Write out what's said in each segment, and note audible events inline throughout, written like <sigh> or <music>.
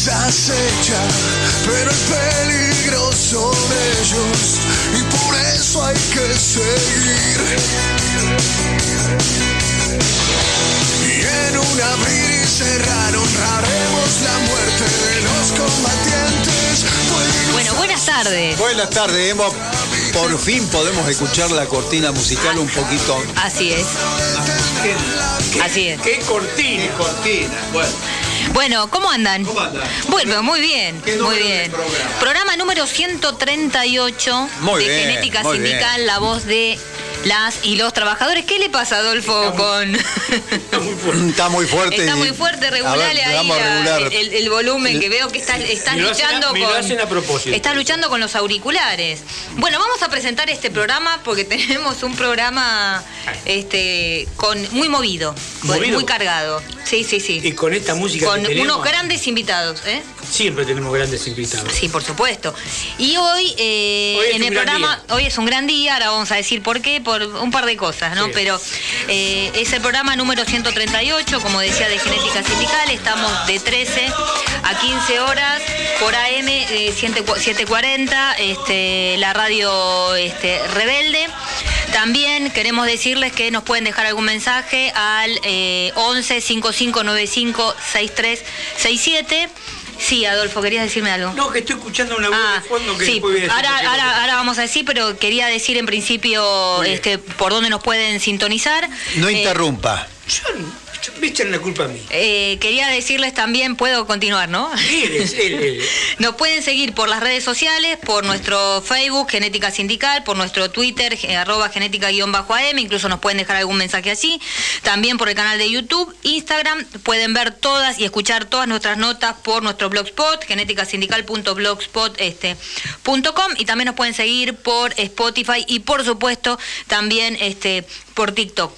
nos acecha, pero el peligro son ellos y por eso hay que seguir. Y en un abrir y cerrar honraremos la muerte de los combatientes. Bueno, buenas tardes. Buenas tardes, Emma. Por fin podemos escuchar la cortina musical un poquito. Así es. Así es. ¡Qué cortina! Qué cortina. Bueno, Bueno, ¿cómo andan? ¿Cómo andan? Bueno, muy bien, ¿Qué muy bien. programa? número 138 Muy de bien, Genética Sindical, bien. la voz de las y los trabajadores. ¿Qué le pasa, Adolfo, con...? Está muy <laughs> fuerte. está muy fuerte. Está muy fuerte, regulale ahí la- el, el volumen que veo que Me hacen a- luchando lo con. hacen a propósito. Estás luchando con los auriculares. Bueno, vamos a presentar este programa porque <laughs> tenemos un programa este con muy movido, con- ¿Movido? muy cargado. Sí, sí, sí. Y con esta música con que tenemos, unos grandes invitados, ¿eh? siempre tenemos grandes invitados. Sí, por supuesto. Y hoy, eh, Hoy en el programa, día. hoy es un gran día, ahora vamos a decir por qué, por un par de cosas, ¿no? Sí. Pero eh, es el programa número 138, como decía, de Genética Sindical. Estamos de 13 a 15 horas por AM eh, 740, este, la radio este, Rebelde. También queremos decirles que nos pueden dejar algún mensaje al eh, 11 5595 6367. Sí, Adolfo, querías decirme algo. No, que estoy escuchando una voz Ah, de fondo que sí, después voy a decir ahora, ahora, ahora vamos a decir, pero quería decir en principio este, por dónde nos pueden sintonizar. No Eh, interrumpa. Yo, me echan la culpa a mí. eh, quería decirles también, puedo continuar, ¿no? Él es, él, él. <laughs> Nos pueden seguir por las redes sociales, por nuestro Facebook Genética Sindical, por nuestro Twitter arroba genética-am, incluso nos pueden dejar algún mensaje allí. También por el canal de YouTube, Instagram, pueden ver todas y escuchar todas nuestras notas por nuestro blogspot, genéticasindical.blogspot este, y también nos pueden seguir por Spotify y por supuesto también este, por TikTok.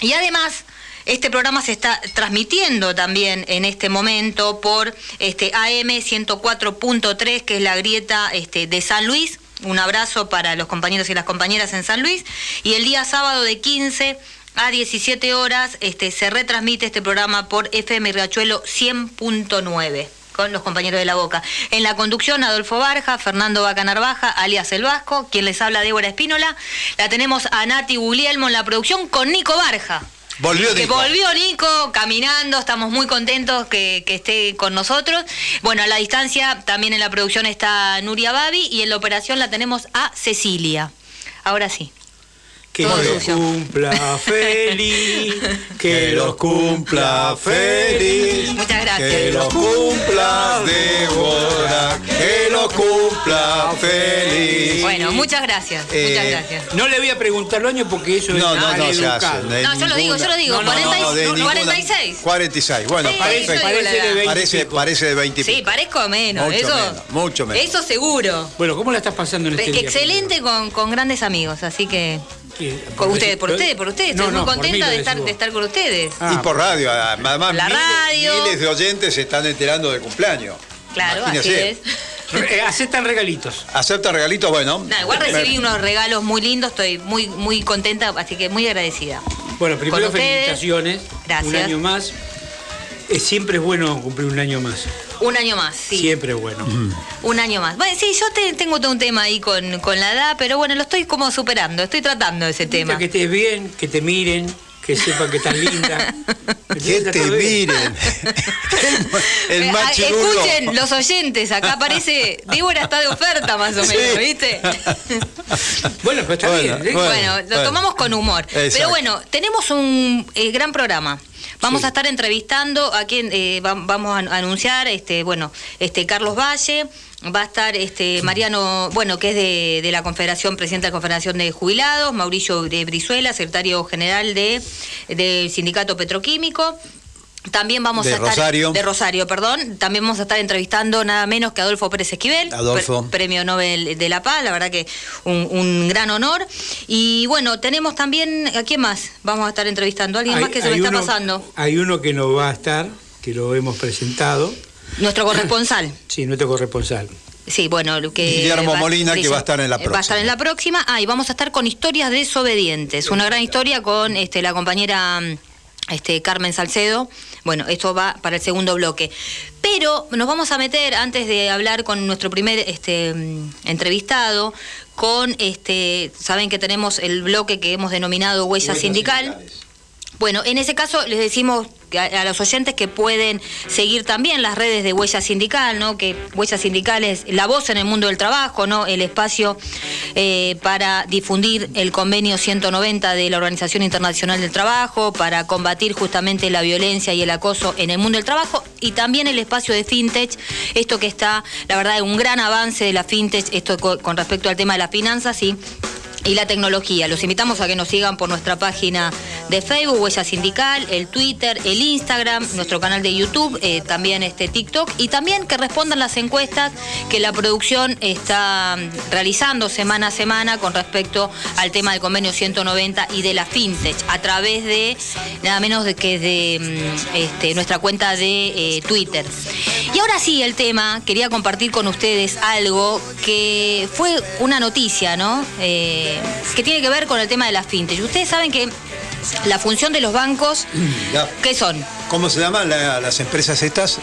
Y además, este programa se está transmitiendo también en este momento por este AM 104.3, que es la grieta este, de San Luis. Un abrazo para los compañeros y las compañeras en San Luis. Y el día sábado de 15 a 17 horas este, se retransmite este programa por FM Riachuelo 100.9 con los compañeros de la Boca. En la conducción, Adolfo Barja, Fernando Vaca Narvaja, alias El Vasco, quien les habla, Débora Espínola. La tenemos a Nati Guglielmo en la producción con Nico Barja. Volvió Nico. volvió Nico caminando, estamos muy contentos que, que esté con nosotros. Bueno, a la distancia también en la producción está Nuria Babi y en la operación la tenemos a Cecilia. Ahora sí. Que Todo los sucio. cumpla <laughs> feliz, que los cumpla feliz. Muchas gracias. Que lo cumpla Débora, que lo cumpla feliz. Bueno, muchas gracias. Eh, muchas gracias. No le voy a preguntar el año porque eso No, es no, no se hace. de No, yo lo digo, yo lo digo, No, no, no, 46, de no, ninguna- 46. 46, bueno, Sí, Parece, parece de edad. 20 Parece, parece de 20 y Sí, parezco menos. Mucho eso, menos, mucho menos. Eso seguro. Bueno, ¿cómo la estás pasando en este día? Excelente con, con grandes amigos, así que con ustedes, por ustedes, por ustedes. No, Estoy no, muy mí contenta de estar, de estar con ustedes. Ah, y por radio, además La miles, radio. miles de oyentes se están enterando del cumpleaños. Claro, así es. Eh, aceptan regalitos. ¿Acepta regalitos? Bueno. Igual recibí unos regalos muy lindos, estoy muy muy contenta, así que muy agradecida. Bueno, primero felicitaciones. Gracias. Un año más. Eh, siempre es bueno cumplir un año más. Un año más, sí. Siempre es bueno. Un año más. Bueno, sí, yo te- tengo todo un tema ahí con, con la edad, pero bueno, lo estoy como superando, estoy tratando ese tema. Que estés bien, que te miren, que sepan que estás linda. <laughs> Que te miren. <laughs> el Eh, ah, machirulo. Escuchen los oyentes, acá parece, <laughs> Débora está de oferta más o menos, Sí. ¿viste? Bueno, pero está Bueno, bien. ¿eh? bueno. Bueno, lo tomamos con humor. Pero bueno, tenemos un eh, gran programa. Vamos Sí. a estar entrevistando a quien eh, va- vamos a anunciar, este, bueno, este Carlos Valle, va a estar este Mariano, bueno, que es de, de la Confederación, presidente de la Confederación de Jubilados, Mauricio de Brizuela, secretario general de del Sindicato Petroquímico. También vamos De a estar Rosario. de Rosario, perdón. También vamos a estar entrevistando nada menos que Adolfo Pérez Esquivel, Adolfo. pre- Premio Nobel de la Paz, la verdad que un, un gran honor. Y bueno, tenemos también, ¿a quién más? Vamos a estar entrevistando, ¿a alguien Hay- más que se me está pasando? Hay uno que no va a estar, que lo hemos presentado. Nuestro corresponsal. <coughs> Sí, nuestro corresponsal. Sí, bueno, lo que Guillermo Molina, que va a estar en la Va a estar en la próxima. Ah, y vamos a estar con historias desobedientes. Una gran historia con este, la compañera mm, este, Carmen Salcedo. Bueno, esto va para el segundo bloque. Pero nos vamos a meter, antes de hablar con nuestro primer este, mm, entrevistado, con, este, saben que tenemos el bloque que hemos denominado Huella Sindical. Bueno, en ese caso les decimos a, los oyentes que pueden seguir también las redes de Huella Sindical, ¿no? Que Huella Sindical es la voz en el mundo del trabajo, ¿no? El espacio eh, para difundir el convenio 190 de la Organización Internacional del Trabajo, para combatir justamente la violencia y el acoso en el mundo del trabajo, y también el espacio de fintech, esto que está, la verdad, un gran avance de la fintech, esto con respecto al tema de las finanzas, y y la tecnología. Los invitamos a que nos sigan por nuestra página de Facebook, Huella Sindical, el Twitter, el Instagram, nuestro canal de YouTube, eh, también este TikTok y también que respondan las encuestas que la producción está realizando semana a semana con respecto al tema del convenio 190 y de la fintech a través de nada menos de que de mm, este, nuestra cuenta de eh, Twitter. Y ahora sí, el tema, quería compartir con ustedes algo que fue una noticia, ¿no? Eh, que tiene que ver con el tema de la fintech. Ustedes saben que la función de los bancos, ¿qué son? ¿Cómo se llaman las empresas estas?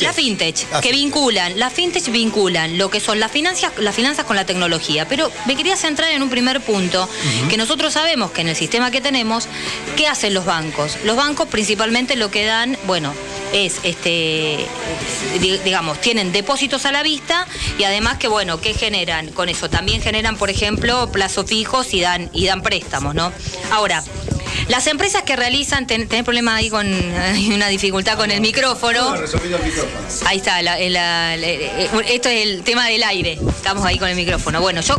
La, fintech, que vinculan, las fintech vinculan lo que son las finanzas, las finanzas con la tecnología. Pero me quería centrar en un primer punto, que nosotros sabemos que en el sistema que tenemos, ¿qué hacen los bancos? Los bancos principalmente lo que dan, bueno, es, este, digamos, tienen depósitos a la vista y además que, bueno, ¿qué generan con eso? También generan, por ejemplo, plazos fijos y dan, y dan préstamos, ¿no? Ahora, las empresas que realizan, ten, tenés problema ahí con una dificultad con el micrófono. Ahí está, eh, esto es el tema del aire. Estamos ahí con el micrófono. Bueno, yo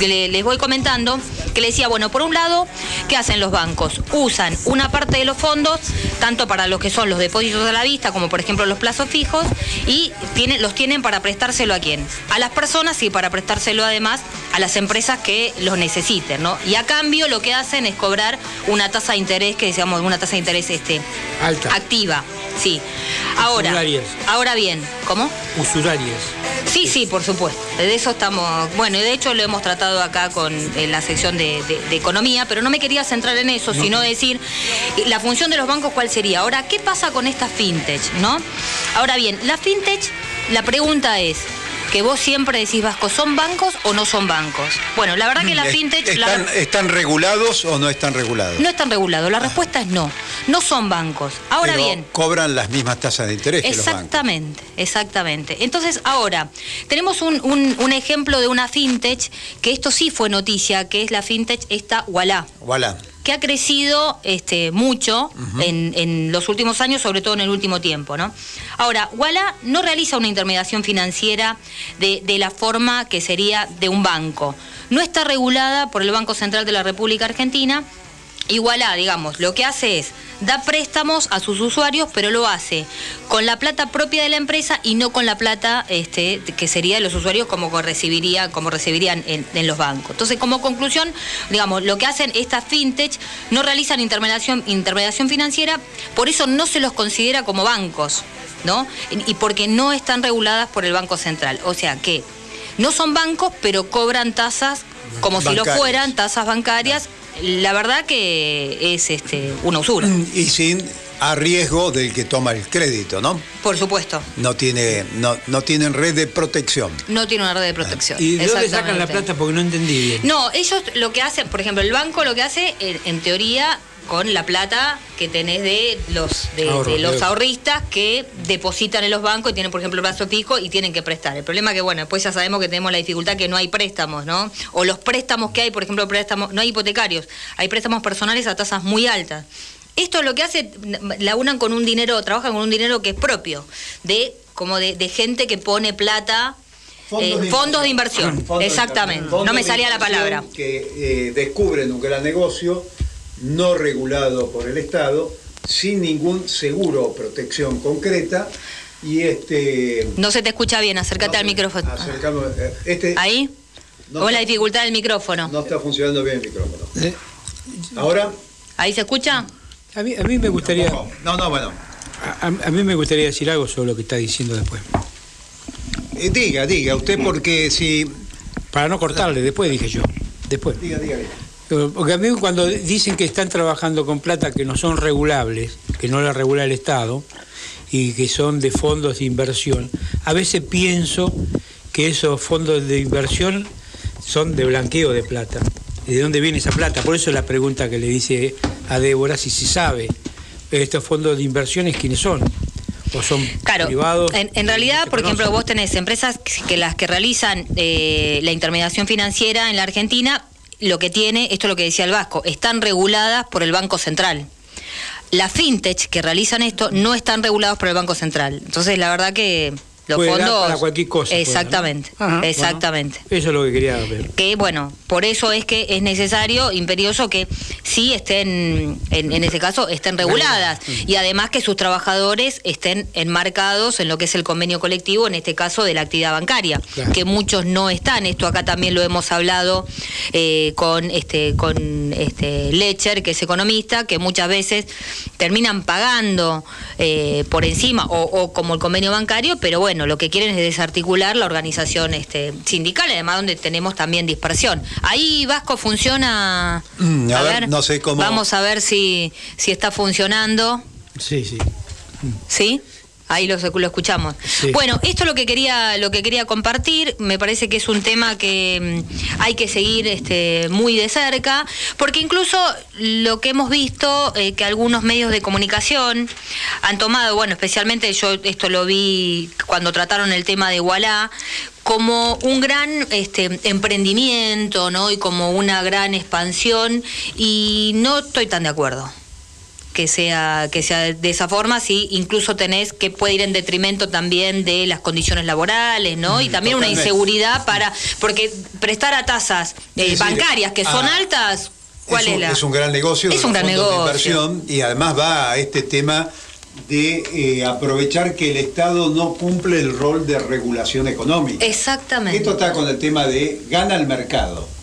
les voy comentando que le decía, bueno, por un lado, ¿qué hacen los bancos? Usan una parte de los fondos, tanto para los que son los depósitos a la vista, como por ejemplo los plazos fijos, y los tienen para prestárselo a quién? A las personas y para prestárselo además a las empresas que los necesiten, ¿no? Y a cambio lo que hacen es cobrar una tasa de interés que decíamos una tasa de interés este alta activa sí. Ahora ahora bien cómo usurarias sí sí por supuesto. De eso estamos bueno y de hecho lo hemos tratado acá con la sección de, economía pero no me quería centrar en eso sino decir la función de los bancos cuál sería ahora qué pasa con esta fintech no ahora bien la fintech la pregunta es que vos siempre decís, Vasco, ¿son bancos o no son bancos? Bueno, la verdad que la fintech... ¿Están, regulados o no están regulados? No están regulados, la respuesta es no. No son bancos. Ahora bien... Cobran las mismas tasas de interés. Exactamente, que los bancos. exactamente. Entonces, ahora, tenemos un, ejemplo de una fintech, que esto sí fue noticia, que es la fintech esta Walla. Walla que ha crecido este, mucho en, los últimos años, sobre todo en el último tiempo. ¿no? Ahora, Walla no realiza una intermediación financiera de, de la forma que sería de un banco. No está regulada por el Banco Central de la República Argentina. Igualá, digamos, lo que hace es da préstamos a sus usuarios, pero lo hace con la plata propia de la empresa y no con la plata este, que sería de los usuarios como recibiría, como recibirían en, los bancos. Entonces, como conclusión, digamos, lo que hacen estas fintech no realizan intermediación, intermediación financiera, por eso no se los considera como bancos, ¿no? Y porque no están reguladas por el Banco Central. O sea que no son bancos, pero cobran tasas como si lo fueran, tasas bancarias la verdad que es este una usura. Y sin a riesgo del que toma el crédito, ¿no? Por supuesto. No tiene, no, no tienen red de protección. No tiene una red de protección. ¿Y de dónde sacan la plata? Porque no entendí bien. No, ellos lo que hacen, por ejemplo, el banco lo que hace, en teoría, con la plata que tenés de los de, los ahorristas que depositan en los bancos y tienen, por ejemplo, el plazo fijo y tienen que prestar. El problema es que, bueno, después ya sabemos que tenemos la dificultad que no hay préstamos, ¿no? O los préstamos que hay, por ejemplo, préstamos, no hay hipotecarios, hay préstamos personales a tasas muy altas. Esto es lo que hace, la unan con un dinero, trabajan con un dinero que es propio, de como de, gente que pone plata fondos, de, inversión, exactamente. no me salía la palabra. Que eh, descubren un gran negocio no regulado por el Estado, sin ningún seguro o protección concreta. Y este. No se te escucha bien, acércate al micrófono. Eh, este, ¿Ahí? No ¿O la dificultad del micrófono? No está funcionando bien el micrófono. ¿Eh? ¿Ahora? ¿Ahí se escucha? A mí, a mí me gustaría. No, no, bueno. A, mí me gustaría decir algo sobre lo que está diciendo después. Eh, diga, diga, usted porque si. Para no cortarle, después dije yo. Después. Diga, diga, diga. Porque a mí cuando dicen que están trabajando con plata que no son regulables, que no la regula el Estado, y que son de fondos de inversión, a veces pienso que esos fondos de inversión son de blanqueo de plata. ¿Y de dónde viene esa plata? Por eso la pregunta que le dice a Débora si se sabe estos fondos de inversiones quiénes son. O son Claro, privados. en, en realidad, que por ejemplo, vos tenés empresas que las que realizan eh, la intermediación financiera en la Argentina, lo que tiene, esto es lo que decía el Vasco, están reguladas por el Banco Central. Las fintech que realizan esto no están regulados por el Banco Central. Entonces, la verdad que los Puede dar fondos... para cualquier cosa. Exactamente, bueno, exactamente. eso es lo que quería ver. que bueno, por eso es que es necesario, imperioso, que sí estén, en, en ese caso, estén reguladas y además que sus trabajadores estén enmarcados en lo que es el convenio colectivo, en este caso de la actividad bancaria, Claro. que muchos no están. Esto acá también lo hemos hablado eh, con este con este Lecher, que es economista, que muchas veces terminan pagando eh, por encima o, o como el convenio bancario, pero bueno, lo que quieren es desarticular la organización este, sindical, además donde tenemos también dispersión. Ahí Vasco funciona. Mm, a ver, no sé cómo- Vamos a ver si, si está funcionando. Sí, sí. ¿Sí? Ahí lo, lo escuchamos. Sí. Bueno, esto es lo que quería, lo que quería compartir. Me parece que es un tema que mm, hay que seguir este, muy de cerca, porque incluso lo que hemos visto, eh, que algunos medios de comunicación han tomado, bueno, especialmente yo esto lo vi cuando trataron el tema de Wallah, como un gran este, emprendimiento, ¿no? Y como una gran expansión, y no estoy tan de acuerdo que sea que sea de esa forma si incluso tenés que puede ir en detrimento también de las condiciones laborales no y también una inseguridad para porque prestar a tasas eh, decir, bancarias que son ah, altas cuál es, es, un, la es un gran negocio Es de un gran fondos de negocio. inversión y además va a este tema de eh, aprovechar que el Estado no cumple el rol de regulación económica. exactamente Esto está con el tema de gana el mercado.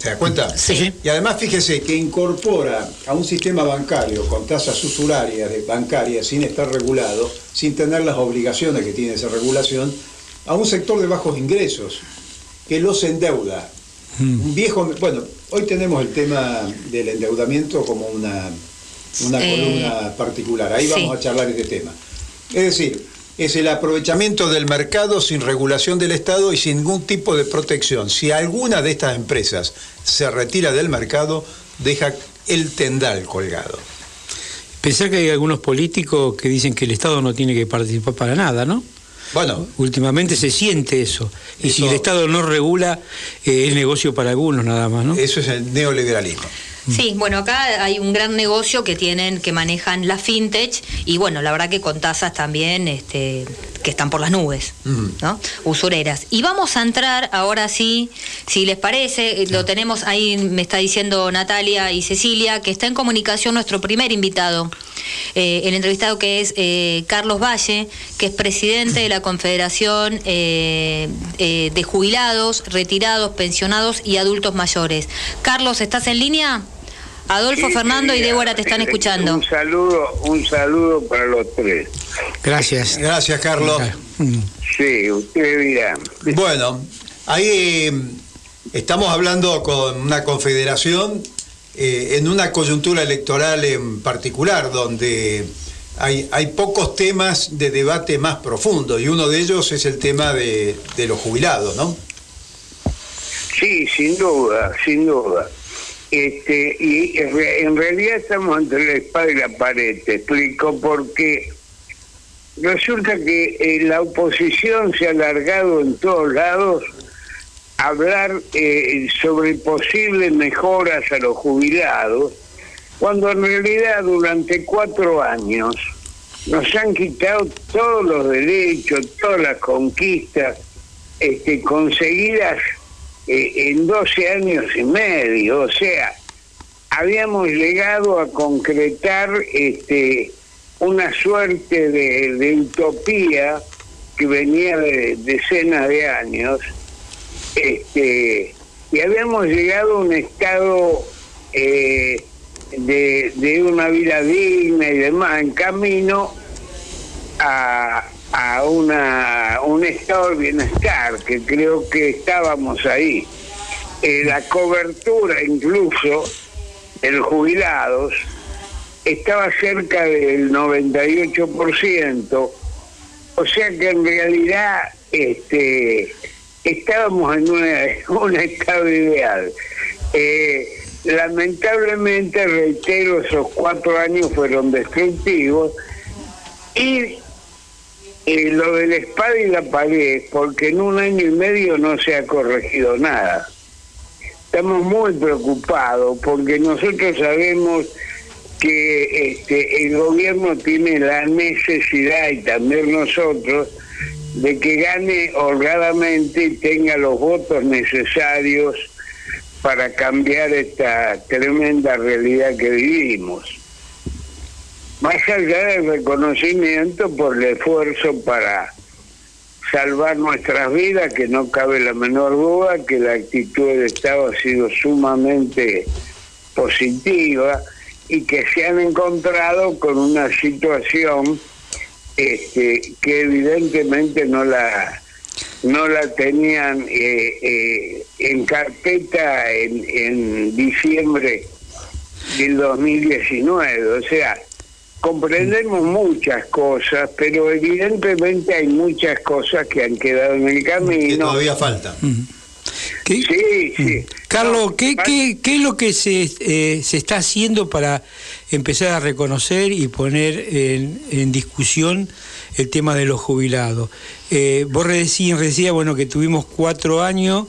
¿Se da cuenta? Sí. Y además fíjese que incorpora a un sistema bancario con tasas usurarias de bancarias sin estar regulado, sin tener las obligaciones que tiene esa regulación, a un sector de bajos ingresos que los endeuda. Un viejo, bueno, hoy tenemos el tema del endeudamiento como una, una Eh, columna particular. Ahí sí. vamos a charlar este tema. Es decir, es el aprovechamiento del mercado sin regulación del Estado y sin ningún tipo de protección. Si alguna de estas empresas se retira del mercado, deja el tendal colgado. Pensar que hay algunos políticos que dicen que el Estado no tiene que participar para nada, ¿no? Bueno, Últimamente se siente eso. Y si el Estado no regula, eh, es negocio para algunos nada más, ¿no? eso es el neoliberalismo. Sí, bueno, acá hay un gran negocio que tienen, que manejan la fintech y bueno, la verdad que con tasas también este, que están por las nubes. ¿no? Usureras. Y vamos a entrar ahora sí, si les parece, eh, lo tenemos ahí, me está diciendo Natalia y Cecilia, que está en comunicación nuestro primer invitado, eh, el entrevistado que es eh, Carlos Valle, que es presidente de la Confederación eh, eh, de Jubilados, Retirados, Pensionados y Adultos Mayores. Carlos, ¿estás en línea? Adolfo, Sí, Fernando y. Débora te están escuchando. Un saludo, un saludo para los tres. Gracias. Gracias, Carlos. Sí, ustedes dirán. Bueno, ahí estamos hablando con una confederación eh, en una coyuntura electoral en particular, donde hay, hay pocos temas de debate más profundo, y uno de ellos es el tema de, los jubilados, ¿no? Sí, sin duda, sin duda. Este, y en re- en realidad estamos entre la espada y la pared, te explico, porque resulta que eh, la oposición se ha alargado en todos lados hablar eh, sobre posibles mejoras a los jubilados, cuando en realidad durante cuatro años nos han quitado todos los derechos, todas las conquistas este, conseguidas eh, en 12 años y medio, o sea, habíamos llegado a concretar este, una suerte de, de utopía que venía de decenas de años, este, y habíamos llegado a un estado eh, de, de una vida digna y demás, en camino a, a una, un estado de bienestar, que creo que estábamos ahí. eh, la cobertura incluso en jubilados estaba cerca del 98%, o sea que en realidad este, estábamos en una, <laughs> un estado ideal. Eh, lamentablemente, reitero, esos cuatro años fueron destructivos y eh, lo de la espada y la pared, porque en un año y medio no se ha corregido nada. Estamos muy preocupados porque nosotros sabemos que este, el gobierno tiene la necesidad y también nosotros de que gane holgadamente y tenga los votos necesarios para cambiar esta tremenda realidad que vivimos. Más allá del reconocimiento por el esfuerzo para salvar nuestras vidas, que no cabe la menor duda que la actitud del Estado ha sido sumamente positiva y que se han encontrado con una situación este, que evidentemente no la no la tenían eh, eh, en carpeta en, en diciembre del 2019. O sea, comprendemos muchas cosas, pero evidentemente hay muchas cosas que han quedado en el camino. Que todavía falta. Sí, sí. Carlos, ¿qué, qué, qué, es lo que se, eh, se está haciendo para empezar a reconocer y poner en, discusión el tema de los jubilados? Eh, vos recién decía, bueno, que tuvimos cuatro años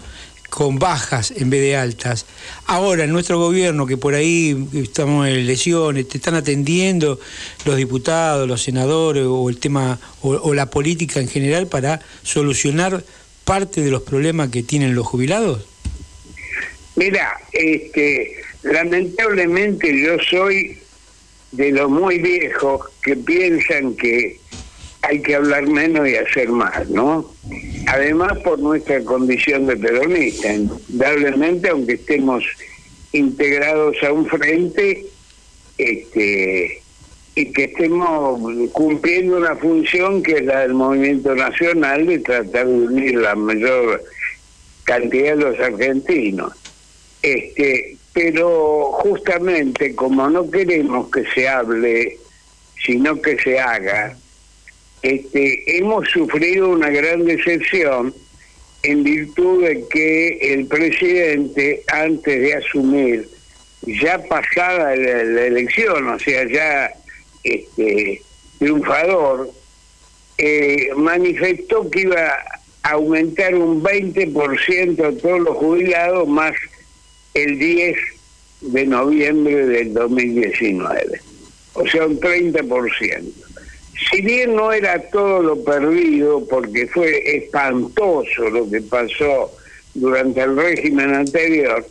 con bajas en vez de altas. Ahora, en nuestro gobierno, que por ahí estamos en elecciones, te están atendiendo los diputados, los senadores o el tema o, la política en general para solucionar parte de los problemas que tienen los jubilados. Mira, este, lamentablemente yo soy de los muy viejos que piensan que hay que hablar menos y hacer más, ¿no? Además por nuestra condición de peronista, indudablemente aunque estemos integrados a un frente, este y que estemos cumpliendo una función que es la del movimiento nacional de tratar de unir la mayor cantidad de los argentinos. Este, pero justamente como no queremos que se hable, sino que se haga, este, hemos sufrido una gran decepción en virtud de que el presidente, antes de asumir, ya pasada la, elección, o sea, ya este, triunfador, eh, manifestó que iba a aumentar un 20% todos los jubilados más el 10 de noviembre del 2019, o sea, un 30% si bien no era todo lo perdido, porque fue espantoso lo que pasó durante el régimen anterior,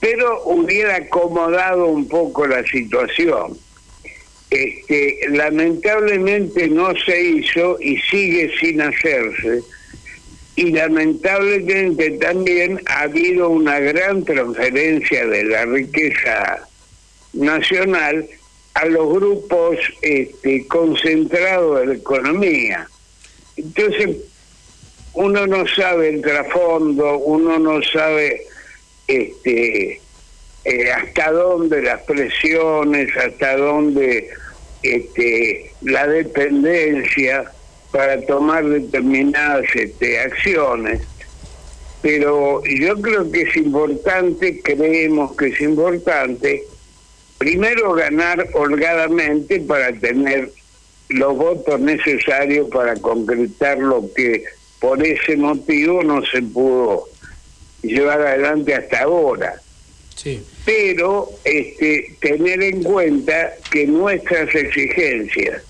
pero hubiera acomodado un poco la situación. Este, lamentablemente no se hizo y sigue sin hacerse. Y lamentablemente también ha habido una gran transferencia de la riqueza nacional a los grupos este, concentrados de la economía. Entonces, uno no sabe el trasfondo, uno no sabe este, eh, hasta dónde las presiones, hasta dónde este, la dependencia para tomar determinadas este, acciones. Pero yo creo que es importante, creemos que es importante, primero ganar holgadamente para tener los votos necesarios para concretar lo que por ese motivo no se pudo llevar adelante hasta ahora. Sí. Pero este, tener en cuenta que nuestras exigencias,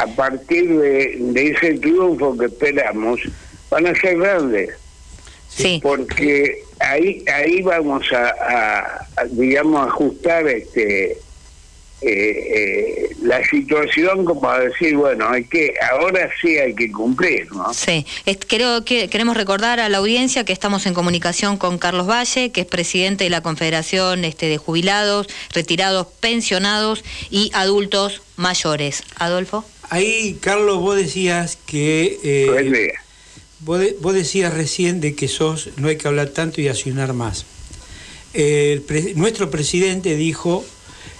a partir de, de ese triunfo que esperamos, van a ser grandes. Sí. Porque ahí ahí vamos a, digamos ajustar este eh, eh, la situación como a decir bueno hay que ahora sí hay que cumplir no sí. Creo que queremos recordar a la audiencia que estamos en comunicación con Carlos Valle que es presidente de la Confederación este de jubilados retirados pensionados y adultos mayores. Adolfo ahí Carlos vos decías que eh, Vos, decías recién de que sos, no hay que hablar tanto y accionar más. nuestro presidente dijo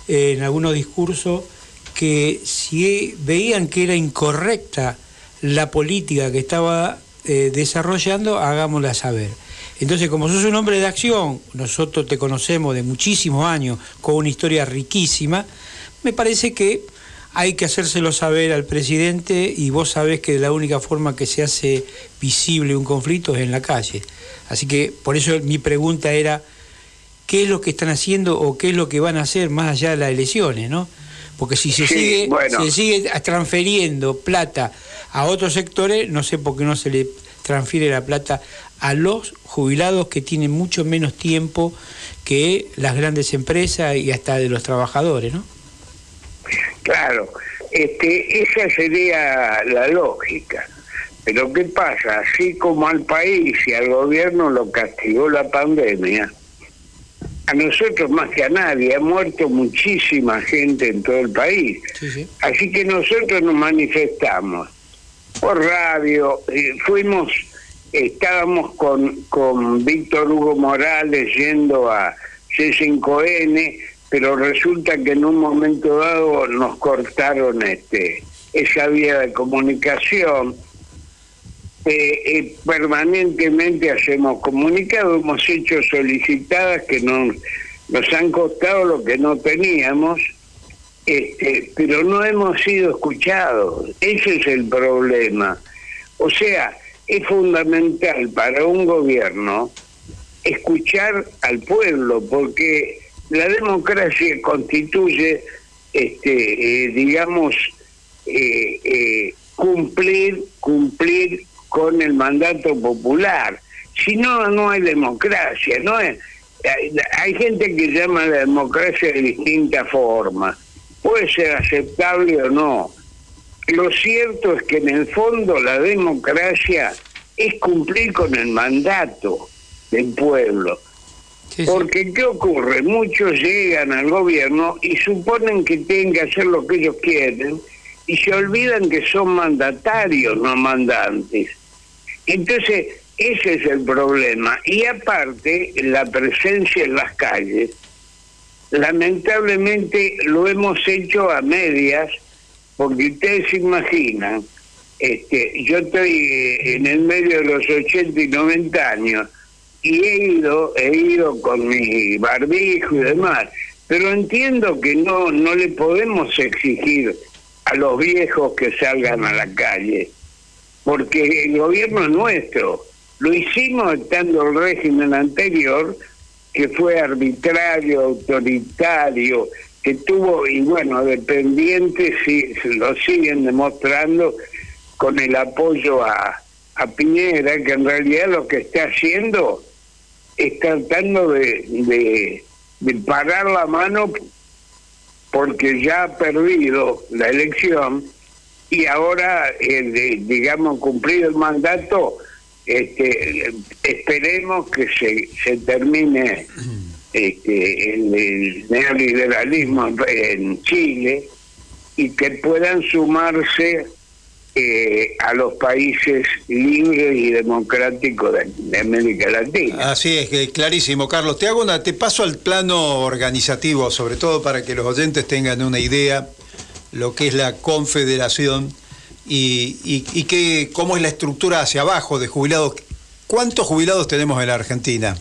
eh, en algunos discursos que si veían que era incorrecta la política que estaba eh, desarrollando, hagámosla saber. Entonces, como sos un hombre de acción, nosotros te conocemos de muchísimos años, con una historia riquísima, me parece que hay que hacérselo saber al presidente y vos sabés que la única forma que se hace visible un conflicto es en la calle. Así que por eso mi pregunta era, ¿qué es lo que están haciendo o qué es lo que van a hacer más allá de las elecciones, no? Porque si se, sigue, se sigue transfiriendo plata a otros sectores, no sé por qué no se le transfiere la plata a los jubilados que tienen mucho menos tiempo que las grandes empresas y hasta de los trabajadores, ¿no? Claro, este, esa sería la lógica. Pero ¿qué pasa? Así como al país y al gobierno lo castigó la pandemia, a nosotros más que a nadie, ha muerto muchísima gente en todo el país. Así que nosotros nos manifestamos por radio, eh, fuimos estábamos con, con Víctor Hugo Morales yendo a C5N, pero resulta que en un momento dado nos cortaron este esa vía de comunicación. Eh, eh, permanentemente hacemos comunicado, hemos hecho solicitadas que nos, nos han costado lo que no teníamos, este, pero no hemos sido escuchados. Ese es el problema. O sea, es fundamental para un gobierno escuchar al pueblo, porque la democracia constituye, este, eh, digamos, eh, eh, cumplir, cumplir con el mandato popular. Si no, no hay democracia. No hay, gente que llama la democracia de distintas formas. Puede ser aceptable o no lo cierto es que en el fondo la democracia es cumplir con el mandato del pueblo. Porque ¿qué ocurre? Muchos llegan al gobierno y suponen que tienen que hacer lo que ellos quieren y se olvidan que son mandatarios, no mandantes. Entonces, ese es el problema. Y aparte, la presencia en las calles, lamentablemente lo hemos hecho a medias porque ustedes se imaginan, este, yo estoy en el medio de los 80 y 90 años y he ido, he ido con mi barbijo y demás, pero entiendo que no, no le podemos exigir a los viejos que salgan a la calle, porque el gobierno es nuestro. Lo hicimos estando el régimen anterior, que fue arbitrario, autoritario, que tuvo, y bueno, dependientes sí, lo siguen demostrando con el apoyo a, a Piñera, que en realidad lo que está haciendo es tratando de, de, de parar la mano porque ya ha perdido la elección y ahora, eh, digamos, cumplido el mandato, este, esperemos que se, se termine este, el, neoliberalismo en Chile y que puedan sumarse eh, a los países libres y democráticos de, América Latina. Así es, que clarísimo, Carlos. Te hago una, te paso al plano organizativo, sobre todo para que los oyentes tengan una idea lo que es la confederación y, y, y que, cómo es la estructura hacia abajo de jubilados. ¿Cuántos jubilados tenemos en la Argentina?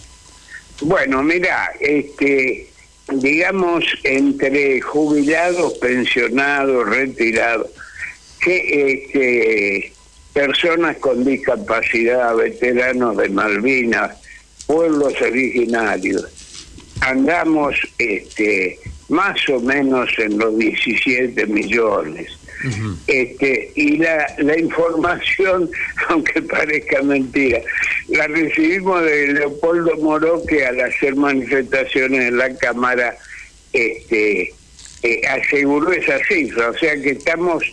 Bueno, mira, este, digamos, entre jubilados, pensionados, retirados, que este, personas con discapacidad, veteranos de Malvinas, pueblos originarios, andamos este, más o menos en los 17 millones este, y la, la información, <laughs> aunque parezca mentira, la recibimos de Leopoldo Moró, que al hacer manifestaciones en la Cámara este, eh, aseguró esa cifra. O sea que estamos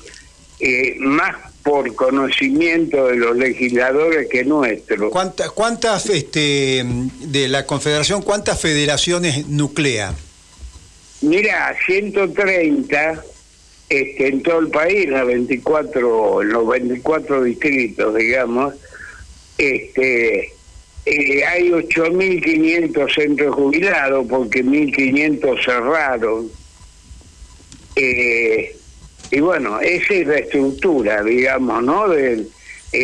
eh, más por conocimiento de los legisladores que nuestros. ¿Cuántas, cuántas este, de la Confederación, cuántas federaciones nuclea? Mira, 130 en todo el país, en, 24, en los 24 distritos, digamos, este, eh, hay 8.500 centros jubilados porque 1.500 cerraron. Eh, y bueno, esa es la estructura, digamos, ¿no? De,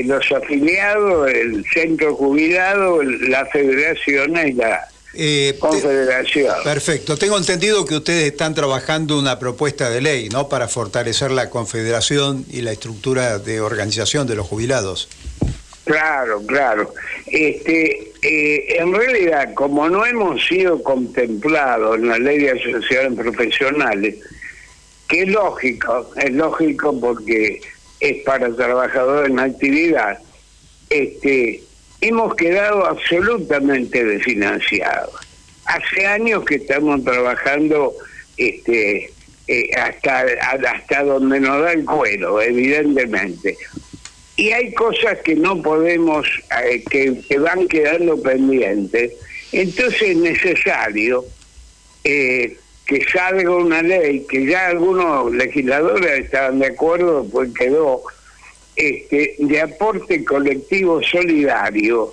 los afiliados, el centro jubilado, la federación y la eh, confederación. perfecto. Tengo entendido que ustedes están trabajando una propuesta de ley, ¿no? Para fortalecer la confederación y la estructura de organización de los jubilados. Claro, claro. Este, eh, en realidad, como no hemos sido contemplados en la ley de asociaciones profesionales, que es lógico, es lógico porque es para trabajadores en actividad, este, hemos quedado absolutamente desfinanciados. Hace años que estamos trabajando este, eh, hasta, hasta donde nos da el cuero, evidentemente. Y hay cosas que no podemos, eh, que, que, van quedando pendientes. Entonces es necesario eh, que salga una ley que ya algunos legisladores estaban de acuerdo, pues quedó este, de aporte colectivo solidario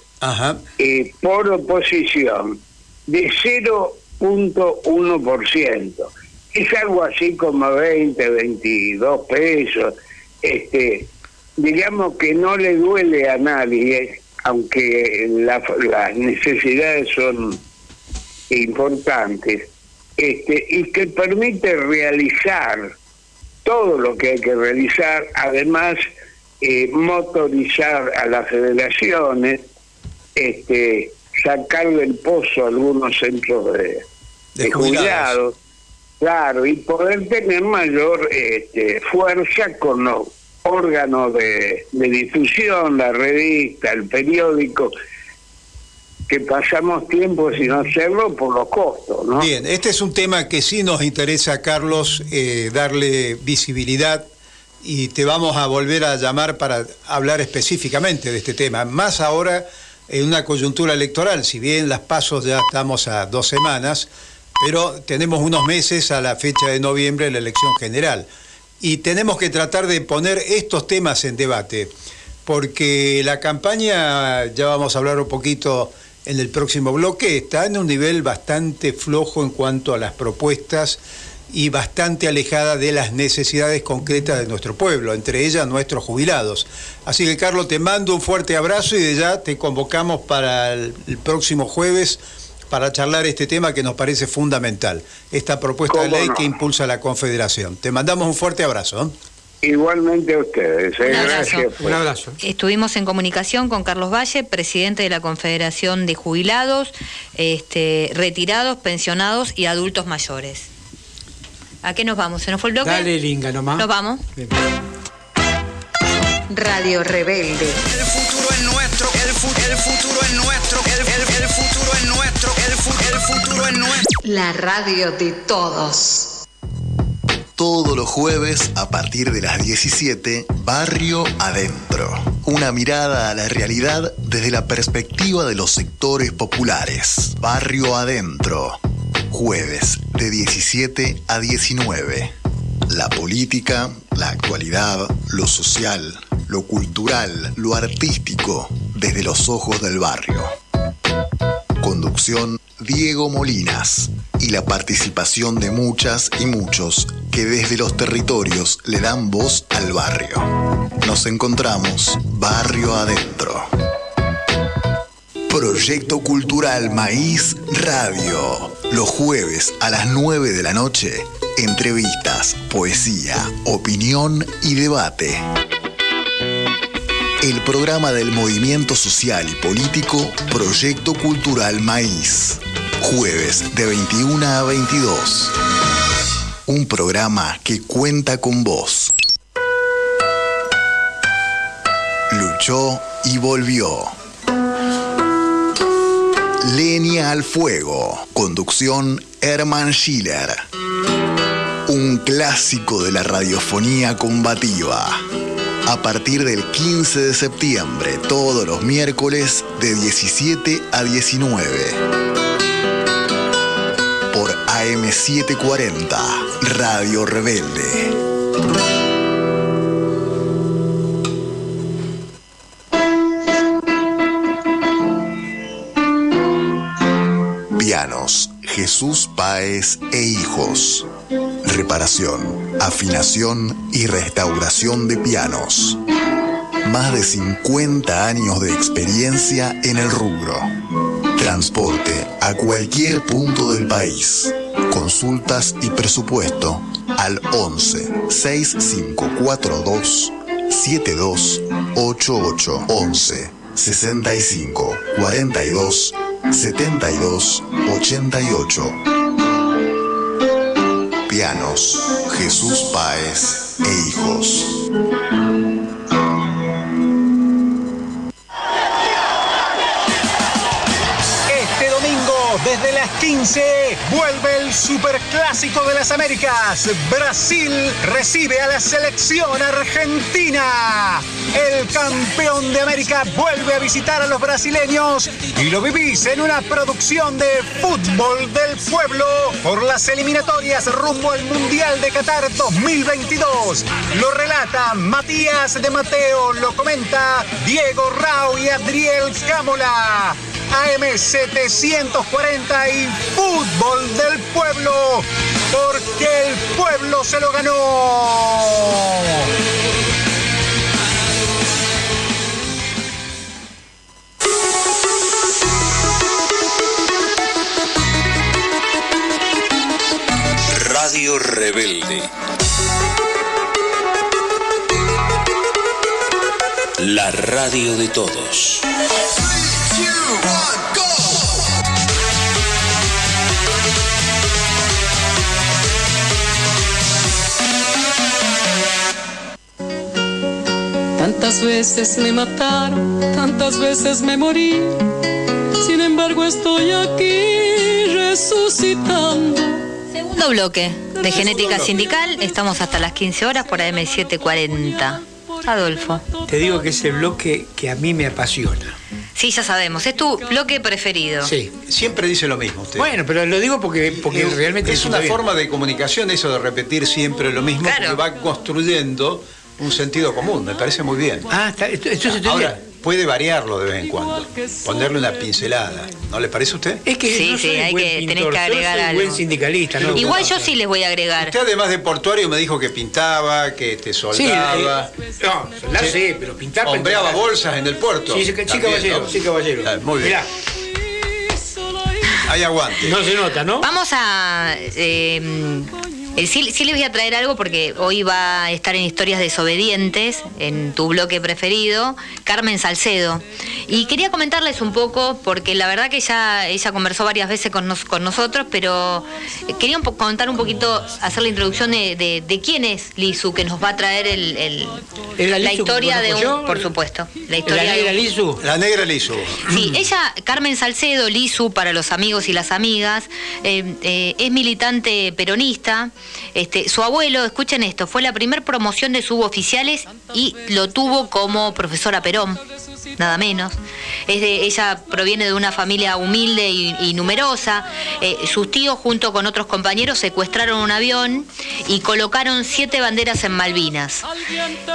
eh, por oposición de 0.1%. Es algo así como 20, 22 pesos. Este, digamos que no le duele a nadie, aunque las necesidades son importantes este, y que permite realizar todo lo que hay que realizar, además eh, motorizar a las federaciones, este, sacar del pozo algunos centros de, jubilados, claro, y poder tener mayor este, fuerza con los órganos de difusión, la revista, el periódico, que pasamos tiempo sin hacerlo por los costos. ¿no? Bien, este es un tema que sí nos interesa, Carlos, eh, darle visibilidad y te vamos a volver a llamar para hablar específicamente de este tema, más ahora en una coyuntura electoral, si bien las pasos ya estamos a dos semanas, pero tenemos unos meses a la fecha de noviembre de la elección general. Y tenemos que tratar de poner estos temas en debate, porque la campaña, ya vamos a hablar un poquito en el próximo bloque, está en un nivel bastante flojo en cuanto a las propuestas y bastante alejada de las necesidades concretas de nuestro pueblo, entre ellas nuestros jubilados. Así que Carlos, te mando un fuerte abrazo y de ya te convocamos para el, próximo jueves para charlar este tema que nos parece fundamental, esta propuesta de ley que impulsa la Confederación. Te mandamos un fuerte abrazo. Igualmente a ustedes. ¿eh? Gracias. Un abrazo. Estuvimos en comunicación con Carlos Valle, presidente de la Confederación de Jubilados, este, retirados, pensionados y adultos mayores. ¿A qué nos vamos? ¿Se nos fue el bloque? Dale, Linga, nomás. Nos vamos. Radio Rebelde. El futuro es nuestro, el, futuro es nuestro, el, futuro es nuestro, el futuro es nuestro. La radio de todos todos los jueves a partir de las 17, Barrio Adentro. Una mirada a la realidad desde la perspectiva de los sectores populares. Barrio Adentro. Jueves de 17 a 19. La política, la actualidad, lo social, lo cultural, lo artístico, desde los ojos del barrio. Conducción Diego Molinas y la participación de muchas y muchos que desde los territorios le dan voz al barrio. Nos encontramos barrio adentro. Proyecto Cultural Maíz Radio. Los jueves a las 9 de la noche, entrevistas, poesía, opinión y debate el programa del movimiento social y político Proyecto Cultural Maíz. Jueves de 21 a 22. Un programa que cuenta con vos. Luchó y volvió. Lenia al fuego. Conducción Herman Schiller. Un clásico de la radiofonía combativa a partir del 15 de septiembre, todos los miércoles de 17 a 19. Por AM740, Radio Rebelde. Pianos Jesús Páez e Hijos. Reparación afinación y restauración de pianos. Más de 50 años de experiencia en el rubro. Transporte a cualquier punto del país. Consultas y presupuesto al 11 6542 7288 11 65 42 72 88 Jesús Páez e Hijos Este domingo, desde las 15, vuelve el Superclásico de las Américas. Brasil recibe a la selección argentina. El campeón de América vuelve a visitar a los brasileños y lo vivís en una producción de fútbol del pueblo por las eliminatorias rumbo al Mundial de Qatar 2022. Lo relata Matías de Mateo, lo comenta Diego Rao y Adriel Cámola. AM740 y Fútbol del Pueblo, porque el pueblo se lo ganó. Radio Rebelde. La radio de todos. Tantas veces me mataron, tantas veces me morí. Sin embargo estoy aquí resucitando. Segundo bloque de Genética Sindical. Estamos hasta las 15 horas por AM740. Adolfo. Te digo que es el bloque que a mí me apasiona. Sí, ya sabemos. Es tu bloque preferido. Sí. Siempre dice lo mismo usted. Bueno, pero lo digo porque, porque Es- realmente es una bien. forma de comunicación eso de repetir siempre lo mismo Claro. porque va construyendo un sentido común, me parece muy bien. Ah, está, esto, esto se te Ahora, puede variarlo de vez en cuando, ponerle una pincelada, ¿no le parece a usted? Es que Sí, no sí, hay buen que- tenés pintor, que yo agregar soy algo. buen sindicalista, ¿no? Igual yo sí les voy a agregar. Usted además de portuario me dijo que pintaba, que te Sí, soldaba, eh, no, soldar Sí. sí, pero pintar... hombreaba pintar- bolsas en el puerto. Sí, sí, sí, También, caballero, ¿no? sí, caballero. Ah, Muy bien. Mirá, Hay aguante. no se nota, ¿no? Vamos a. eh, eh, sí, sí les voy a traer algo porque hoy va a estar en Historias Desobedientes, en tu bloque preferido, Carmen Salcedo. Y quería comentarles un poco, porque la verdad que ya ella conversó varias veces con, nos- con nosotros, pero eh, quería un contar un poquito, hacer la introducción de, de- de quién es Lizu, que nos va a traer el, el- ¿Es la la Lizu que historia de un. yo? Por supuesto. La ¿La historia de negra un- Lizu? La negra le hizo. Sí, ella, Carmen Salcedo, Lizu, para los amigos y las amigas, eh, eh, es militante peronista. Este, su abuelo, escuchen esto, fue la primer promoción de suboficiales y lo tuvo como profesora Perón, nada menos. Es de, ella proviene de una familia humilde y, y numerosa. Eh, sus tíos, junto con otros compañeros, secuestraron un avión y colocaron siete banderas en Malvinas.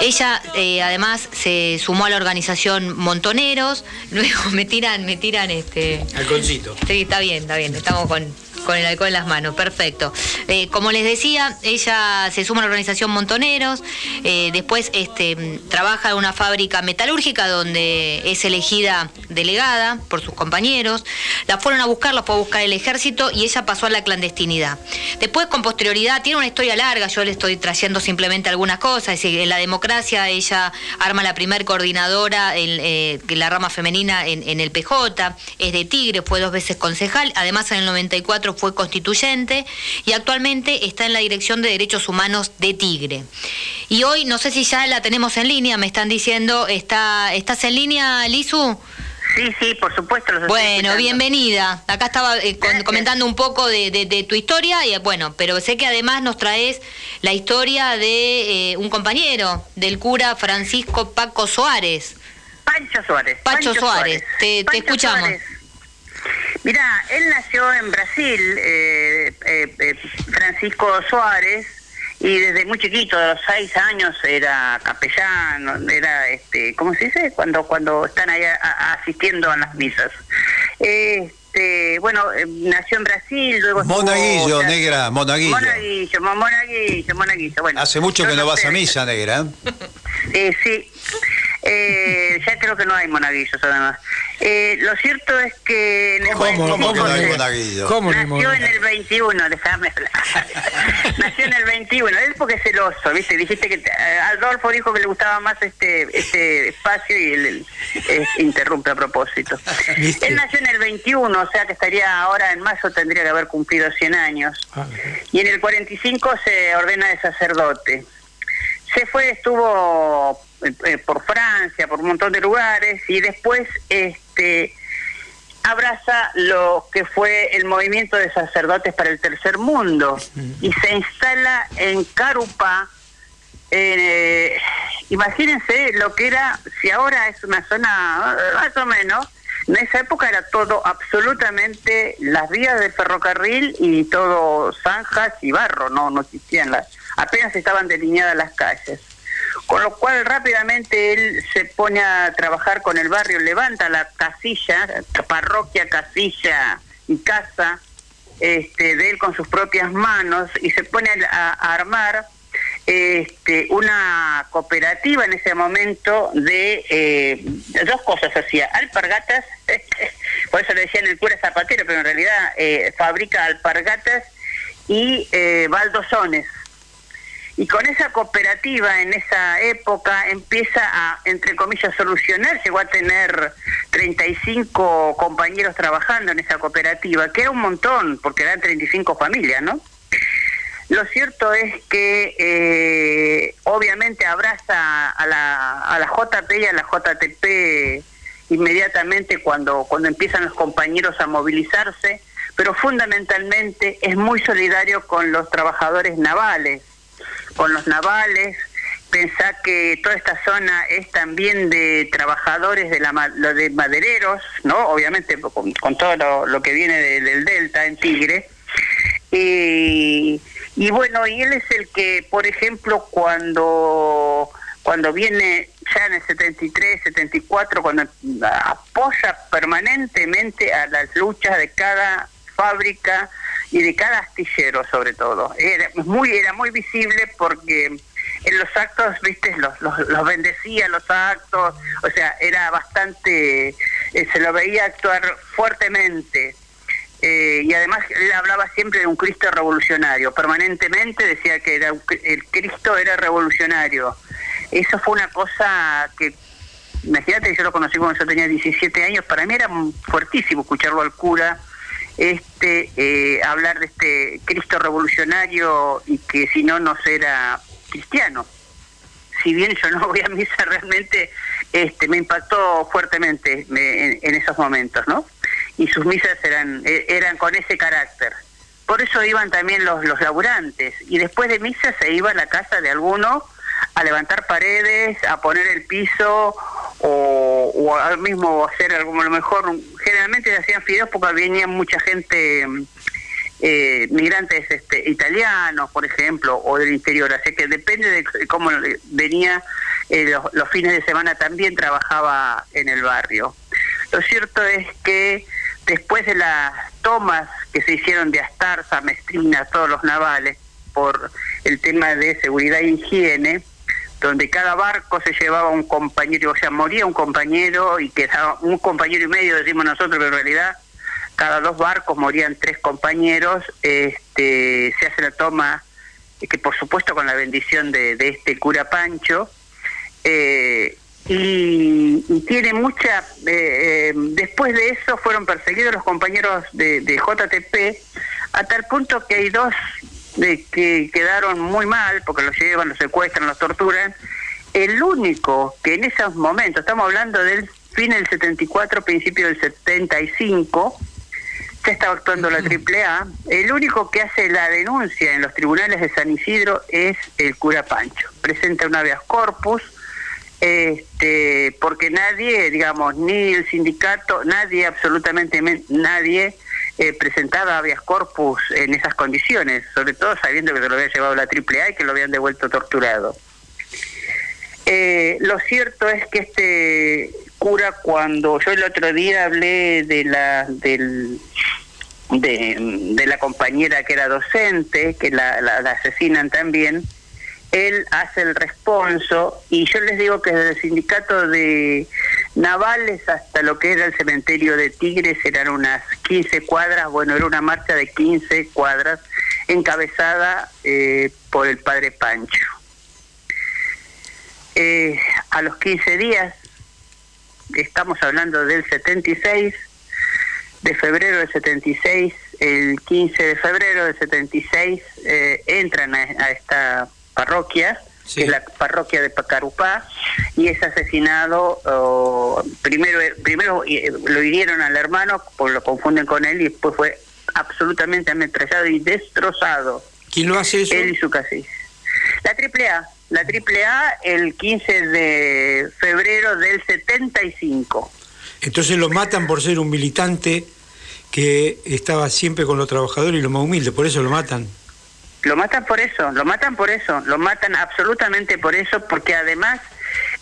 Ella, eh, además, se sumó a la organización Montoneros. <laughs> Luego me tiran, me tiran este. Halconcito. Sí, está bien, está bien. Estamos con, con el alcohol en las manos, perfecto. Eh, como les decía, ella se suma a la organización Montoneros, eh, después este, trabaja en una fábrica metalúrgica donde es elegida delegada por sus compañeros. La fueron a buscar, la fue a buscar el ejército y ella pasó a la clandestinidad. Después, con posterioridad, tiene una historia larga, yo le estoy trayendo simplemente algunas cosas. Es decir, en la democracia ella arma la primer coordinadora en eh, la rama femenina en, en el PJ, es de Tigre, fue dos veces concejal, además en el 94 fue constituyente y actualmente está en la Dirección de Derechos Humanos de Tigre. Y hoy, no sé si ya la tenemos en línea, me están diciendo, ¿está, ¿estás en línea, Lizu? Sí, sí, por supuesto. Los Bueno, escuchando. bienvenida. Acá estaba eh, con- comentando un poco de, de- de tu historia, y bueno, pero sé que además nos traes la historia de eh, un compañero, del cura Francisco Paco Suárez. Pancho Suárez. Pacho Suárez, te- te escuchamos. Mira, él nació en Brasil, eh, eh, eh, Francisco Suárez, y desde muy chiquito, de los seis años, era capellán, era, este, ¿cómo se dice? Cuando cuando están ahí a- a- asistiendo a las misas. Este, bueno, eh, nació en Brasil, luego estuvo- Monaguillo, o sea, negra, monaguillo. Monaguillo, mo- monaguillo, monaguillo. Bueno, Hace mucho que no vas sé. a misa, negra. Eh, sí, Eh, ya creo que no hay monaguillos además. Eh, lo cierto es que en el ¿Cómo, cómo que 45 no hay se- monaguillo? ¿Cómo no hay Nació en el 21, déjame hablar. <laughs> Nació en el 21, él porque es celoso, ¿viste? Dijiste que eh, Adolfo dijo que le gustaba más este este espacio y él, él, eh, interrumpe a propósito. ¿Viste? Él nació en el 21, o sea que estaría ahora en mayo tendría que haber cumplido 100 años. Ah, Y en el 45 se ordena de sacerdote. Se fue, estuvo eh, por Francia, por un montón de lugares y después este abraza lo que fue el movimiento de sacerdotes para el tercer mundo y se instala en Carupá. Eh, imagínense lo que era, si ahora es una zona eh, más o menos, en esa época era todo absolutamente las vías del ferrocarril y todo zanjas y barro, no, no existían las, apenas estaban delineadas las calles. Con lo cual rápidamente él se pone a trabajar con el barrio, levanta la casilla, parroquia, casilla y casa este, de él con sus propias manos y se pone a, a armar este, una cooperativa en ese momento de eh, dos cosas hacía, alpargatas, <laughs> por eso le decían el cura zapatero, pero en realidad eh, fabrica alpargatas y eh, baldosones. Y con esa cooperativa en esa época empieza a, entre comillas, solucionar, llegó a tener 35 compañeros trabajando en esa cooperativa, que era un montón, porque eran 35 familias, ¿no? Lo cierto es que eh, obviamente abraza a la, a la JP y a la JTP inmediatamente cuando, cuando empiezan los compañeros a movilizarse, pero fundamentalmente es muy solidario con los trabajadores navales, con los navales. Pensá que toda esta zona es también de trabajadores de la de madereros, ¿no? Obviamente con, con todo lo, que viene de- del delta en Tigre. Y, y bueno, y él es el que, por ejemplo, cuando cuando viene ya en el 73, 74, cuando apoya permanentemente a las luchas de cada fábrica y de cada astillero sobre todo. Era muy, era muy visible porque en los actos, viste, los, los, los bendecía los actos, o sea, era bastante, eh, se lo veía actuar fuertemente. Eh, y además él hablaba siempre de un Cristo revolucionario, permanentemente decía que era un- el Cristo era revolucionario. Eso fue una cosa que, imagínate yo lo conocí cuando yo tenía 17 años, para mí era fuertísimo escucharlo al cura, este eh, hablar de este Cristo revolucionario y que si no, no será cristiano. Si bien yo no voy a misa, <laughs> realmente este, me impactó fuertemente me- en, en esos momentos, ¿no? Y sus misas eran, eh, eran con ese carácter. Por eso iban también los, los laburantes. Y después de misa se iba a la casa de alguno a levantar paredes, a poner el piso o, o al mismo hacer algo, a lo mejor, generalmente se hacían fideos porque venía mucha gente eh, migrantes este, italianos, por ejemplo, o del interior, así que depende de cómo venía, eh, los, los fines de semana también trabajaba en el barrio. Lo cierto es que después de las tomas que se hicieron de Astarza, Mestrina, todos los navales, por el tema de seguridad e higiene, donde cada barco se llevaba un compañero, o sea, moría un compañero y quedaba un compañero y medio, decimos nosotros, pero en realidad cada dos barcos morían tres compañeros, este, se hace la toma, que por supuesto con la bendición de, este cura Pancho, eh, y, y tiene mucha, eh, eh, después de eso fueron perseguidos los compañeros de, de JTP, a tal punto que hay dos de que quedaron muy mal, porque los llevan, los secuestran, los torturan, el único que en esos momentos, estamos hablando del fin del 74, principio del 75, ya estaba actuando la AAA, el único que hace la denuncia en los tribunales de San Isidro es el cura Pancho. Presenta un habeas corpus, este, porque nadie, digamos, ni el sindicato, nadie, absolutamente men- nadie, eh, presentaba habeas corpus en esas condiciones, sobre todo sabiendo que se lo había llevado la AAA y que lo habían devuelto torturado. Eh, lo cierto es que este cura cuando yo el otro día hablé de la del de, la compañera que era docente, que la- la asesinan también, él hace el responso y yo les digo que desde el sindicato de navales hasta lo que era el cementerio de Tigres eran unas 15 cuadras, bueno, era una marcha de 15 cuadras encabezada eh, por el padre Pancho. Eh, a los 15 días, estamos hablando del 76, de febrero del 76, el 15 de febrero del 76, eh, entran a, a esta parroquia, que es la parroquia de Pacarupá, y es asesinado, oh, primero primero eh, lo hirieron al hermano, pues lo confunden con él, y después fue absolutamente ametrallado y destrozado. ¿Quién lo hace eso? Él y su cacique. La triple A, la triple A el 15 de febrero del 75. Entonces lo matan por ser un militante que estaba siempre con los trabajadores y los más humildes, por eso lo matan. Lo matan por eso, lo matan por eso, lo matan absolutamente por eso, porque además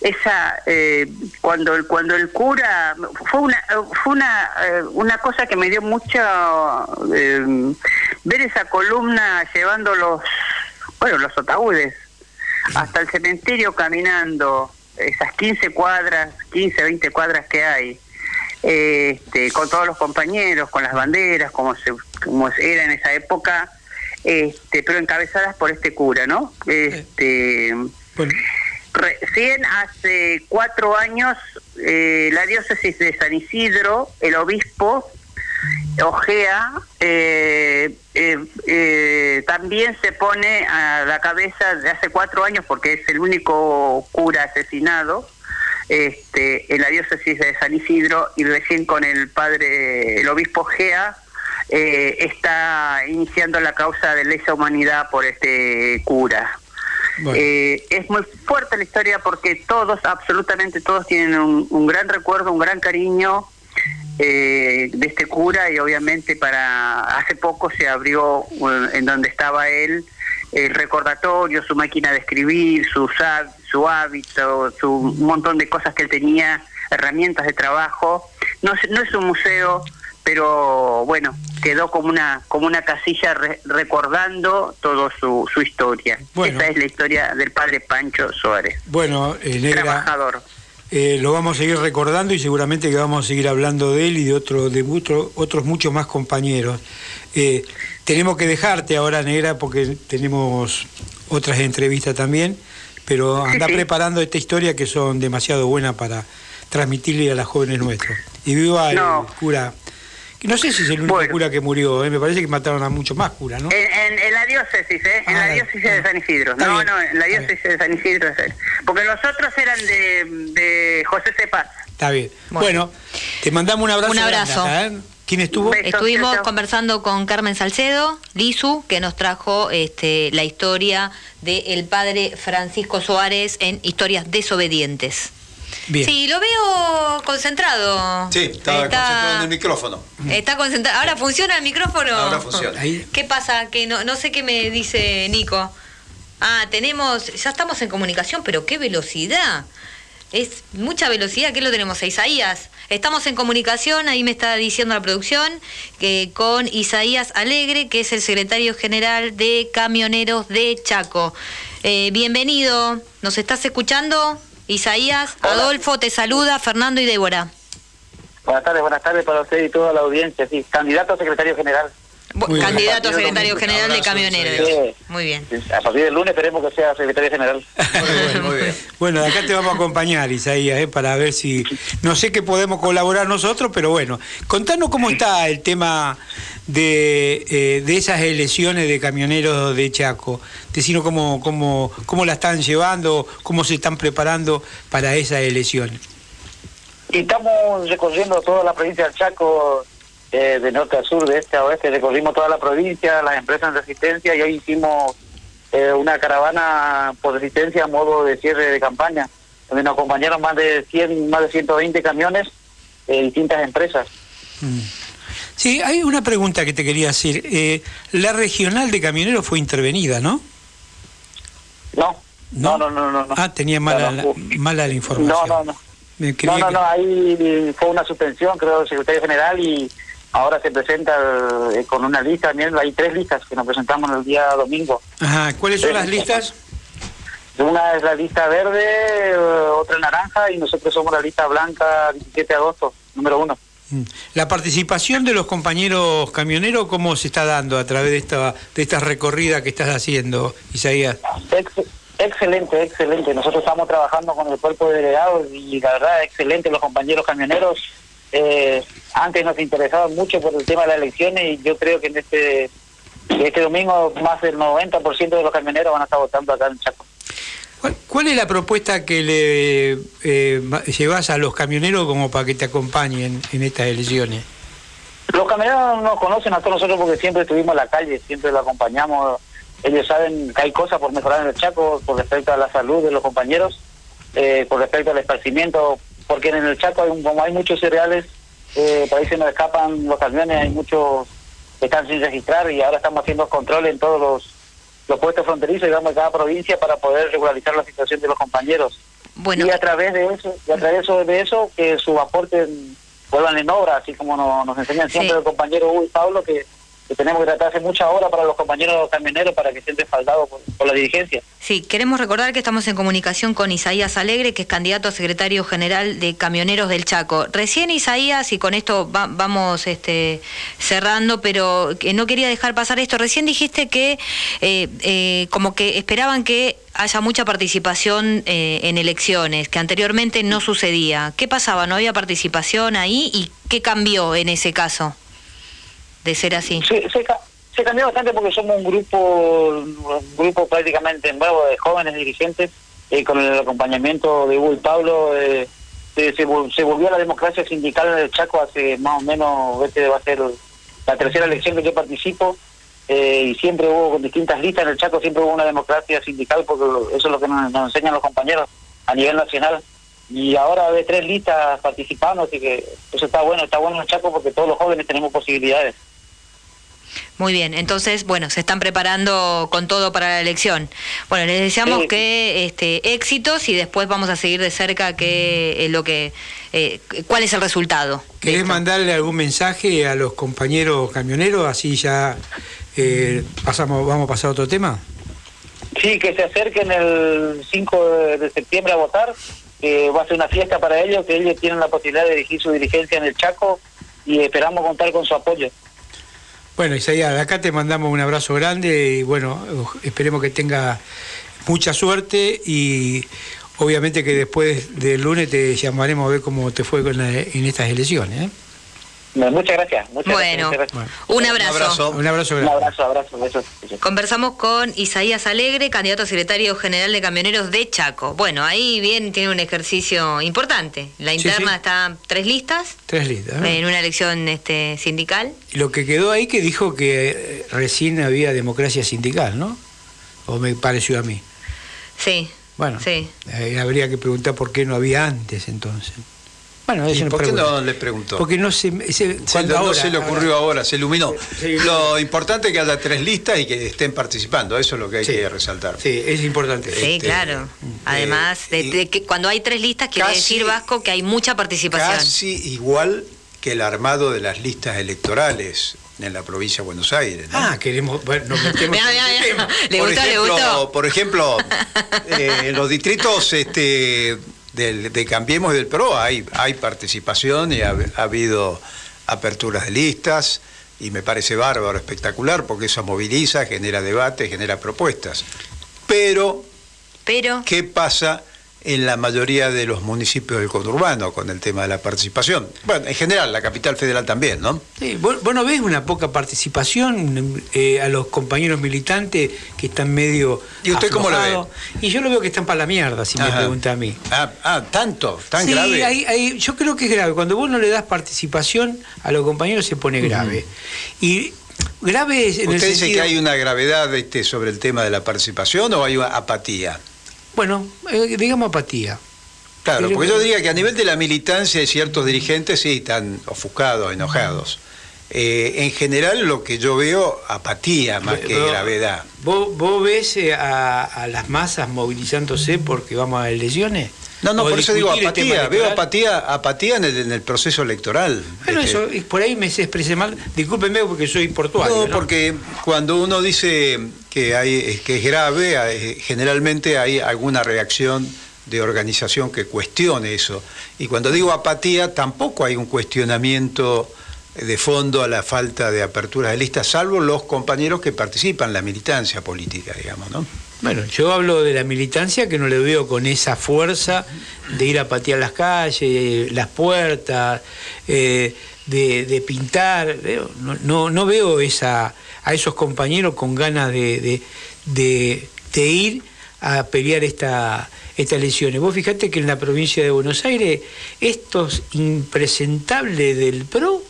esa eh, cuando el cuando el cura fue una fue una eh, una cosa que me dio mucho eh, ver esa columna llevando los bueno los ataúdes hasta el cementerio caminando esas 15 cuadras 15 20 cuadras que hay este, con todos los compañeros con las banderas como se como era en esa época este, pero encabezadas por este cura, ¿no? Este, Recién hace cuatro años eh, la diócesis de San Isidro, el obispo Ojea, eh, eh, eh, también se pone a la cabeza de hace cuatro años porque es el único cura asesinado este, en la diócesis de San Isidro y recién con el padre, el obispo Ojea, eh, está iniciando la causa de lesa humanidad por este cura. Eh, es muy fuerte la historia porque todos, absolutamente todos, tienen un, un gran recuerdo, un gran cariño eh, de este cura y obviamente para hace poco se abrió eh, en donde estaba él el recordatorio, su máquina de escribir, há- su hábito, su montón de cosas que él tenía, herramientas de trabajo. No, no es un museo, pero bueno, quedó como una como una casilla re- recordando toda su, su historia. Bueno. Esa es la historia del padre Pancho Suárez. Bueno, eh, Negra, Trabajador. eh, lo vamos a seguir recordando y seguramente que vamos a seguir hablando de él y de, otro, de otros muchos más compañeros. Eh, tenemos que dejarte ahora, Negra, porque tenemos otras entrevistas también, pero anda preparando esta historia que son demasiado buenas para transmitirle a las jóvenes nuestros. Y viva el cura, no sé si es el único cura que murió, eh, me parece que mataron a muchos más curas, ¿no? En, en- en la diócesis, ¿eh? En la Ah, diócesis de San Isidro. No, bien, no, en la diócesis de San Isidro. Porque los otros eran de, de José Cepaz. Está bien. Bueno, te mandamos un abrazo. Un abrazo. ¿eh? ¿Quién estuvo? Estuvimos conversando con Carmen Salcedo, Lizu, que nos trajo este, la historia del padre Francisco Suárez en Historias desobedientes. Bien. Sí, lo veo concentrado. Sí, estaba Está- concentrado en el micrófono. Está concentrado. ¿Ahora funciona el micrófono? Ahora funciona. ¿Qué pasa? Que no, no sé qué me dice Nico. Ah, tenemos, ya estamos en comunicación, pero qué velocidad. Es mucha velocidad, ¿qué lo tenemos a Isaías? Estamos en comunicación, ahí me está diciendo la producción, que con Isaías Alegre, que es el secretario general de Camioneros de Chaco. Eh, bienvenido, ¿nos estás escuchando? Isaías, Adolfo te saluda, Fernando y Débora. Buenas tardes, buenas tardes para usted y toda la audiencia. Sí, candidato a secretario general. Candidato a secretario general de Camioneros. sí. Muy bien. A partir del lunes esperemos que sea secretario general. <laughs> <laughs> Bueno, de acá te vamos a acompañar, Isaías, ¿eh? para ver si... No sé qué podemos colaborar nosotros, pero bueno, contanos cómo está el tema de, eh, de esas elecciones de camioneros de Chaco. Decinos cómo, cómo, cómo la están llevando, cómo se están preparando para esas elecciones. Y estamos recorriendo toda la provincia del Chaco, eh, de norte a sur, de este a oeste. Recorrimos toda la provincia, las empresas en resistencia y hoy hicimos eh, una caravana por resistencia a modo de cierre de campaña, donde nos acompañaron más de 100, más de 120 camiones de distintas empresas. Sí, hay una pregunta que te quería hacer. Eh, la regional de camioneros fue intervenida, ¿no? No, no, no, no, no. no. Ah, tenía mala, la, No, mala la información. No, no, no. No, no, que- no, ahí fue una suspensión, creo, del secretario general y ahora se presenta eh, con una lista, también hay tres listas que nos presentamos el día domingo. Ajá, ¿cuáles son las listas? Una es la lista verde, eh, otra naranja y nosotros somos la lista blanca 17 de agosto, número uno. Mm. La participación de los compañeros camioneros, ¿cómo se está dando a través de esta, de esta recorrida que estás haciendo, Isaías? Ex- excelente, excelente. Nosotros estamos trabajando con el cuerpo de delegados y la verdad, excelente. Los compañeros camioneros eh, antes nos interesaban mucho por el tema de las elecciones y yo creo que en este, este domingo más del 90% de los camioneros van a estar votando acá en Chaco. ¿Cuál, cuál es la propuesta que le eh, llevas a los camioneros como para que te acompañen en estas elecciones? Los camioneros nos conocen a todos nosotros porque siempre estuvimos en la calle, siempre lo acompañamos. Ellos saben que hay cosas por mejorar en el Chaco por respecto a la salud de los compañeros, eh, por respecto al esparcimiento, porque en el Chaco, hay un- como hay muchos cereales, eh, por ahí se nos escapan los camiones, hay muchos que están sin registrar y ahora estamos haciendo control en todos los, los puestos fronterizos, digamos, de cada provincia para poder regularizar la situación de los compañeros. Bueno, y a través de eso, y a través de eso, de eso que su aporte vuelvan en obra, así como nos, nos enseñan siempre Sí. el compañero Hugo y Pablo, que, que tenemos que tratar de hacer mucha obra para los compañeros camioneros para que estén respaldados por, por la dirigencia. Sí, queremos recordar que estamos en comunicación con Isaías Alegre, que es candidato a secretario general de Camioneros del Chaco. Recién Isaías, y con esto va- vamos este, cerrando, pero que no quería dejar pasar esto, recién dijiste que eh, eh, como que esperaban que haya mucha participación eh, en elecciones, que anteriormente no sucedía. ¿Qué pasaba? ¿No había participación ahí? ¿Y qué cambió en ese caso de ser así? Se, se, ca- se cambió bastante porque somos un grupo, un grupo prácticamente nuevo de jóvenes dirigentes, eh, con el acompañamiento de Hugo y Pablo. eh, se, se se volvió a la democracia sindical en el Chaco hace más o menos, este va a ser la tercera elección que yo participo. eh, y siempre hubo con distintas listas en el Chaco, siempre hubo una democracia sindical, porque eso es lo que nos, enseñan los compañeros a nivel nacional. Y ahora hay tres listas participando, así que eso está bueno, está bueno en el Chaco porque todos los jóvenes tenemos posibilidades. Muy bien, entonces, bueno, se están preparando con todo para la elección. Bueno, les deseamos Sí. que este, éxitos y después vamos a seguir de cerca qué es lo que, eh, cuál es el resultado. ¿Querés mandarle algún mensaje a los compañeros camioneros? Así ya eh, pasamos, vamos a pasar a otro tema. Sí, que se acerquen el 5 de, de septiembre a votar, que va a ser una fiesta para ellos, que ellos tienen la posibilidad de dirigir su dirigencia en el Chaco y esperamos contar con su apoyo. Bueno, Isaías, acá te mandamos un abrazo grande y bueno, esperemos que tenga mucha suerte y obviamente que después del lunes te llamaremos a ver cómo te fue con la- en estas elecciones. ¿eh? Muchas gracias. Muchas Bueno, gracias, muchas gracias. un abrazo. Un abrazo Un abrazo, abrazo, besos. Conversamos con Isaías Alegre, candidato a secretario general de camioneros de Chaco. Bueno, ahí bien tiene un ejercicio importante. La interna sí. está tres listas Tres listas. ¿eh? en una elección este, sindical. Y Lo que quedó ahí que dijo que eh, recién había democracia sindical, ¿no? O me pareció a mí. Sí. Bueno, Sí. eh, habría que preguntar por qué no había antes entonces. Bueno, ¿Y por qué no le preguntó? Porque no se, se- Se cuando lo- no ahora- se le ocurrió ahora, se iluminó. Sí. Lo importante es que haya tres listas y que estén participando, eso es lo que hay Sí. que resaltar. Sí, es importante. Sí, Este, claro. Además, de, de que cuando hay tres listas quiere casi- decir, Vasco, que hay mucha participación. Casi igual que el armado de las listas electorales en la provincia de Buenos Aires. ¿no? Ah, queremos, bueno, nos metemos <laughs> este. ¿Le por gustó, le ejemplo, gustó? Por ejemplo, <laughs> eh, en los distritos este, del, de Cambiemos y del PRO hay, hay participación y ha, ha habido aperturas de listas y me parece bárbaro, espectacular, porque eso moviliza, genera debate, genera propuestas. Pero, Pero, ¿qué pasa en la mayoría de los municipios del conurbano con el tema de la participación? Bueno, en general, la capital federal también, ¿no? Sí, ¿vos, vos no ves una poca participación eh, a los compañeros militantes que están medio. ¿Y usted cómo lo ve? Y yo lo veo que están para la mierda, si me pregunta a mí. Ah, ah, tanto, tan sí, grave. hay- hay- yo creo que es grave. Cuando vos no le das participación a los compañeros se pone grave. Y grave es en el ¿Usted dice sentido- que hay una gravedad este, sobre el tema de la participación o hay una apatía? Bueno, eh, digamos apatía. Claro, porque yo diría que a nivel de la militancia de ciertos dirigentes sí están ofuscados, enojados. Eh, en general lo que yo veo, apatía más que gravedad. ¿Vos, vos ves eh, a, a las masas movilizándose porque vamos a elecciones? No, no, por eso digo apatía, veo apatía, apatía en el, en el proceso electoral. Bueno, Este, eso, por ahí me expresé mal. Discúlpenme porque soy portuario. No, ¿no? porque cuando uno dice que, hay, que es grave, hay- generalmente hay alguna reacción de organización que cuestione eso. Y cuando digo apatía, tampoco hay un cuestionamiento de fondo a la falta de apertura de listas, salvo los compañeros que participan en la militancia política, digamos, ¿no? Bueno, yo hablo de la militancia que no le veo con esa fuerza de ir a patear las calles, las puertas, eh, de, de pintar. No, no, no veo esa, a esos compañeros con ganas de, ir a pelear esta, estas elecciones. Vos fijate que en la provincia de Buenos Aires estos impresentables del PRO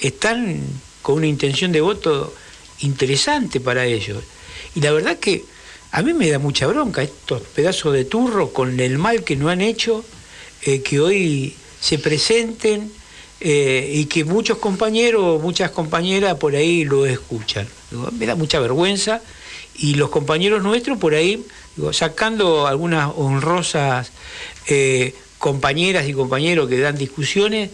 están con una intención de voto interesante para ellos. Y la verdad que a mí me da mucha bronca estos pedazos de turro con el mal que no han hecho, eh, que hoy se presenten eh, y que muchos compañeros, muchas compañeras por ahí lo escuchan. Me da mucha vergüenza y los compañeros nuestros por ahí, sacando algunas honrosas eh, compañeras y compañeros que dan discusiones,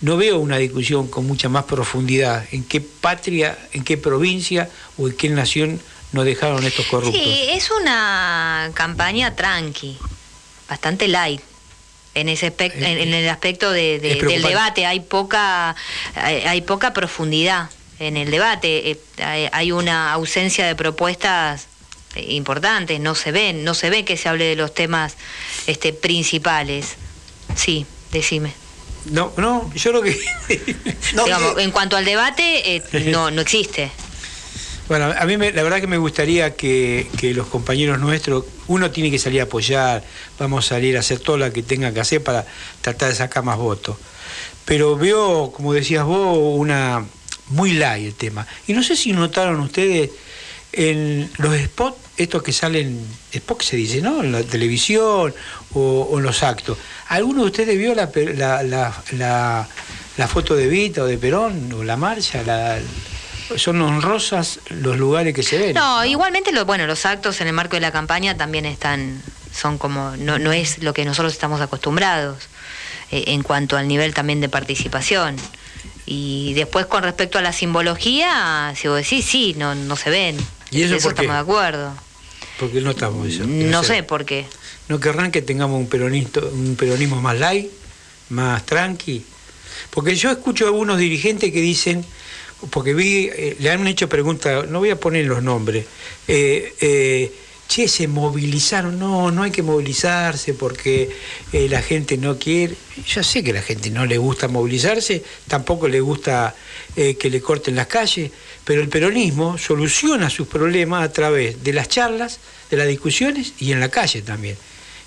no veo una discusión con mucha más profundidad en qué patria, en qué provincia o en qué nación nos dejaron estos corruptos. Sí, es una campaña tranqui, bastante light. En ese aspec- en, en el aspecto de- del debate. Hay poca hay, hay poca profundidad en el debate. Eh, hay, hay una ausencia de propuestas eh, importantes. No se ven no se ve que se hable de los temas este principales. Sí decime. No, no, yo creo que <laughs> <laughs> Digamos, en cuanto al debate eh, no no existe Bueno, a mí me- la verdad que me gustaría que, los compañeros nuestros, uno tiene que salir a apoyar, vamos a salir a hacer todo lo que tenga que hacer para tratar de sacar más votos. Pero veo, como decías vos, una muy light el tema. Y no sé si notaron ustedes en los spots, estos que salen, spots se dice, ¿no? En la televisión o, en los actos. ¿Alguno de ustedes vio la- la foto de Vita o de Perón o la marcha? La, son honrosas los lugares que se ven. No, igualmente lo, bueno, los actos en el marco de la campaña también están, son como, no, no es lo que nosotros estamos acostumbrados eh, en cuanto al nivel también de participación. Y después con respecto a la simbología, si vos decís, sí, no, no se ven. ¿Y eso De por qué? estamos de acuerdo. Porque no estamos eso. No sé por qué. ¿No querrán que tengamos un, peronista, un peronismo más light, más tranqui? Porque yo escucho a algunos dirigentes que dicen, porque vi, eh, le han hecho preguntas, no voy a poner los nombres, eh, eh, che, se movilizaron, no, no hay que movilizarse porque eh, la gente no quiere. Yo sé que la gente no le gusta movilizarse, tampoco le gusta que le corten las calles, pero el peronismo soluciona sus problemas a través de las charlas, de las discusiones y en la calle también.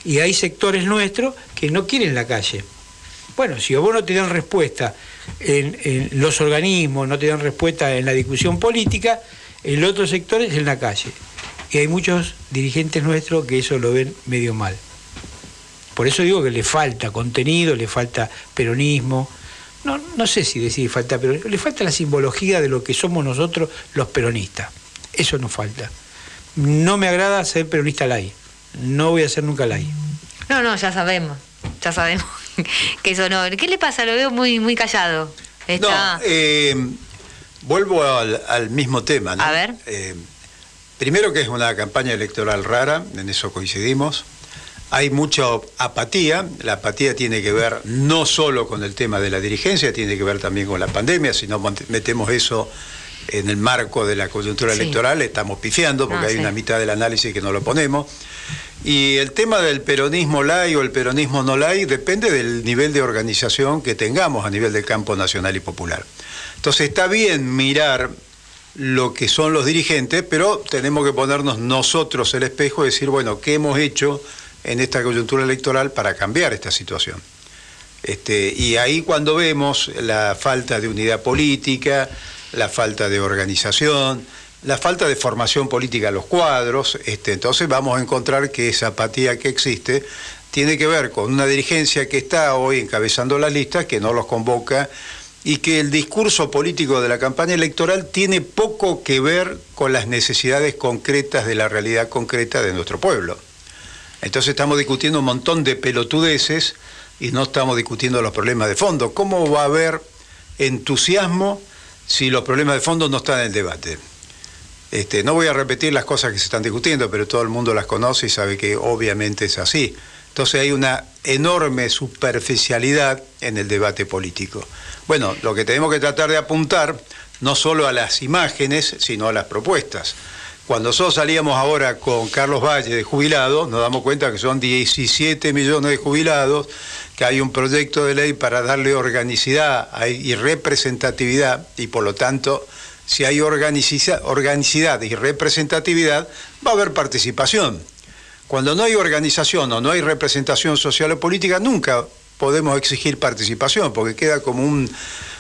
Y hay sectores nuestros que no quieren la calle. Bueno, si a vos no te dan respuesta en, los organismos, no te dan respuesta en la discusión política, el otro sector es en la calle. Y hay muchos dirigentes nuestros que eso lo ven medio mal. Por eso digo que le falta contenido, le falta peronismo. No, no sé si decir falta peronismo, le falta la simbología de lo que somos nosotros los peronistas. Eso nos falta. No me agrada ser peronista lay. No voy a ser nunca lay. No, no, ya sabemos, ya sabemos <laughs> que eso no. ¿Qué le pasa? Lo veo muy, muy callado. Está... No, eh, vuelvo al, al mismo tema. ¿no? A ver. Eh, primero que es una campaña electoral rara, en eso coincidimos. Hay mucha apatía. La apatía tiene que ver no solo con el tema de la dirigencia, tiene que ver también con la pandemia. Si no metemos eso en el marco de la coyuntura Sí. electoral, estamos pifiando porque hay sí. una mitad del análisis que no lo ponemos. Y el tema del peronismo lay o el peronismo no lay depende del nivel de organización que tengamos a nivel del campo nacional y popular. Entonces está bien mirar lo que son los dirigentes, pero tenemos que ponernos nosotros el espejo y decir, bueno, ¿qué hemos hecho en esta coyuntura electoral para cambiar esta situación? Este, y ahí cuando vemos la falta de unidad política, la falta de organización, la falta de formación política en los cuadros, este, entonces vamos a encontrar que esa apatía que existe tiene que ver con una dirigencia que está hoy encabezando las listas, que no los convoca, y que el discurso político de la campaña electoral tiene poco que ver con las necesidades concretas de la realidad concreta de nuestro pueblo. Entonces estamos discutiendo un montón de pelotudeces y no estamos discutiendo los problemas de fondo. ¿Cómo va a haber entusiasmo si los problemas de fondo no están en el debate? Este, no voy a repetir las cosas que se están discutiendo, pero todo el mundo las conoce y sabe que obviamente es así. Entonces hay una enorme superficialidad en el debate político. Bueno, lo que tenemos que tratar de apuntar no solo a las imágenes, sino a las propuestas. Cuando nosotros salíamos ahora con Carlos Valle de jubilados, nos damos cuenta que son 17 millones de jubilados, que hay un proyecto de ley para darle organicidad y representatividad, y por lo tanto, si hay organicidad y representatividad, va a haber participación. Cuando no hay organización o no hay representación social o política, nunca podemos exigir participación, porque queda como un,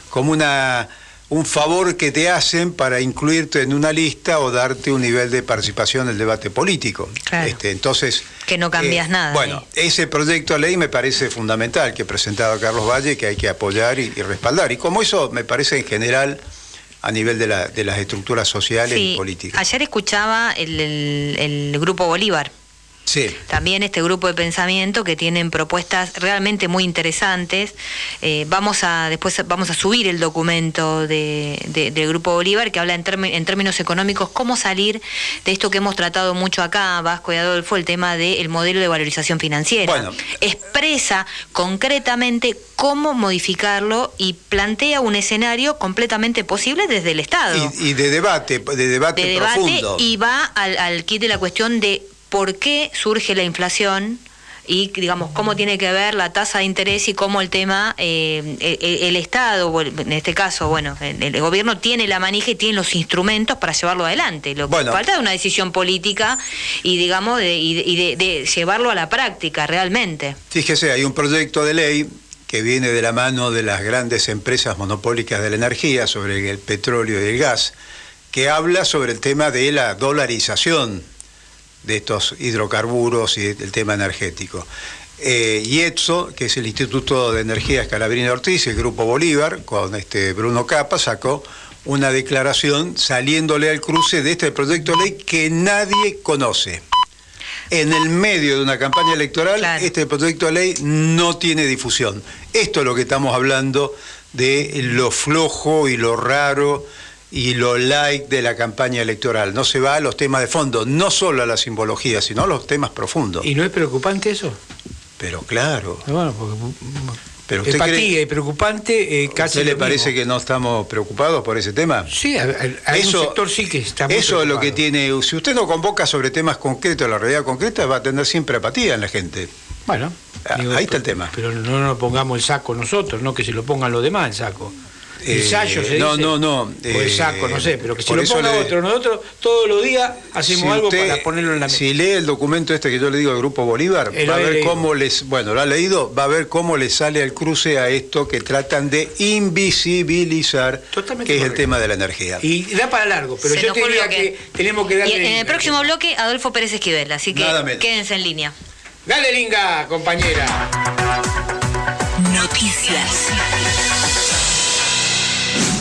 como una un favor que te hacen para incluirte en una lista o darte un nivel de participación en el debate político. Este, entonces. Que no cambias eh, nada. Bueno, ese proyecto de ley me parece fundamental que ha presentado Carlos Valle, que hay que apoyar y, respaldar. Y como eso me parece en general a nivel de, la, de las estructuras sociales y políticas. Ayer escuchaba el, el Grupo Bolívar también este grupo de pensamiento que tienen propuestas realmente muy interesantes. Eh, vamos a después vamos a subir el documento de, del grupo Bolívar que habla en, en, términos económicos cómo salir de esto que hemos tratado mucho acá, Vasco y Adolfo, el tema del modelo de valorización financiera. Expresa concretamente cómo modificarlo y plantea un escenario completamente posible desde el Estado. Y, de debate, de debate, de debate y va al, al kit de la cuestión de por qué surge la inflación y digamos cómo tiene que ver la tasa de interés y cómo el tema eh, el, Estado en este caso bueno el, gobierno tiene la manija y tiene los instrumentos para llevarlo adelante. Lo que falta es una decisión política y digamos de, y de, llevarlo a la práctica realmente. Fíjese hay un proyecto de ley que viene de la mano de las grandes empresas monopólicas de la energía sobre el petróleo y el gas que habla sobre el tema de la dolarización de estos hidrocarburos y del tema energético. Eh, IETSO, que es el Instituto de Energía Escalabrina Ortiz, el Grupo Bolívar, con este Bruno Capa, sacó una declaración saliéndole al cruce de este proyecto de ley que nadie conoce. En el medio de una campaña electoral, este proyecto de ley no tiene difusión. Esto es lo que estamos hablando de lo flojo y lo raro y lo like de la campaña electoral. No se va a los temas de fondo, no solo a la simbología, sino a los temas profundos. ¿Y no es preocupante eso? Pero claro. Bueno, porque pero usted Empatía y preocupante, eh, casi. ¿Usted le parece que no estamos preocupados por ese tema? Sí, hay un sector sí que está muy Eso es lo que tiene. Si usted no convoca sobre temas concretos, la realidad concreta, va a tener siempre apatía en la gente. Bueno, ah, ahí está el tema. Pero no nos pongamos el saco nosotros, no que se lo pongan los demás el saco. Ensayo eh, se no, No, no, no. O saco, no sé, pero que si lo ponga otro. Nosotros todos los días hacemos algo para ponerlo en la mesa. Si lee el documento este que yo le digo al Grupo Bolívar, va a ver cómo les, bueno, lo ha leído, va a ver cómo le sale al cruce a esto que tratan de invisibilizar, que es el tema de la energía. Y da para largo, pero yo diría que tenemos que darle... Y en el próximo bloque, Adolfo Pérez Esquivel, así que quédense en línea. Dale, Linga, compañera. Noticias.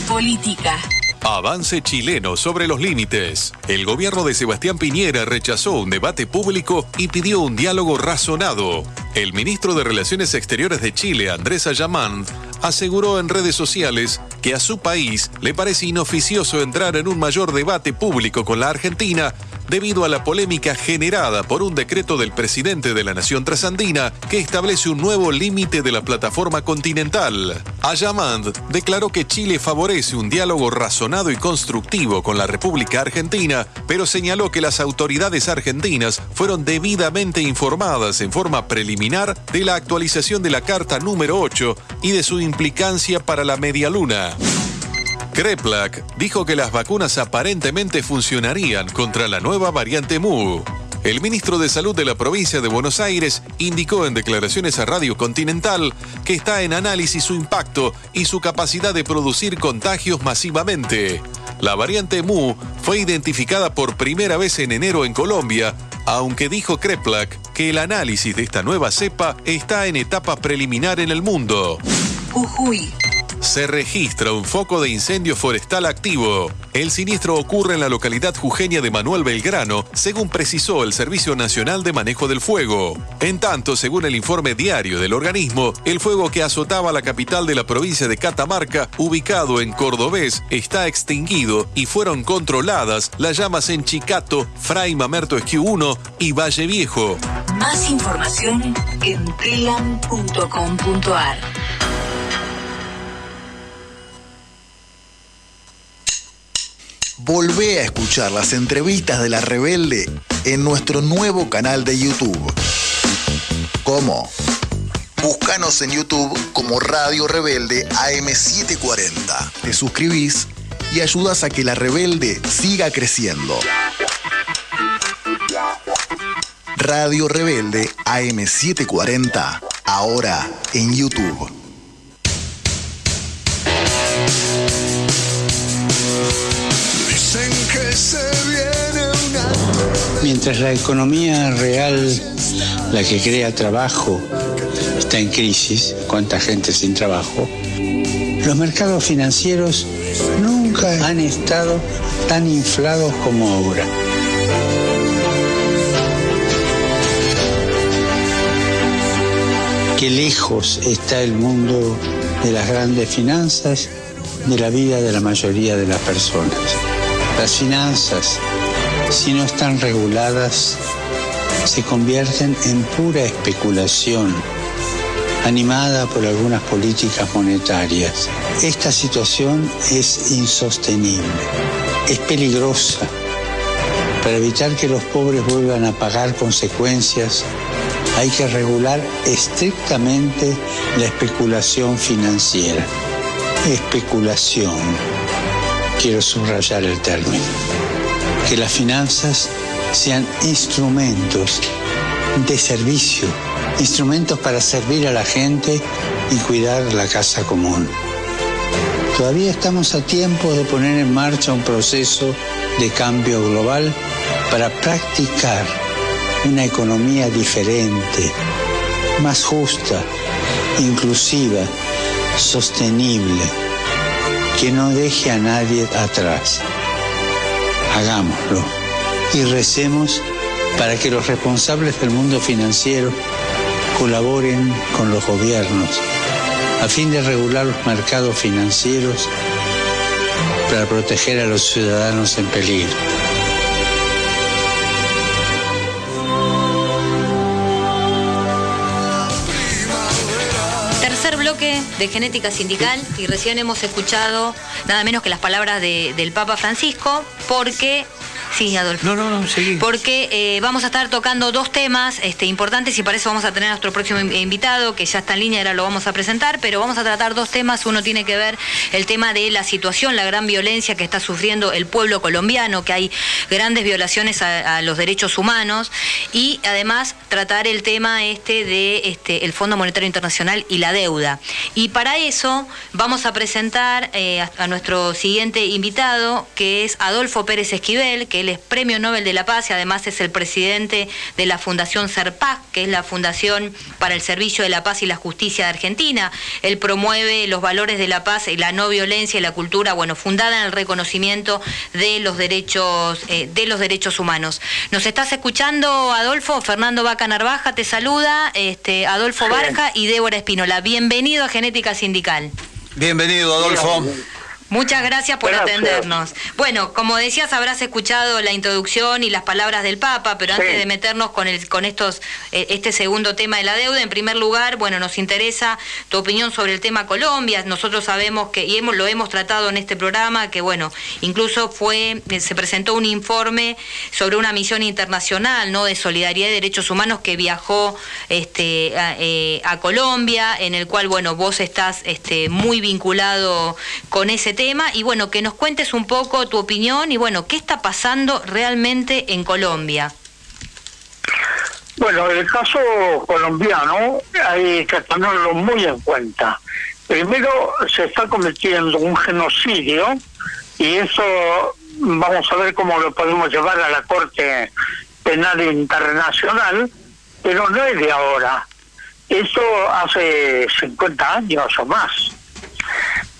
Política. Avance chileno sobre los límites. El gobierno de Sebastián Piñera rechazó un debate público y pidió un diálogo razonado. El ministro de Relaciones Exteriores de Chile, Andrés Ayamán, aseguró en redes sociales que a su país le parece inoficioso entrar en un mayor debate público con la Argentina debido a la polémica generada por un decreto del presidente de la Nación Trasandina que establece un nuevo límite de la plataforma continental. Ayamand declaró que Chile favorece un diálogo razonado y constructivo con la República Argentina, pero señaló que las autoridades argentinas fueron debidamente informadas en forma preliminar de la actualización de la Carta número 8 y de su implicancia para la media luna. Kreplak dijo que las vacunas aparentemente funcionarían contra la nueva variante Mu. El ministro de Salud de la provincia de Buenos Aires indicó en declaraciones a Radio Continental que está en análisis su impacto y su capacidad de producir contagios masivamente. La variante Mu fue identificada por primera vez en enero en Colombia, aunque dijo Kreplak que el análisis de esta nueva cepa está en etapa preliminar en el mundo. Jujuy. se registra un foco de incendio forestal activo. El siniestro ocurre en la localidad jujeña de Manuel Belgrano, según precisó el Servicio Nacional de Manejo del Fuego. En tanto, según el informe diario del organismo, el fuego que azotaba la capital de la provincia de Catamarca, ubicado en Cordobés, está extinguido y fueron controladas las llamas en Chicato, Fray Mamerto Esquiu 1 y Valle Viejo. Más información en telam.com.ar. Volvé a escuchar las entrevistas de La Rebelde en nuestro nuevo canal de YouTube. ¿Cómo? Búscanos en YouTube como Radio Rebelde AM740. Te suscribís y ayudas a que La Rebelde siga creciendo. Radio Rebelde AM740, ahora en YouTube. Mientras la economía real, la que crea trabajo, está en crisis, cuánta gente sin trabajo, los mercados financieros nunca han estado tan inflados como ahora. Qué lejos está el mundo de las grandes finanzas de la vida de la mayoría de las personas. Las finanzas, si no están reguladas, se convierten en pura especulación, animada por algunas políticas monetarias. Esta situación es insostenible, es peligrosa. Para evitar que los pobres vuelvan a pagar consecuencias, hay que regular estrictamente la especulación financiera. Especulación. Quiero subrayar el término. Que las finanzas sean instrumentos de servicio, instrumentos para servir a la gente y cuidar la casa común. Todavía estamos a tiempo de poner en marcha un proceso de cambio global para practicar una economía diferente, más justa, inclusiva, sostenible, que no deje a nadie atrás. Hagámoslo y recemos para que los responsables del mundo financiero colaboren con los gobiernos a fin de regular los mercados financieros para proteger a los ciudadanos en peligro. De Genética Sindical y recién hemos escuchado nada menos que las palabras de- del Papa Francisco porque... Sí, Adolfo. No, no, no, seguí. Porque eh, vamos a estar tocando dos temas este, importantes y para eso vamos a tener a nuestro próximo in- invitado, que ya está en línea, ahora lo vamos a presentar, pero vamos a tratar dos temas. Uno tiene que ver el tema de la situación, la gran violencia que está sufriendo el pueblo colombiano, que hay grandes violaciones a, a los derechos humanos, y además tratar el tema este de este, el Fondo Monetario Internacional y la deuda. Y para eso vamos a presentar eh, a, a nuestro siguiente invitado, que es Adolfo Pérez Esquivel, que él es Premio Nobel de la Paz y además es el presidente de la Fundación CERPAC, que es la Fundación para el Servicio de la Paz y la Justicia de Argentina. Él promueve los valores de la paz y la no violencia y la cultura, bueno, fundada en el reconocimiento de los derechos, eh, de los derechos humanos. ¿Nos estás escuchando, Adolfo? Fernando Vaca Narvaja te saluda, este, Adolfo. Barja y Débora Espinola. Bienvenido a Genética Sindical. Bienvenido, Adolfo. Muchas gracias por Gracias. atendernos. Bueno, como decías, habrás escuchado la introducción y las palabras del Papa, pero antes Sí. de meternos con el, con estos, eh, este segundo tema de la deuda, en primer lugar, bueno, nos interesa tu opinión sobre el tema Colombia. Nosotros sabemos que, y hemos, lo hemos tratado en este programa, que bueno, incluso fue, eh, se presentó un informe sobre una misión internacional, ¿no? De solidaridad y derechos humanos que viajó este, a, eh, a Colombia, en el cual, bueno, vos estás este, muy vinculado con ese tema y bueno, que nos cuentes un poco tu opinión y bueno, qué está pasando realmente en Colombia. Bueno, el caso colombiano hay que tenerlo muy en cuenta. Primero, se está cometiendo un genocidio y eso vamos a ver cómo lo podemos llevar a la Corte Penal Internacional, pero no es de ahora. Eso hace 50 años o más.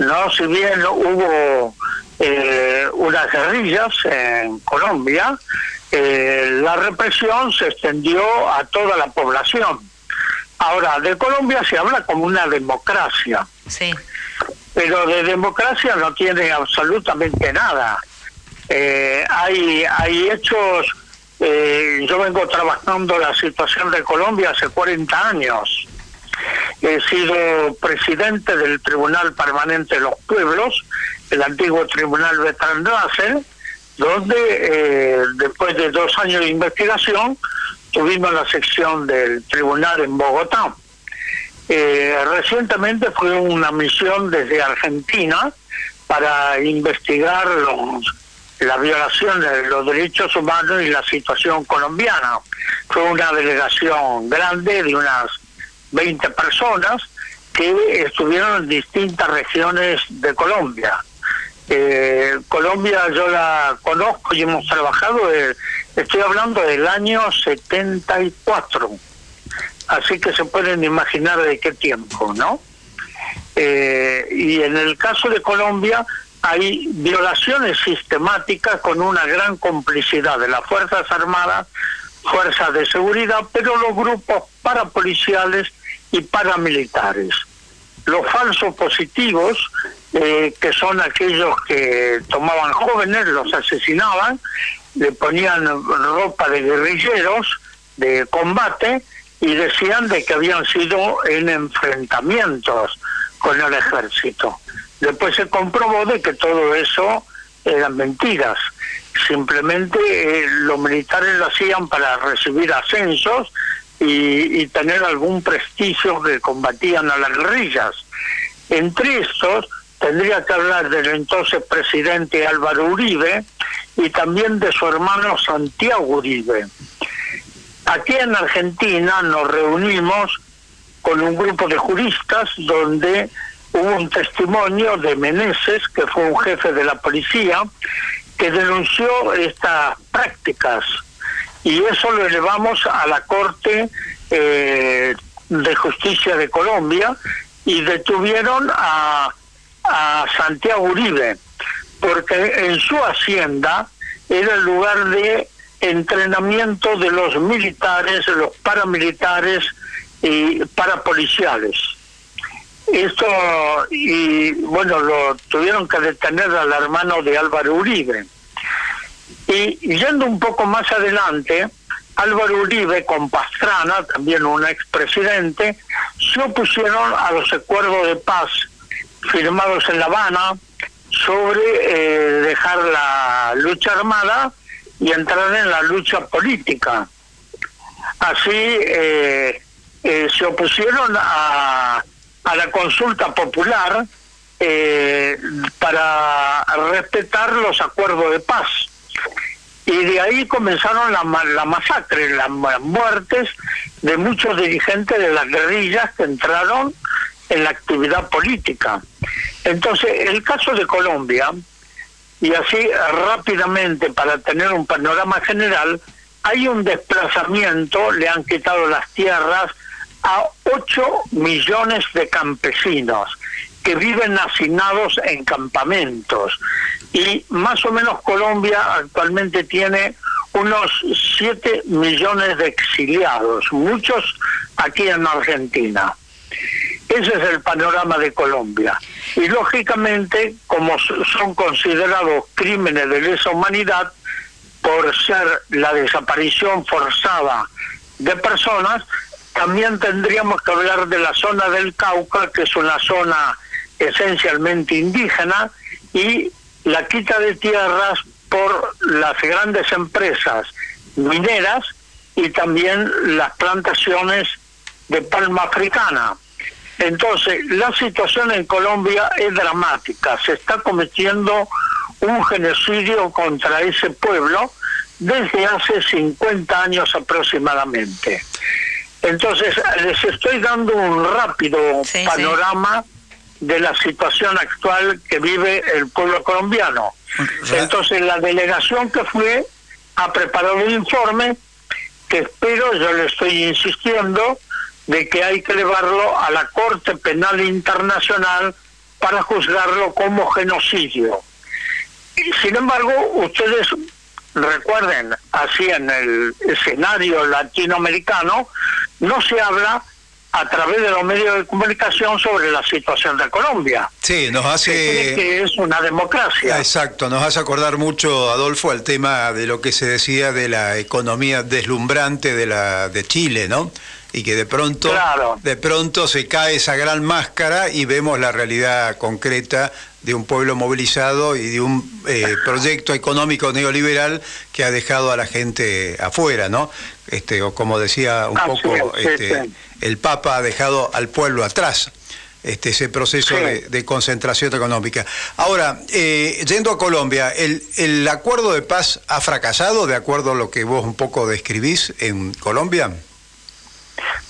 ¿No? Si bien hubo eh, unas guerrillas en Colombia, eh, la represión se extendió a toda la población. Ahora, de Colombia se habla como una democracia. Sí. Pero de democracia no tiene absolutamente nada. Eh, hay, hay hechos, eh, yo vengo trabajando la situación de Colombia hace 40 años. He sido presidente del Tribunal Permanente de los Pueblos, el antiguo Tribunal Bertrand Russell, donde eh, después de dos años de investigación tuvimos la sección del tribunal en Bogotá. Eh, recientemente fue una misión desde Argentina para investigar los, la violación de los derechos humanos y la situación colombiana. Fue una delegación grande de unas 20 personas que estuvieron en distintas regiones de Colombia. Eh, Colombia yo la conozco y hemos trabajado, eh, estoy hablando del año 74, así que se pueden imaginar de qué tiempo, ¿no? Eh, y en el caso de Colombia hay violaciones sistemáticas con una gran complicidad de las Fuerzas Armadas, Fuerzas de Seguridad, pero los grupos parapoliciales y paramilitares. Los falsos positivos, eh, que son aquellos que tomaban jóvenes, los asesinaban, le ponían ropa de guerrilleros, de combate, y decían de que habían sido en enfrentamientos con el ejército. Después se comprobó de que todo eso eran mentiras. Simplemente eh, los militares lo hacían para recibir ascensos y, tener algún prestigio que combatían a las guerrillas. Entre estos tendría que hablar del entonces presidente Álvaro Uribe y también de su hermano Santiago Uribe. Aquí en Argentina nos reunimos con un grupo de juristas donde hubo un testimonio de Meneses, que fue un jefe de la policía, que denunció estas prácticas y eso lo elevamos a la Corte eh, de Justicia de Colombia y detuvieron a, a Santiago Uribe, porque en su hacienda era el lugar de entrenamiento de los militares, los paramilitares y parapoliciales. Esto, y bueno, lo tuvieron que detener al hermano de Álvaro Uribe. Y yendo un poco más adelante, Álvaro Uribe con Pastrana, también un expresidente, se opusieron a los acuerdos de paz firmados en La Habana sobre eh, dejar la lucha armada y entrar en la lucha política. Así eh, eh, se opusieron a, a, la consulta popular eh, para respetar los acuerdos de paz. Y de ahí comenzaron la, la masacre, las muertes de muchos dirigentes de las guerrillas que entraron en la actividad política. Entonces, el caso de Colombia, y así rápidamente para tener un panorama general, hay un desplazamiento, le han quitado las tierras a 8 millones de campesinos que viven hacinados en campamentos. Y más o menos Colombia actualmente tiene unos 7 millones de exiliados, muchos aquí en Argentina. Ese es el panorama de Colombia. Y lógicamente, como son considerados crímenes de lesa humanidad, por ser la desaparición forzada de personas, también tendríamos que hablar de la zona del Cauca, que es una zona esencialmente indígena, y la quita de tierras por las grandes empresas mineras y también las plantaciones de palma africana. Entonces, la situación en Colombia es dramática. Se está cometiendo un genocidio contra ese pueblo desde hace 50 años aproximadamente. Entonces, les estoy dando un rápido sí, panorama sí. De la situación actual que vive el pueblo colombiano. Entonces, la delegación que fue ha preparado un informe que espero, yo le estoy insistiendo, de que hay que llevarlo a la Corte Penal Internacional para juzgarlo como genocidio. Y, sin embargo, ustedes recuerden, así en el escenario latinoamericano, no se habla a través de los medios de comunicación sobre la situación de Colombia. Sí, nos hace... que es una democracia. Exacto, nos hace acordar mucho, Adolfo, al tema de lo que se decía de la economía deslumbrante de, la, de Chile, ¿no? Y que de pronto, de pronto se cae esa gran máscara y vemos la realidad concreta de un pueblo movilizado y de un eh, proyecto económico neoliberal que ha dejado a la gente afuera, ¿no? Este, o como decía un poco este, el Papa ha dejado al pueblo atrás. Este, ese proceso de, concentración económica. Ahora, eh, yendo a Colombia, el, ¿el acuerdo de paz ha fracasado de acuerdo a lo que vos un poco describís en Colombia?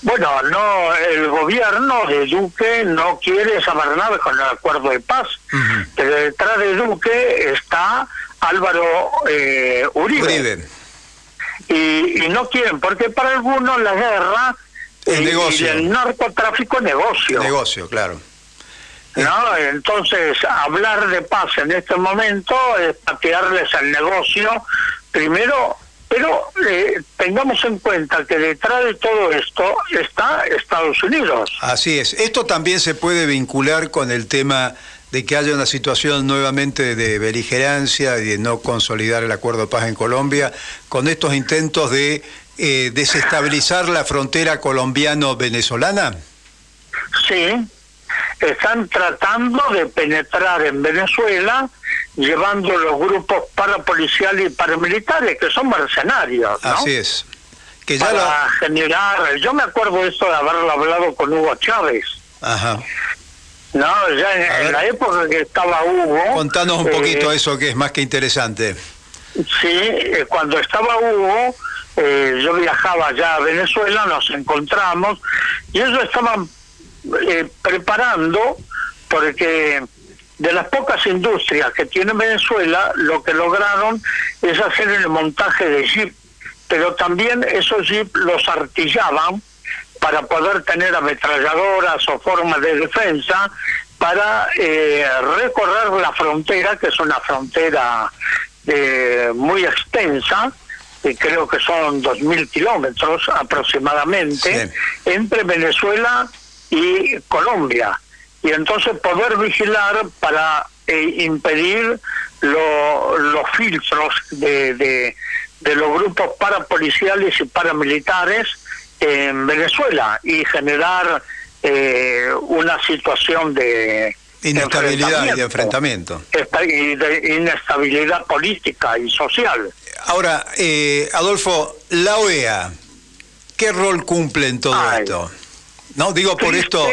Bueno, no, el gobierno de Duque no quiere saber nada con el acuerdo de paz, pero detrás de Duque está Álvaro eh, Uribe. Y, no quieren, porque para algunos la guerra y, el narcotráfico es negocio. Negocio, claro. ¿No? Entonces, hablar de paz en este momento es patearles el negocio, primero pero eh, tengamos en cuenta que detrás de todo esto está Estados Unidos. Así es. Esto también se puede vincular con el tema de que haya una situación nuevamente de beligerancia y de no consolidar el acuerdo de paz en Colombia, con estos intentos de eh, desestabilizar la frontera colombiano-venezolana. Sí, están tratando de penetrar en Venezuela llevando los grupos parapoliciales y paramilitares, que son mercenarios. ¿no? Así es. Que ya Para generar, yo me acuerdo esto de haberlo hablado con Hugo Chávez. Ajá. No, ya en, la época que estaba Hugo. Contanos un poquito eh, eso que es más que interesante. Sí, eh, cuando estaba Hugo, eh, yo viajaba ya a Venezuela, nos encontramos y ellos estaban preparando porque de las pocas industrias que tiene Venezuela, lo que lograron es hacer el montaje de jeep, pero también esos jeep los artillaban para poder tener ametralladoras o formas de defensa para eh, recorrer la frontera, que es una frontera eh, muy extensa, y creo que son 2.000 kilómetros aproximadamente, entre Venezuela y Colombia. Y entonces poder vigilar para eh, impedir los filtros de, de, los grupos parapoliciales y paramilitares en Venezuela y generar eh, una situación de inestabilidad y de enfrentamiento y de inestabilidad política y social. Ahora, eh, Adolfo, la OEA, ¿qué rol cumple en todo esto? No digo por esto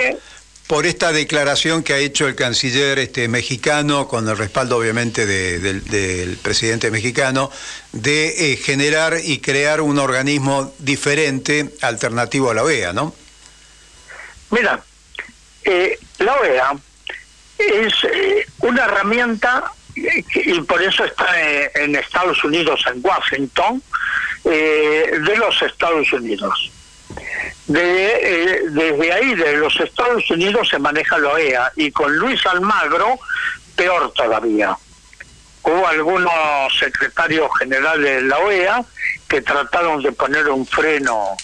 por esta declaración que ha hecho el canciller este, mexicano, con el respaldo obviamente del presidente mexicano, de eh, generar y crear un organismo diferente, alternativo a la OEA, ¿no? Mira, eh, la OEA es eh, una herramienta y por eso está en Estados Unidos, en Washington, de los Estados Unidos. De, eh, desde ahí, de los Estados Unidos, se maneja la OEA. Y con Luis Almagro, peor todavía. Hubo algunos secretarios generales de la OEA que trataron de poner un freno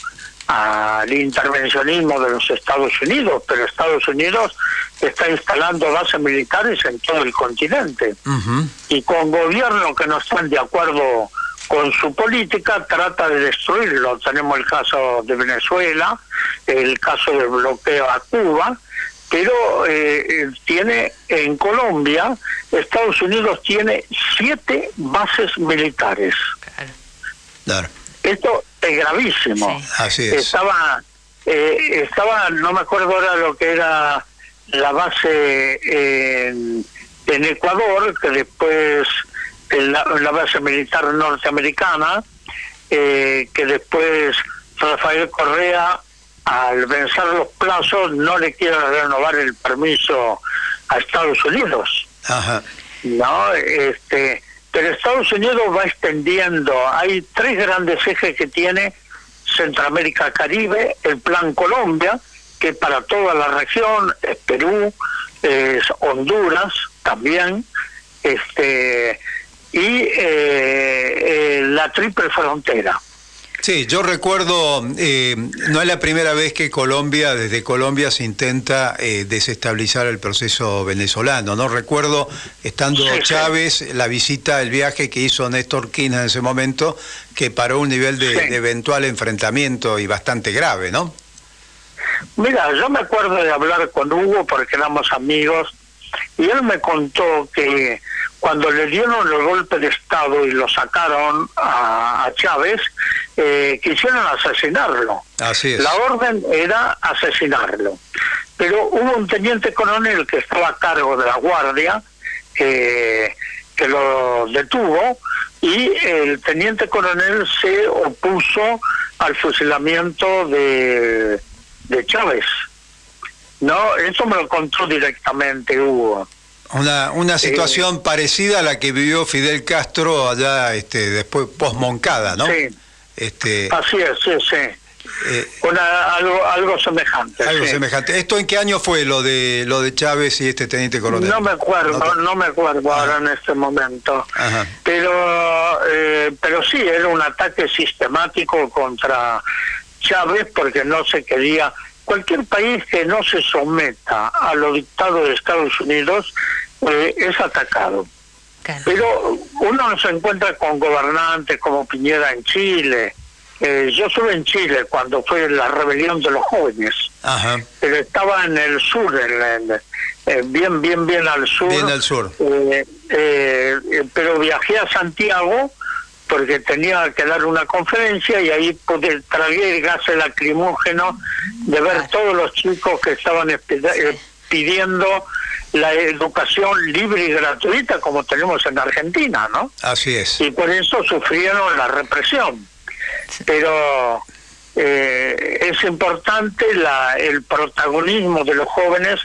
al intervencionismo de los Estados Unidos, pero Estados Unidos está instalando bases militares en todo el continente. Y con gobiernos que no están de acuerdo con su política trata de destruirlo. Tenemos el caso de Venezuela, el caso del bloqueo a Cuba, pero eh, tiene en Colombia, Estados Unidos tiene siete bases militares. Claro. Esto es gravísimo. Así es. Estaba, eh, estaba, no me acuerdo ahora lo que era la base en, en Ecuador, que después en la, base militar norteamericana, eh, que después Rafael Correa, al vencer los plazos, no le quiere renovar el permiso a Estados Unidos. No, este, pero Estados Unidos va extendiendo. Hay tres grandes ejes que tiene Centroamérica Caribe, el Plan Colombia, que para toda la región es Perú, es Honduras también, este y eh, eh, la triple frontera. Sí, yo recuerdo, eh, no es la primera vez que Colombia, desde Colombia se intenta eh, desestabilizar el proceso venezolano, ¿no? Recuerdo, estando Sí, sí. Chávez, la visita, el viaje que hizo Néstor Kirchner en ese momento, que paró un nivel de, Sí. de eventual enfrentamiento y bastante grave, ¿no? Mira, yo me acuerdo de hablar con Hugo porque éramos amigos y él me contó que cuando le dieron el golpe de Estado y lo sacaron a, a Chávez, eh, quisieron asesinarlo. Así es. La orden era asesinarlo. Pero hubo un teniente coronel que estaba a cargo de la guardia que, que lo detuvo y el teniente coronel se opuso al fusilamiento de, de Chávez. No, eso me lo contó directamente Hugo. Una, una situación parecida a la que vivió Fidel Castro allá este, después post-Moncada, ¿no? Sí. Este, Así es, sí, sí. eh, Una, algo, algo semejante. algo sí. semejante. ¿Esto en qué año fue lo de lo de Chávez y este teniente coronel? No me acuerdo, No no, me acuerdo ahora en este momento. Ajá. Pero, eh, pero sí, era un ataque sistemático contra Chávez porque no se quería. Cualquier país que no se someta a lo dictado de Estados Unidos eh, es atacado. Pero uno no se encuentra con gobernantes como Piñera en Chile. Eh, yo estuve en Chile cuando fue la rebelión de los jóvenes Ajá. pero estaba en el sur, en- en- eh, bien, bien, bien al sur. Bien al sur. Eh, eh, eh, pero viajé a Santiago porque tenía que dar una conferencia y ahí pude, tragué el gas lacrimógeno de ver todos los chicos que estaban espe- eh, pidiendo la educación libre y gratuita como tenemos en Argentina, ¿no? Así es. y por eso sufrieron la represión. Pero eh, es importante la, el protagonismo de los jóvenes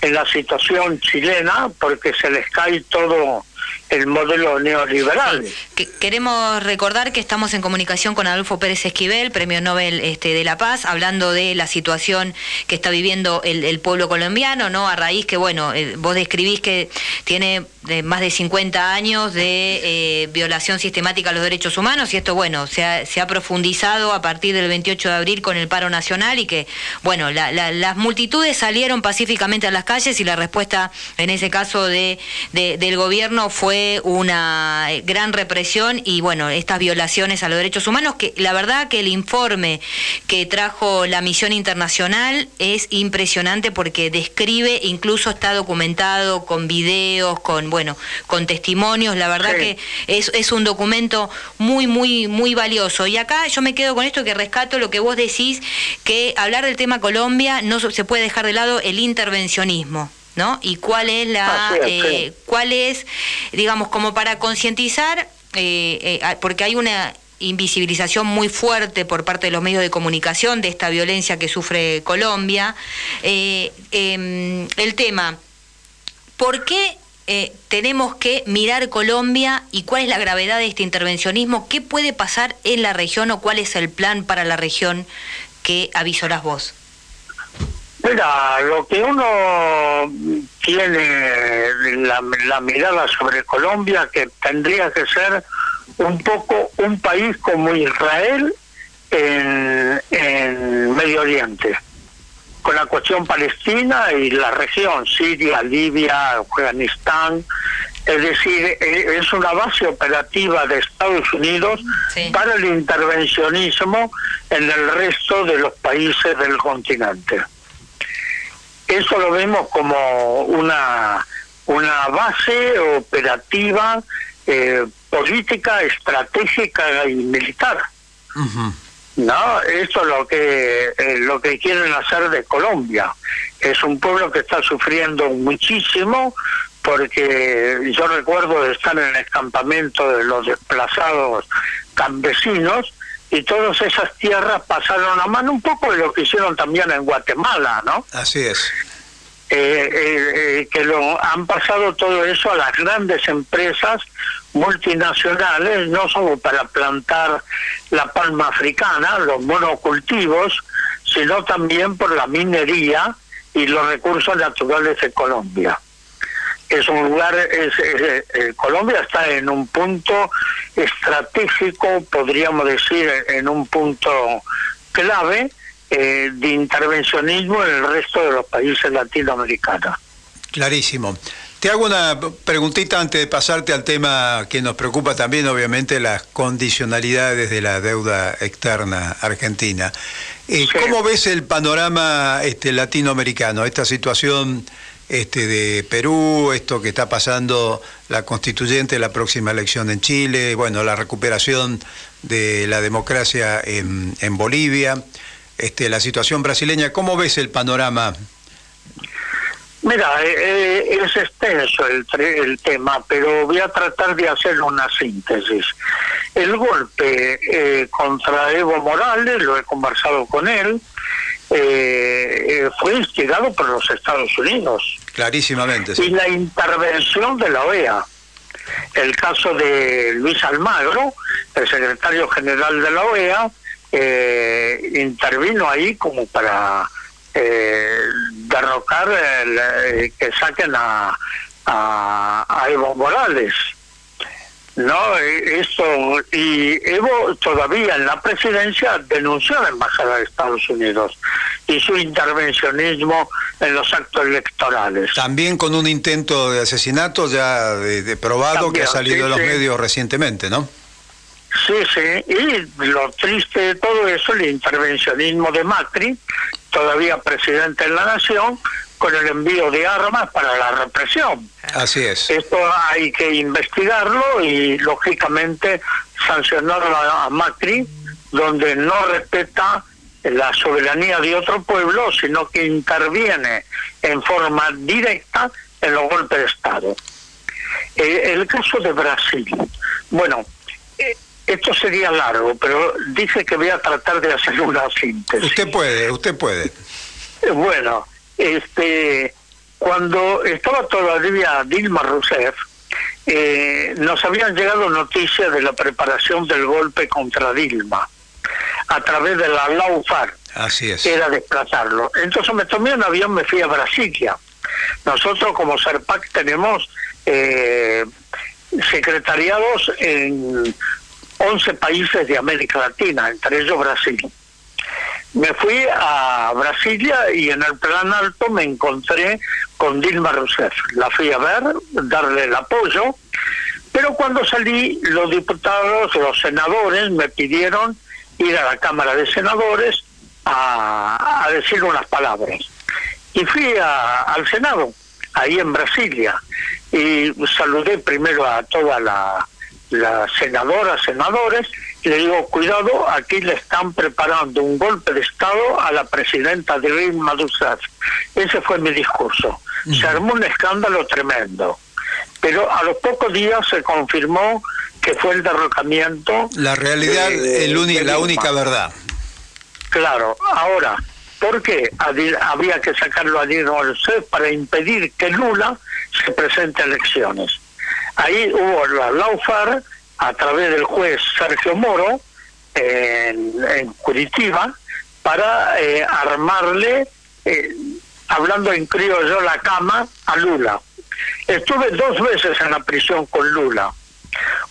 en la situación chilena porque se les cae todo el modelo neoliberal. Que- queremos recordar que estamos en comunicación con Adolfo Pérez Esquivel, Premio Nobel este, de la Paz, hablando de la situación que está viviendo el, pueblo colombiano, ¿no? A raíz que, bueno, eh, vos describís que tiene eh, más de 50 años de eh, violación sistemática a los derechos humanos y esto, bueno, se ha, se ha profundizado a partir del 28 de abril con el paro nacional y que, bueno, la- la- las multitudes salieron pacíficamente a las calles y la respuesta en ese caso de- del gobierno fue una eh, gran represión y bueno, estas violaciones a los derechos humanos que la verdad que el informe que trajo la misión internacional es impresionante porque describe, incluso está documentado con videos, con bueno, con testimonios, la verdad que es, es un documento muy, muy, muy valioso. Y acá yo me quedo con esto que rescato lo que vos decís, que hablar del tema Colombia no se puede dejar de lado el intervencionismo. ¿No? Y cuál es la, es, eh, sí. cuál es, digamos, como para concientizar, eh, eh, porque hay una invisibilización muy fuerte por parte de los medios de comunicación de esta violencia que sufre Colombia. Em, el tema, ¿por qué eh, tenemos que mirar Colombia y cuál es la gravedad de este intervencionismo? ¿Qué puede pasar en la región o cuál es el plan para la región que avisorás vos? Mira, lo que uno tiene la, la mirada sobre Colombia, que tendría que ser un poco un país como Israel en, en Medio Oriente, con la cuestión palestina y la región, Siria, Libia, Afganistán. Es decir, eh, es una base operativa de Estados Unidos para el intervencionismo en el resto de los países del continente. Eso lo vemos como una, una base operativa, eh, política, estratégica y militar. No, eso es lo que eh, lo que quieren hacer de Colombia. Es un pueblo que está sufriendo muchísimo porque yo recuerdo de estar en el campamento de los desplazados campesinos y todas esas tierras pasaron a mano un poco de lo que hicieron también en Guatemala, ¿no? Así es. eh, eh, eh, que lo han pasado todo eso a las grandes empresas multinacionales, no solo para plantar la palma africana, los monocultivos, sino también por la minería y los recursos naturales de Colombia. Es un lugar, es, es- eh, Colombia está en un punto estratégico, podríamos decir, en un punto clave eh, de intervencionismo en el resto de los países latinoamericanos. Clarísimo. Te hago una preguntita antes de pasarte al tema que nos preocupa también, obviamente, las condicionalidades de la deuda externa argentina. Eh, ¿Cómo ves el panorama este, latinoamericano? Esta situación este, de Perú, esto que está pasando la constituyente, la próxima elección en Chile, bueno, la recuperación de la democracia en, en Bolivia, este, la situación brasileña. ¿Cómo ves el panorama? Mira, eh, eh, es extenso el, el tema, pero voy a tratar de hacer una síntesis. El golpe eh, contra Evo Morales, lo he conversado con él, eh, eh, fue instigado por los Estados Unidos Y la intervención de la OEA. El caso de Luis Almagro, el secretario general de la OEA, eh, intervino ahí como para eh, derrocar, el, eh, que saquen a, a Evo Morales. No, Eh, esto y Evo todavía en la presidencia denunció a la embajada de Estados Unidos y su intervencionismo en los actos electorales. También con un intento de asesinato ya de, de probado También, que ha salido sí, de los sí. medios recientemente, ¿no? Sí, sí, y lo triste de todo eso, el intervencionismo de Macri, todavía presidente de la nación, con el envío de armas para la represión. Así es. Esto hay que investigarlo y, lógicamente, sancionar a, Macri, donde no respeta la soberanía de otro pueblo, sino que interviene en forma directa en los golpes de Estado. Eh, el caso de Brasil. Bueno, eh, esto sería largo, pero dice que voy a tratar de hacer una síntesis. Usted puede, usted puede. Eh, Bueno, este, cuando estaba todavía Dilma Rousseff, eh, nos habían llegado noticias de la preparación del golpe contra Dilma a través de la Laufar, Así es. era desplazarlo. Entonces me tomé un avión, me fui a Brasilia. Nosotros como SERPAC tenemos eh, secretariados en 11 países de América Latina, entre ellos Brasil. Me fui a Brasilia y en el plan alto me encontré con Dilma Rousseff. La fui a ver, darle el apoyo, pero cuando salí los diputados, los senadores me pidieron ir a la Cámara de Senadores a, decir unas palabras. Y fui a- al Senado, ahí en Brasilia, y saludé primero a toda la, la senadora, senadores, le digo, cuidado, aquí le están preparando un golpe de Estado a la presidenta Dilma Rousseff. Ese fue mi discurso. Se armó un escándalo tremendo. Pero a los pocos días se confirmó que fue el derrocamiento. La realidad, el de la única verdad. Claro, ahora, ¿por qué había que sacarlo a Dilma Rousseff para impedir que Lula se presente a elecciones? Ahí hubo la Laufar, a través del juez Sergio Moro, en, en Curitiba, para eh, armarle, eh, hablando en criollo, la cama a Lula. Estuve dos veces en la prisión con Lula.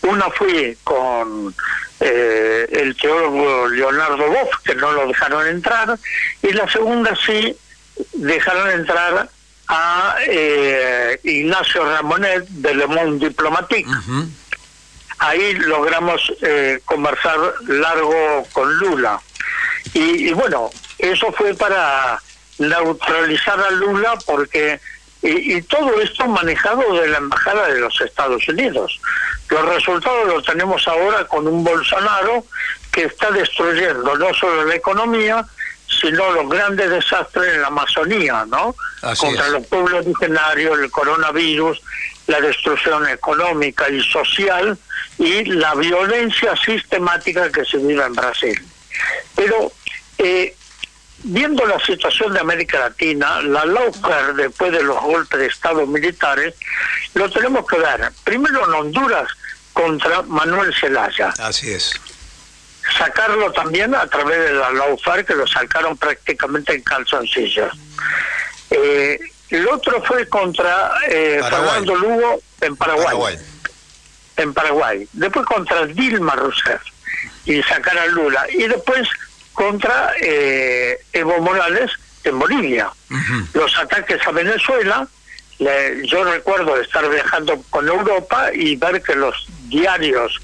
Una fui con eh, el teólogo Leonardo Boff, que no lo dejaron entrar, y la segunda sí dejaron entrar a eh, Ignacio Ramonet de Le Monde Diplomatique. Ahí logramos eh, conversar largo con Lula. Y, y bueno, eso fue para neutralizar a Lula porque y, y todo esto manejado de la embajada de los Estados Unidos. Los resultados los tenemos ahora con un Bolsonaro que está destruyendo no solo la economía, sino los grandes desastres en la Amazonía, ¿no? Así Contra es. los pueblos originarios, el coronavirus, la destrucción económica y social y la violencia sistemática que se vive en Brasil. Pero eh, viendo la situación de América Latina, la LAUCAR después de los golpes de Estado militares, lo tenemos que ver. Primero en Honduras contra Manuel Zelaya. Así es. Sacarlo también a través de la LAUFAR, que lo sacaron prácticamente en calzoncillos. Eh, el otro fue contra eh, Fernando Lugo en Paraguay, En Paraguay. Después contra Dilma Rousseff y sacar a Lula. Y después contra eh, Evo Morales en Bolivia. Los ataques a Venezuela, yo recuerdo estar viajando con Europa y ver que los diarios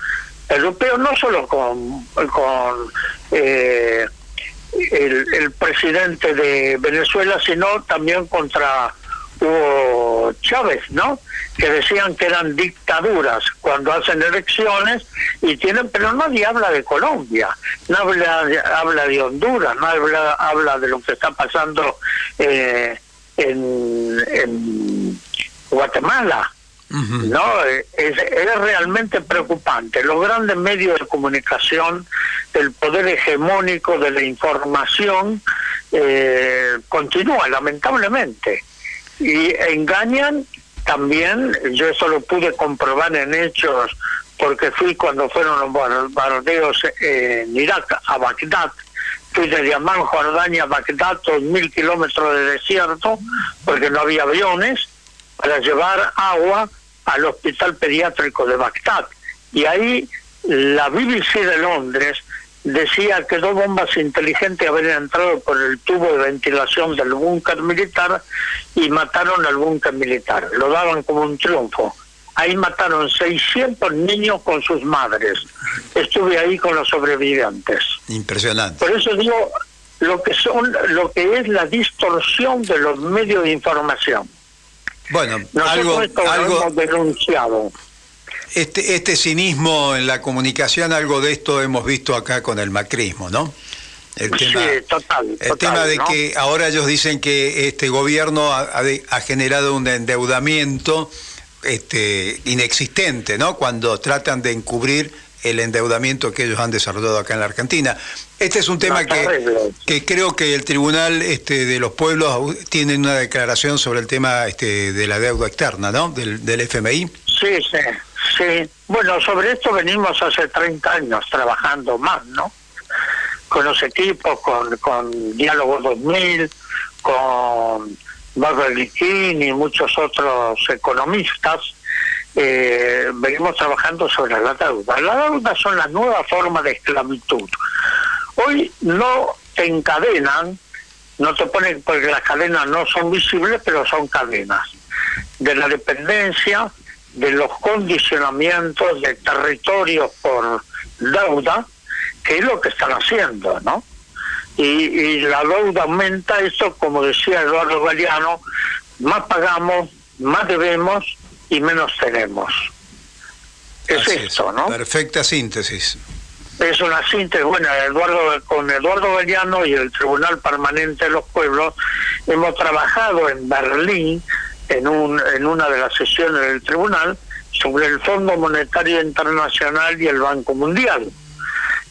europeos, no solo con, con eh, el, presidente de Venezuela, sino también contra Hugo Chávez, ¿no? Que decían que eran dictaduras cuando hacen elecciones y tienen, pero nadie habla de Colombia, no habla habla de Honduras, no habla, habla de lo que está pasando eh, en Guatemala. No, es, es, realmente preocupante. Los grandes medios de comunicación, el poder hegemónico de la información, eh, continúa lamentablemente y engañan también. Yo eso lo pude comprobar en hechos porque fui cuando fueron los bombardeos en Irak a Bagdad. Fui de Amman, Jordania a Bagdad, dos mil kilómetros de desierto, porque no había aviones para llevar agua al hospital pediátrico de Bagdad. Y ahí la BBC de Londres decía que dos bombas inteligentes habían entrado por el tubo de ventilación del búnker militar y mataron al búnker militar. Lo daban como un triunfo. Ahí mataron 600 niños con sus madres. Estuve ahí con los sobrevivientes. Impresionante. Por eso digo lo que son lo que es la distorsión de los medios de información. Bueno, algo, algo hemos denunciado. Este, este cinismo en la comunicación, algo de esto hemos visto acá con el macrismo, ¿no? El tema, total, el tema de que ahora ellos dicen que este gobierno ha, ha, generado un endeudamiento este, inexistente, ¿no? Cuando tratan de encubrir el endeudamiento que ellos han desarrollado acá en la Argentina. Este es un tema que, que creo que el Tribunal este, de los Pueblos tiene una declaración sobre el tema este, de la deuda externa, ¿no? Del, del FMI. Sí, sí, sí. Bueno, sobre esto venimos hace 30 años trabajando más, ¿no? Con los equipos, con, con Diálogo 2000, con Barberliquín y muchos otros economistas eh, venimos trabajando sobre la deuda. La deuda son la nueva forma de esclavitud. Hoy no te encadenan, no te ponen, porque las cadenas no son visibles, pero son cadenas de la dependencia, de los condicionamientos de territorios por deuda, que es lo que están haciendo, ¿no? Y, y la deuda aumenta, esto como decía Eduardo Galeano, más pagamos, más debemos, y menos tenemos. Es esto, ¿no? Perfecta síntesis. Es una síntesis. Bueno, Eduardo, con Eduardo Gallano y el Tribunal Permanente de los Pueblos hemos trabajado en Berlín, en, un, en una de las sesiones del tribunal, sobre el Fondo Monetario Internacional y el Banco Mundial.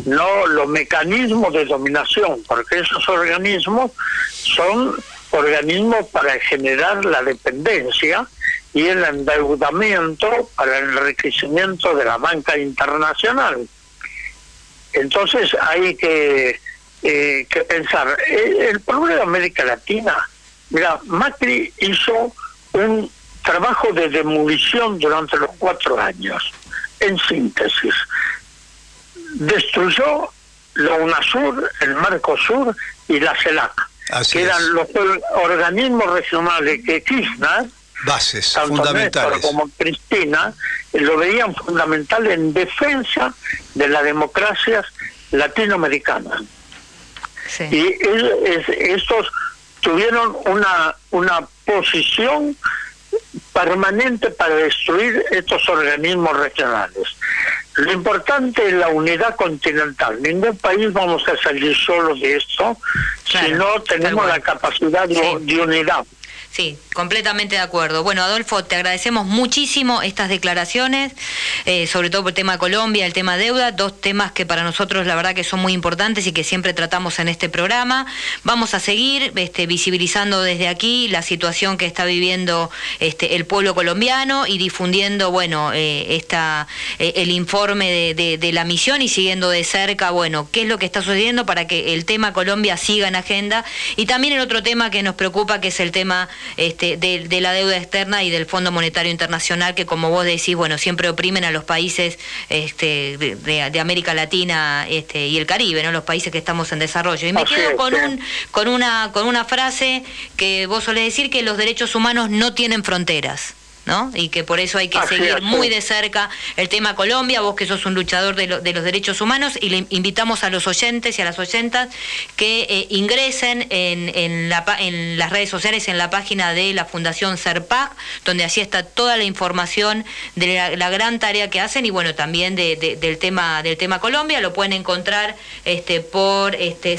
No los mecanismos de dominación, porque esos organismos son organismos para generar la dependencia y el endeudamiento para el enriquecimiento de la banca internacional. Entonces hay que, eh, que pensar, el, problema de América Latina, mira, Macri hizo un trabajo de demolición durante los cuatro años, en síntesis. Destruyó la UNASUR, el Mercosur y la CELAC, que eran los organismos regionales que Kirchner bases fundamentales. como Cristina lo veían fundamental en defensa de las democracias latinoamericanas. Y estos tuvieron una, una posición permanente para destruir estos organismos regionales. Lo importante es la unidad continental. Ningún país vamos a salir solo de esto si no tenemos la capacidad de unidad. Sí, completamente de acuerdo. Bueno, Adolfo, te agradecemos muchísimo estas declaraciones, eh, sobre todo por el tema Colombia, el tema deuda, dos temas que para nosotros la verdad que son muy importantes y que siempre tratamos en este programa. Vamos a seguir este, visibilizando desde aquí la situación que está viviendo este, el pueblo colombiano y difundiendo, bueno, eh, esta, eh, el informe de, de- de la misión y siguiendo de cerca, bueno, qué es lo que está sucediendo para que el tema Colombia siga en agenda. Y también el otro tema que nos preocupa, que es el tema este, de, de la deuda externa y del Fondo Monetario Internacional, que como vos decís, bueno, siempre oprimen a los países este, de, de- de América Latina este, y el Caribe, ¿no? Los países que estamos en desarrollo. Y me Así quedo es, con un, con una, con una frase que vos solés decir que los derechos humanos no tienen fronteras. ¿No? Y que por eso hay que Así seguir es, muy de cerca el tema Colombia, vos que sos un luchador de, lo- de los derechos humanos, y le invitamos a los oyentes y a las oyentas que eh, ingresen en, en, la, pa- en las redes sociales, en la página de la Fundación CERPAC, donde así está toda la información de la, la gran tarea que hacen y bueno, también de- de- del, tema, del tema Colombia, lo pueden encontrar este, por este,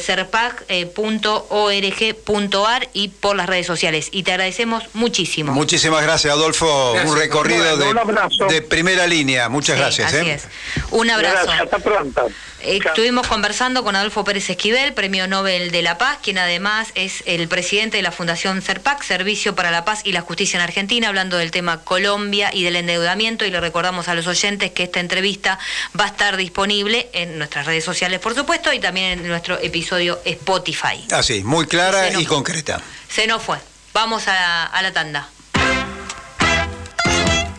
cerpac.org.ar y por las redes sociales. Y te agradecemos muchísimo. Muchísimas gracias, Adolfo. Gracias. Un recorrido Bueno, de, un abrazo. de primera línea. Muchas Sí, gracias. Así ¿eh? es. Un abrazo. Gracias, hasta pronto. Eh, Estuvimos conversando con Adolfo Pérez Esquivel, Premio Nobel de la Paz, quien además es el presidente de la Fundación CERPAC, Servicio para la Paz y la Justicia en Argentina, hablando del tema Colombia y del endeudamiento. Y le recordamos a los oyentes que esta entrevista va a estar disponible en nuestras redes sociales, por supuesto, y también en nuestro episodio Spotify. Así, muy clara y concreta. Se nos fue. Vamos a, a la tanda.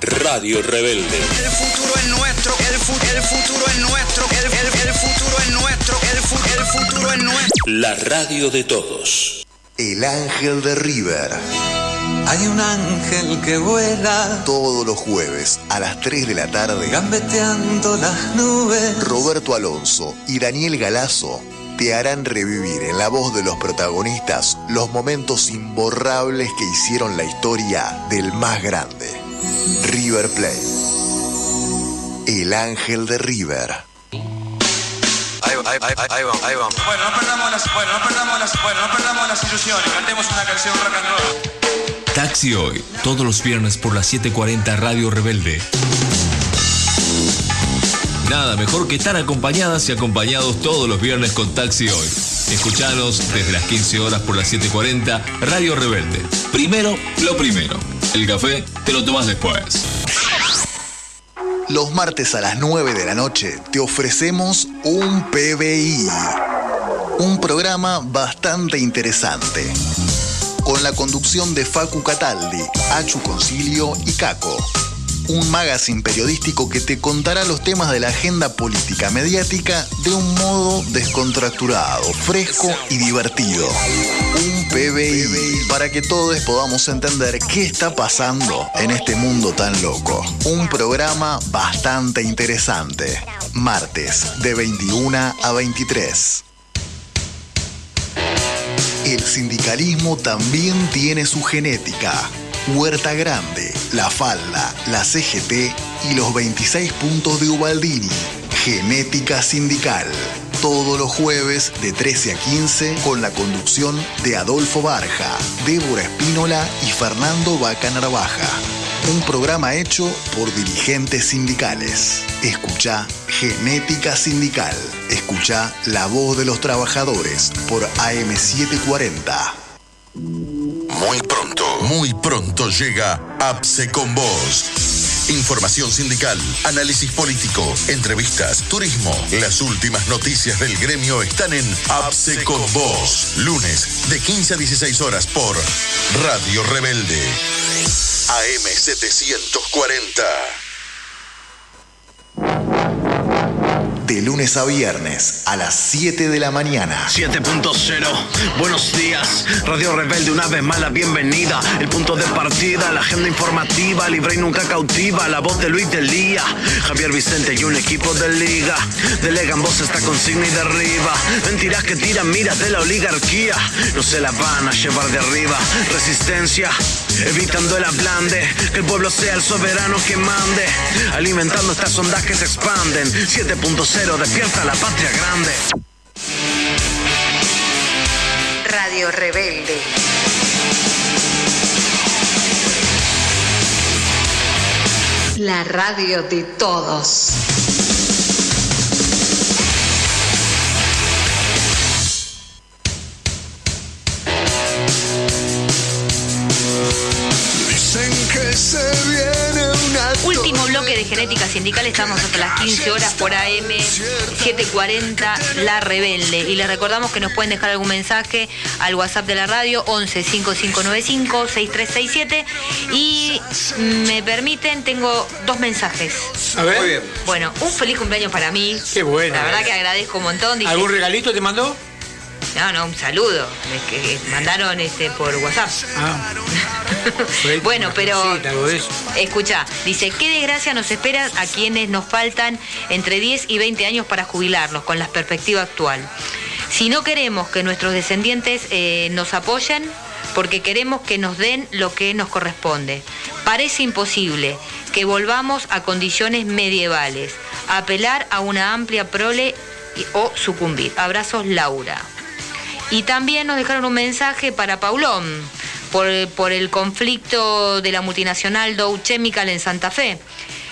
Radio Rebelde. El futuro es nuestro, el, fu- el futuro es nuestro, el, el- el futuro es nuestro, el, fu- el futuro es nuestro. La radio de todos. El ángel de River. Hay un ángel que vuela, Todos los jueves a las 3 de la tarde. gambeteando las nubes. Roberto Alonso y Daniel Galazo te harán revivir en la voz de los protagonistas los momentos imborrables que hicieron la historia del más grande, River Plate. El ángel de River. Ahí, ahí, ahí, ahí vamos, ahí vamos. Bueno, no perdamos las, bueno, no perdamos las, bueno, no perdamos las ilusiones. Cantemos una canción rock and roll. Taxi Hoy, todos los viernes por las 7:40 Radio Rebelde. Nada mejor que estar acompañadas y acompañados todos los viernes con Taxi Hoy. Escuchanos desde las 15 horas por las 7:40 Radio Rebelde. Primero, lo primero. El café te lo tomas después. Los martes a las 9 de la noche te ofrecemos un PBI. Un programa bastante interesante. Con la conducción de Facu Cataldi, Achu Concilio y Caco. Un magazine periodístico que te contará los temas de la agenda política mediática de un modo descontracturado, fresco y divertido. Un PBI para que todos podamos entender qué está pasando en este mundo tan loco. Un programa bastante interesante. Martes de 21 a 23. El sindicalismo también tiene su genética. Huerta Grande, La Falda, la CGT y los 26 puntos de Ubaldini. Genética Sindical. Todos los jueves de 13 a 15 con la conducción de Adolfo Barja, Débora Espínola y Fernando Vaca Narvaja. Un programa hecho por dirigentes sindicales. Escucha Genética Sindical. Escucha La Voz de los Trabajadores por AM740. Muy pronto, muy pronto llega APSE con vos. Información sindical, análisis político, entrevistas, turismo. Las últimas noticias del gremio están en APSE con vos. Lunes de 15 a 16 horas por Radio Rebelde. AM740. De lunes a viernes a las 7 de la mañana. 7.0, buenos días, Radio Rebelde, una vez más la bienvenida, el punto de partida, la agenda informativa, libre y nunca cautiva, la voz de Luis del Día, Javier Vicente y un equipo de liga, delegan voz esta consigna y derriba, mentiras que tiran miras de la oligarquía, no se la van a llevar de arriba, resistencia, evitando el ablande, que el pueblo sea el soberano que mande, alimentando estas ondas que se expanden, 7.0, cero despierta la patria grande. Radio Rebelde. La radio de todos. Genética Sindical, estamos hasta las 15 horas por AM 740 La Rebelde. Y les recordamos que nos pueden dejar algún mensaje al WhatsApp de la radio 11 5595 6367. Y me permiten, tengo dos mensajes. A ver. Muy bien. Bueno, un feliz cumpleaños para mí. Qué bueno. La verdad que agradezco un montón. Dice- ¿Algún regalito te mandó? No, no, un saludo. Es que mandaron este por WhatsApp. Ah. <laughs> Bueno, pero escucha, dice, qué desgracia nos espera a quienes nos faltan entre 10 y 20 años para jubilarnos con la perspectiva actual. Si no queremos que nuestros descendientes eh, nos apoyen, porque queremos que nos den lo que nos corresponde. Parece imposible que volvamos a condiciones medievales, apelar a una amplia prole y- o sucumbir. Abrazos, Laura. Y también nos dejaron un mensaje para Paulón por, por el conflicto de la multinacional Dow Chemical en Santa Fe.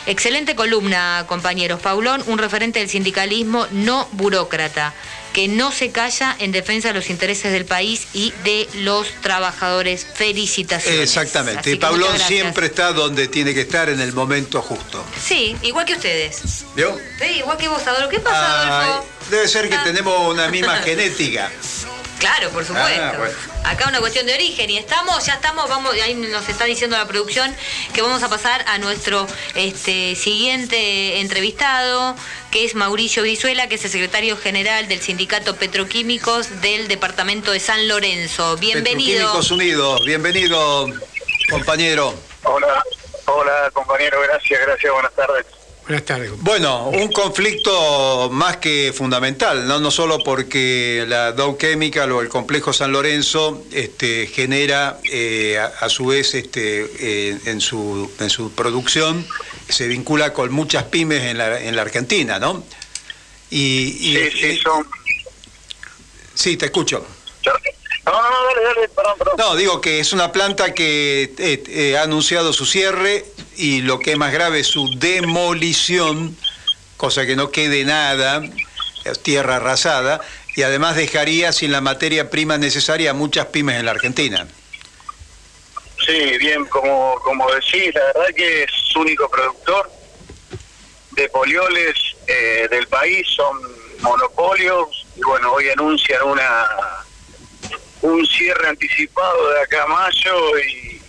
Excelente columna, compañeros. Paulón, un referente del sindicalismo no burócrata, que no se calla en defensa de los intereses del país y de los trabajadores. Felicitaciones. Exactamente. Así Y gracias. siempre está donde tiene que estar en el momento justo. Sí, igual que ustedes. ¿Vio? Sí, igual que vos, Adolfo. ¿Qué pasa, Adolfo? debe ser que Ah. tenemos una misma genética. <laughs> Claro, por supuesto. Ah, bueno. Acá una cuestión de origen y estamos, ya estamos, vamos, ahí nos está diciendo la producción que vamos a pasar a nuestro este, siguiente entrevistado, que es Mauricio Brizuela, que es el secretario general del Sindicato Petroquímicos del Departamento de San Lorenzo. Bienvenido. Petroquímicos Unidos, bienvenido, compañero. Hola, hola compañero, gracias, gracias, buenas tardes. Buenas tardes. Bueno, un conflicto más que fundamental, no, no solo porque la Dow Chemical o el complejo San Lorenzo este, genera eh, a, a su vez este, eh, en, su, en su producción, se vincula con muchas pymes en la, en la Argentina, ¿no? Y, y- Sí, sí, son... sí, te escucho. No, no, no, dale, dale, perdón, perdón. No, digo que es una planta que eh, eh, ha anunciado su cierre y lo que es más grave es su demolición, cosa que no quede nada, es tierra arrasada, y además dejaría sin la materia prima necesaria a muchas pymes en la Argentina. Sí, bien, como, como decís, la verdad que es único productor de polioles eh, del país, son monopolios, y bueno, hoy anuncian una un cierre anticipado de acá a mayo y,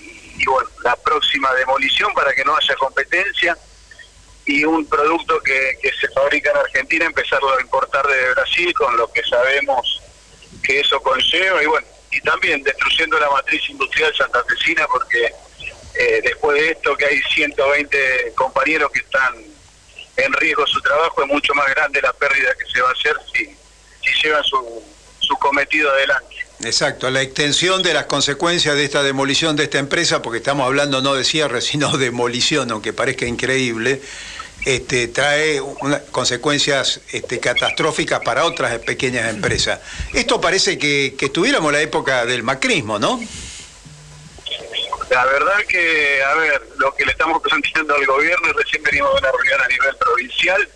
bueno, la próxima demolición para que no haya competencia y un producto que, se fabrica en Argentina empezarlo a importar de Brasil con lo que sabemos que eso conlleva y bueno, y también destruyendo la matriz industrial santafesina porque eh, después de esto que hay 120 compañeros que están en riesgo su trabajo, es mucho más grande la pérdida que se va a hacer si, si llevan su, su cometido adelante. Exacto, la extensión de las consecuencias de esta demolición de esta empresa, porque estamos hablando no de cierre, sino de demolición, aunque parezca increíble, este, trae una- consecuencias este, catastróficas para otras pequeñas empresas. Esto parece que, estuviéramos en la época del macrismo, ¿no? La verdad que, a ver, lo que le estamos planteando al gobierno, recién venimos de una reunión a nivel provincial,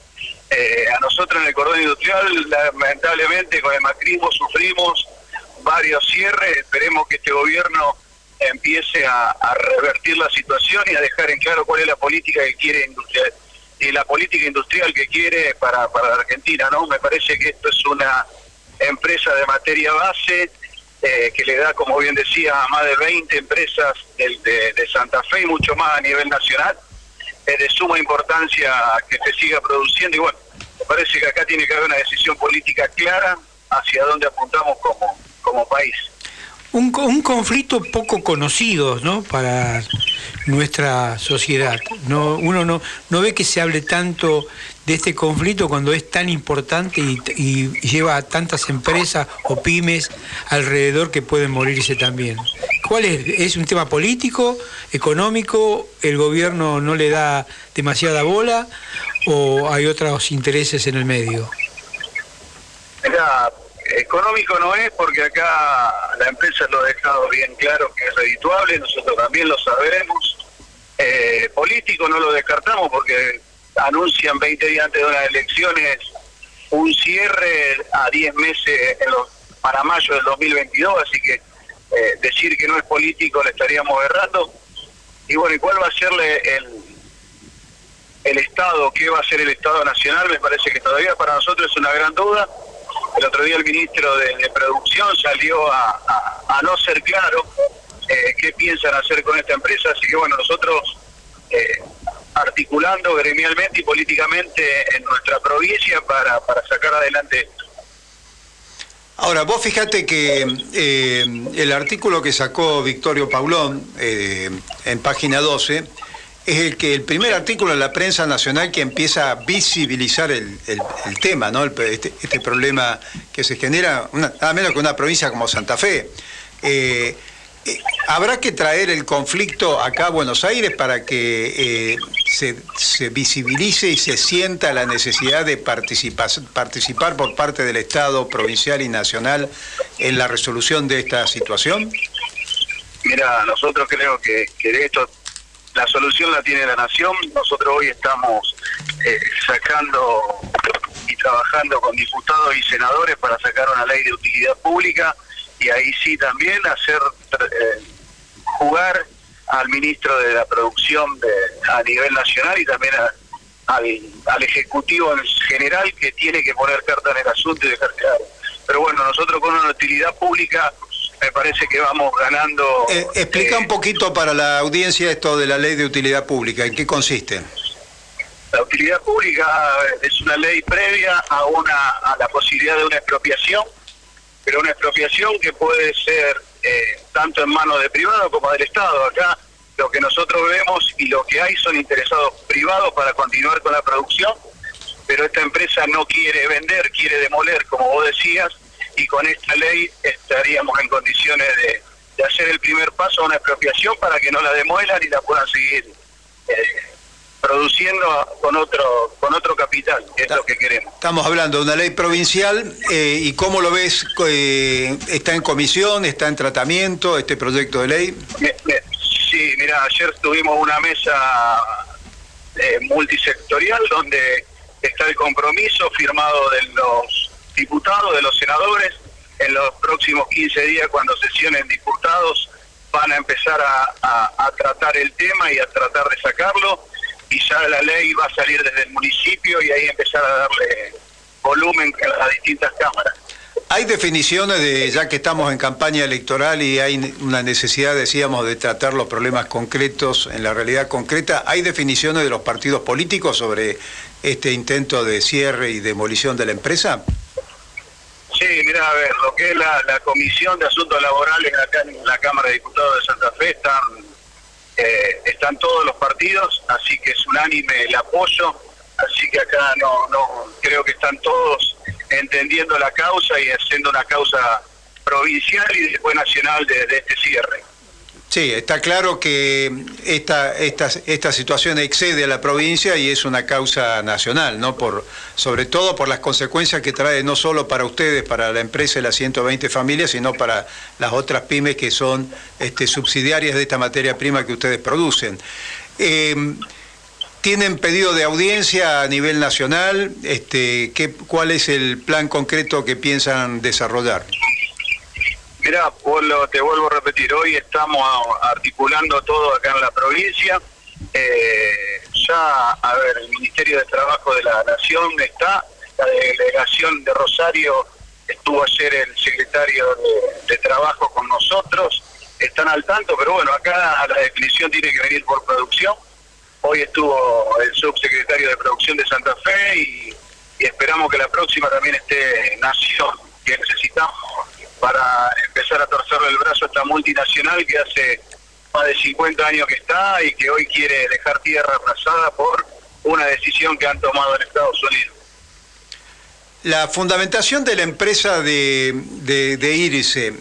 eh, a nosotros en el cordón industrial, lamentablemente con el macrismo sufrimos varios cierres, esperemos que este gobierno empiece a, revertir la situación y a dejar en claro cuál es la política que quiere industrial y la política industrial que quiere para, para la Argentina, ¿no? Me parece que esto es una empresa de materia base eh, que le da, como bien decía, a más de 20 empresas del- de, de Santa Fe y mucho más a nivel nacional. Es de suma importancia que se siga produciendo y bueno, me parece que acá tiene que haber una decisión política clara hacia dónde apuntamos como, como país. Un, co- un conflicto poco conocido ¿no? para nuestra sociedad. No, uno no, no ve que se hable tanto de este conflicto cuando es tan importante y, y lleva a tantas empresas o pymes alrededor que pueden morirse también. ¿Cuál es? ¿Es un tema político, económico? ¿El gobierno no le da demasiada bola? ¿O hay otros intereses en el medio? Mira, económico no es porque acá la empresa lo ha dejado bien claro que es redituable, nosotros también lo sabemos. eh, político, no lo descartamos porque anuncian 20 días antes de las elecciones un cierre a 10 meses para mayo del 2022, así que eh, decir que no es político le estaríamos errando. Y bueno, ¿y cuál va a ser el, el Estado? ¿Qué va a ser el Estado Nacional? Me parece que todavía para nosotros es una gran duda. El otro día el ministro de, Producción salió a, no ser claro eh, qué piensan hacer con esta empresa, así que bueno, nosotros eh, articulando gremialmente y políticamente en nuestra provincia para, para sacar adelante esto. Ahora, vos fíjate que eh, el artículo que sacó Victorio Paulón en página 12 es el que el primer artículo de la prensa nacional que empieza a visibilizar el, tema, ¿no? Este, este, problema que se genera, nada menos que una provincia como Santa Fe. Eh, ¿Habrá que traer el conflicto acá a Buenos Aires para que se, visibilice y se sienta la necesidad de participar, participar por parte del Estado provincial y nacional en la resolución de esta situación? Mira, nosotros creo que, de esto la solución la tiene la Nación. Nosotros hoy estamos eh, sacando y trabajando con diputados y senadores para sacar una ley de utilidad pública y ahí sí también hacer eh, jugar al ministro de la producción de, a nivel nacional y también al, ejecutivo en general que tiene que poner carta en el asunto y dejar claro. Pero bueno, nosotros con una utilidad pública me parece que vamos ganando. Eh, explica un poquito para la audiencia esto de la ley de utilidad pública, ¿en qué consiste? La utilidad pública es una ley previa a una a la posibilidad de una expropiación, pero una expropiación que puede ser eh, tanto en manos de privado como del Estado. Acá lo que nosotros vemos y lo que hay son interesados privados para continuar con la producción, pero esta empresa no quiere vender, quiere demoler, como vos decías, y con esta ley estaríamos en condiciones de, hacer el primer paso a una expropiación para que no la demuelan y la puedan seguir eh, produciendo con otro con otro capital, que es lo que queremos. Estamos hablando de una ley provincial eh, y cómo lo ves, eh, está en comisión, está en tratamiento este proyecto de ley. Sí, mira, ayer tuvimos una mesa multisectorial donde está el compromiso firmado de los diputados, de los senadores. En los próximos 15 días, cuando sesionen diputados, van a empezar a tratar el tema y a tratar de sacarlo y ya la ley va a salir desde el municipio y ahí empezar a darle volumen a las distintas cámaras. Hay definiciones de, ya que estamos en campaña electoral y hay una necesidad, decíamos, de tratar los problemas concretos en la realidad concreta, ¿hay definiciones de los partidos políticos sobre este intento de cierre y demolición de la empresa? Sí, mira, a ver, lo que es la, Comisión de Asuntos Laborales acá en la Cámara de Diputados de Santa Fe están eh, están todos los partidos, así que es unánime el apoyo, así que acá no, no creo que están todos entendiendo la causa y haciendo una causa provincial y después nacional de, este cierre. Sí, está claro que esta, esta, esta situación excede a la provincia y es una causa nacional, ¿no? Por, sobre todo por las consecuencias que trae no solo para ustedes, para la empresa y las 120 familias, sino para las otras pymes que son este, subsidiarias de esta materia prima que ustedes producen. Eh, ¿Tienen pedido de audiencia a nivel nacional? Este, ¿qué, ¿Cuál es el plan concreto que piensan desarrollar? Mira, te vuelvo a repetir, hoy estamos articulando todo acá en la provincia. Eh, ya, a ver, el Ministerio de Trabajo de la Nación está, la delegación de Rosario estuvo ayer el secretario de, Trabajo con nosotros, están al tanto, pero bueno, acá la definición tiene que venir por producción. Hoy estuvo el subsecretario de Producción de Santa Fe y esperamos que la próxima también esté Nación, que necesitamos para empezar a torcerle el brazo a esta multinacional que hace más de 50 años que está y que hoy quiere dejar tierra aplazada por una decisión que han tomado en Estados Unidos. La fundamentación de la empresa de, de, Irice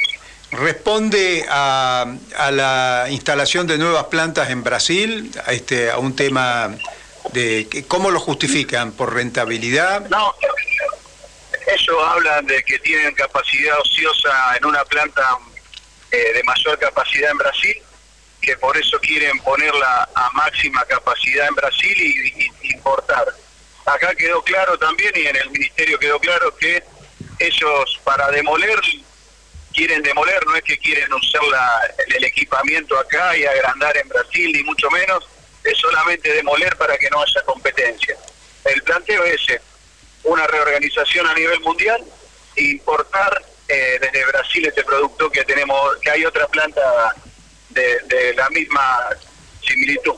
responde a, a, la instalación de nuevas plantas en Brasil, a, este, a un tema de cómo lo justifican, por rentabilidad. No, ellos hablan de que tienen capacidad ociosa en una planta eh, de mayor capacidad en Brasil que por eso quieren ponerla a máxima capacidad en Brasil y, importar. Acá quedó claro también y en el ministerio quedó claro que ellos para demoler quieren demoler, no es que quieren usar el equipamiento acá y agrandar en Brasil, ni mucho menos, es solamente demoler para que no haya competencia. El planteo es ese, una reorganización a nivel mundial e importar eh, desde Brasil este producto que tenemos, que hay otra planta de, de la misma similitud.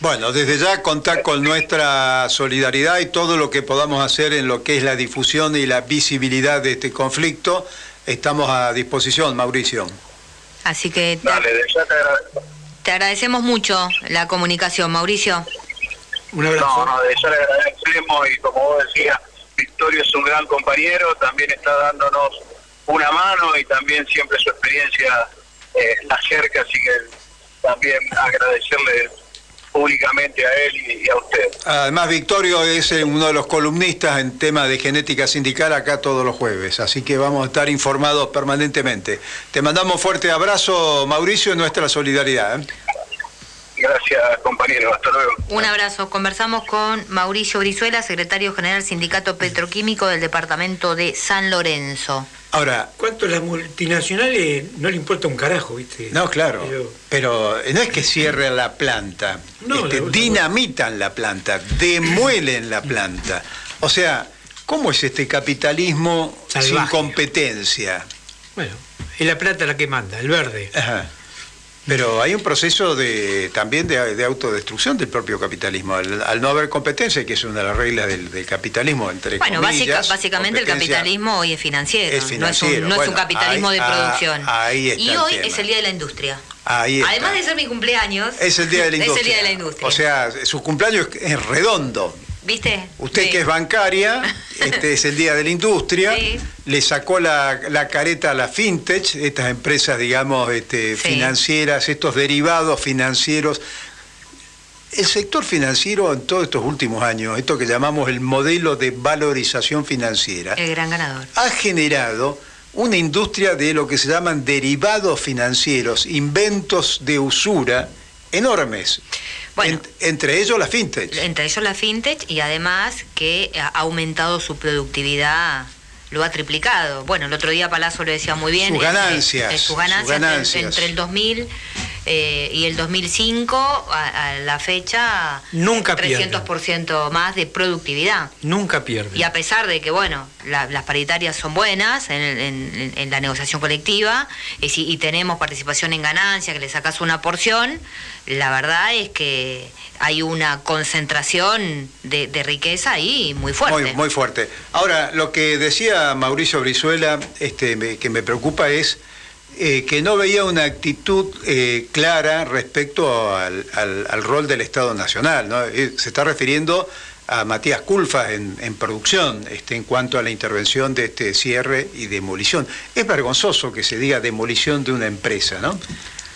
Bueno, desde ya contar con nuestra solidaridad y todo lo que podamos hacer en lo que es la difusión y la visibilidad de este conflicto, estamos a disposición, Mauricio. Así que te, Dale, ya te agradezco. te agradecemos mucho la comunicación, Mauricio. Un abrazo. No, no, de ya le agradecemos y como vos decías, Victorio es un gran compañero, también está dándonos una mano y también siempre su experiencia eh, la cerca, así que también agradecerle públicamente a él y, y a usted. Además, Victorio es eh, uno de los columnistas en tema de genética sindical acá todos los jueves, así que vamos a estar informados permanentemente. Te mandamos fuerte abrazo, Mauricio, y nuestra solidaridad. ¿eh? Gracias, compañero. Hasta luego. Un abrazo. Conversamos con Mauricio Brizuela, secretario general Sindicato Petroquímico del Departamento de San Lorenzo. Ahora, ¿Cuánto a las multinacionales no le importa un carajo, viste? no, claro, Pero- pero no es que cierren la planta, No, este, la- dinamitan la planta, demuelen la planta. O sea, ¿cómo es este capitalismo sin competencia? Bueno, es la plata la que manda, el verde. Ajá. Pero hay un proceso de, también de, de autodestrucción del propio capitalismo. Al, al no haber competencia, que es una de las reglas del, del capitalismo, entre Bueno, básica- básicamente el capitalismo hoy es financiero, Es no es financiero, un, no es un capitalismo ahí- de producción. ahí está y hoy es el Día de la Industria. Ahí está. Además de ser mi cumpleaños, Es el Día de la Industria. <laughs> Es el Día de la Industria. O sea, su cumpleaños es redondo. ¿Viste? Usted Sí. que es bancaria, <laughs> este es el Día de la Industria, Sí. le sacó la, la careta a la fintech, estas empresas, digamos, este, Sí. financieras, estos derivados financieros. El sector financiero en todos estos últimos años, esto que llamamos el modelo de valorización financiera, El gran ganador. ha generado una industria de lo que se llaman derivados financieros, inventos de usura enormes. Bueno. En- entre ellos la fintech. Entre ellos la fintech y además que ha aumentado su productividad, lo ha triplicado. Bueno, el otro día Palazzo lo decía muy bien. Sus ganancias, eh, sus sus ganancias, entre- ganancias. Entre, el 2000 eh, y el 2005 a, a la fecha Nunca 300% más de productividad. Nunca pierde. Y a pesar de que, bueno, la- las paritarias son buenas en, en- en la negociación colectiva y, si- y tenemos participación en ganancia, que le sacas una porción, la verdad es que hay una concentración de, de riqueza ahí muy fuerte. Muy, muy fuerte. Ahora, lo que decía Mauricio Brizuela, este, me- que me preocupa es eh, que no veía una actitud eh, clara respecto al, al- al rol del Estado Nacional. ¿no? Eh, Se está refiriendo a Matías Culfas en, en producción este, en cuanto a la intervención de este cierre y demolición. Es vergonzoso que se diga demolición de una empresa, ¿no?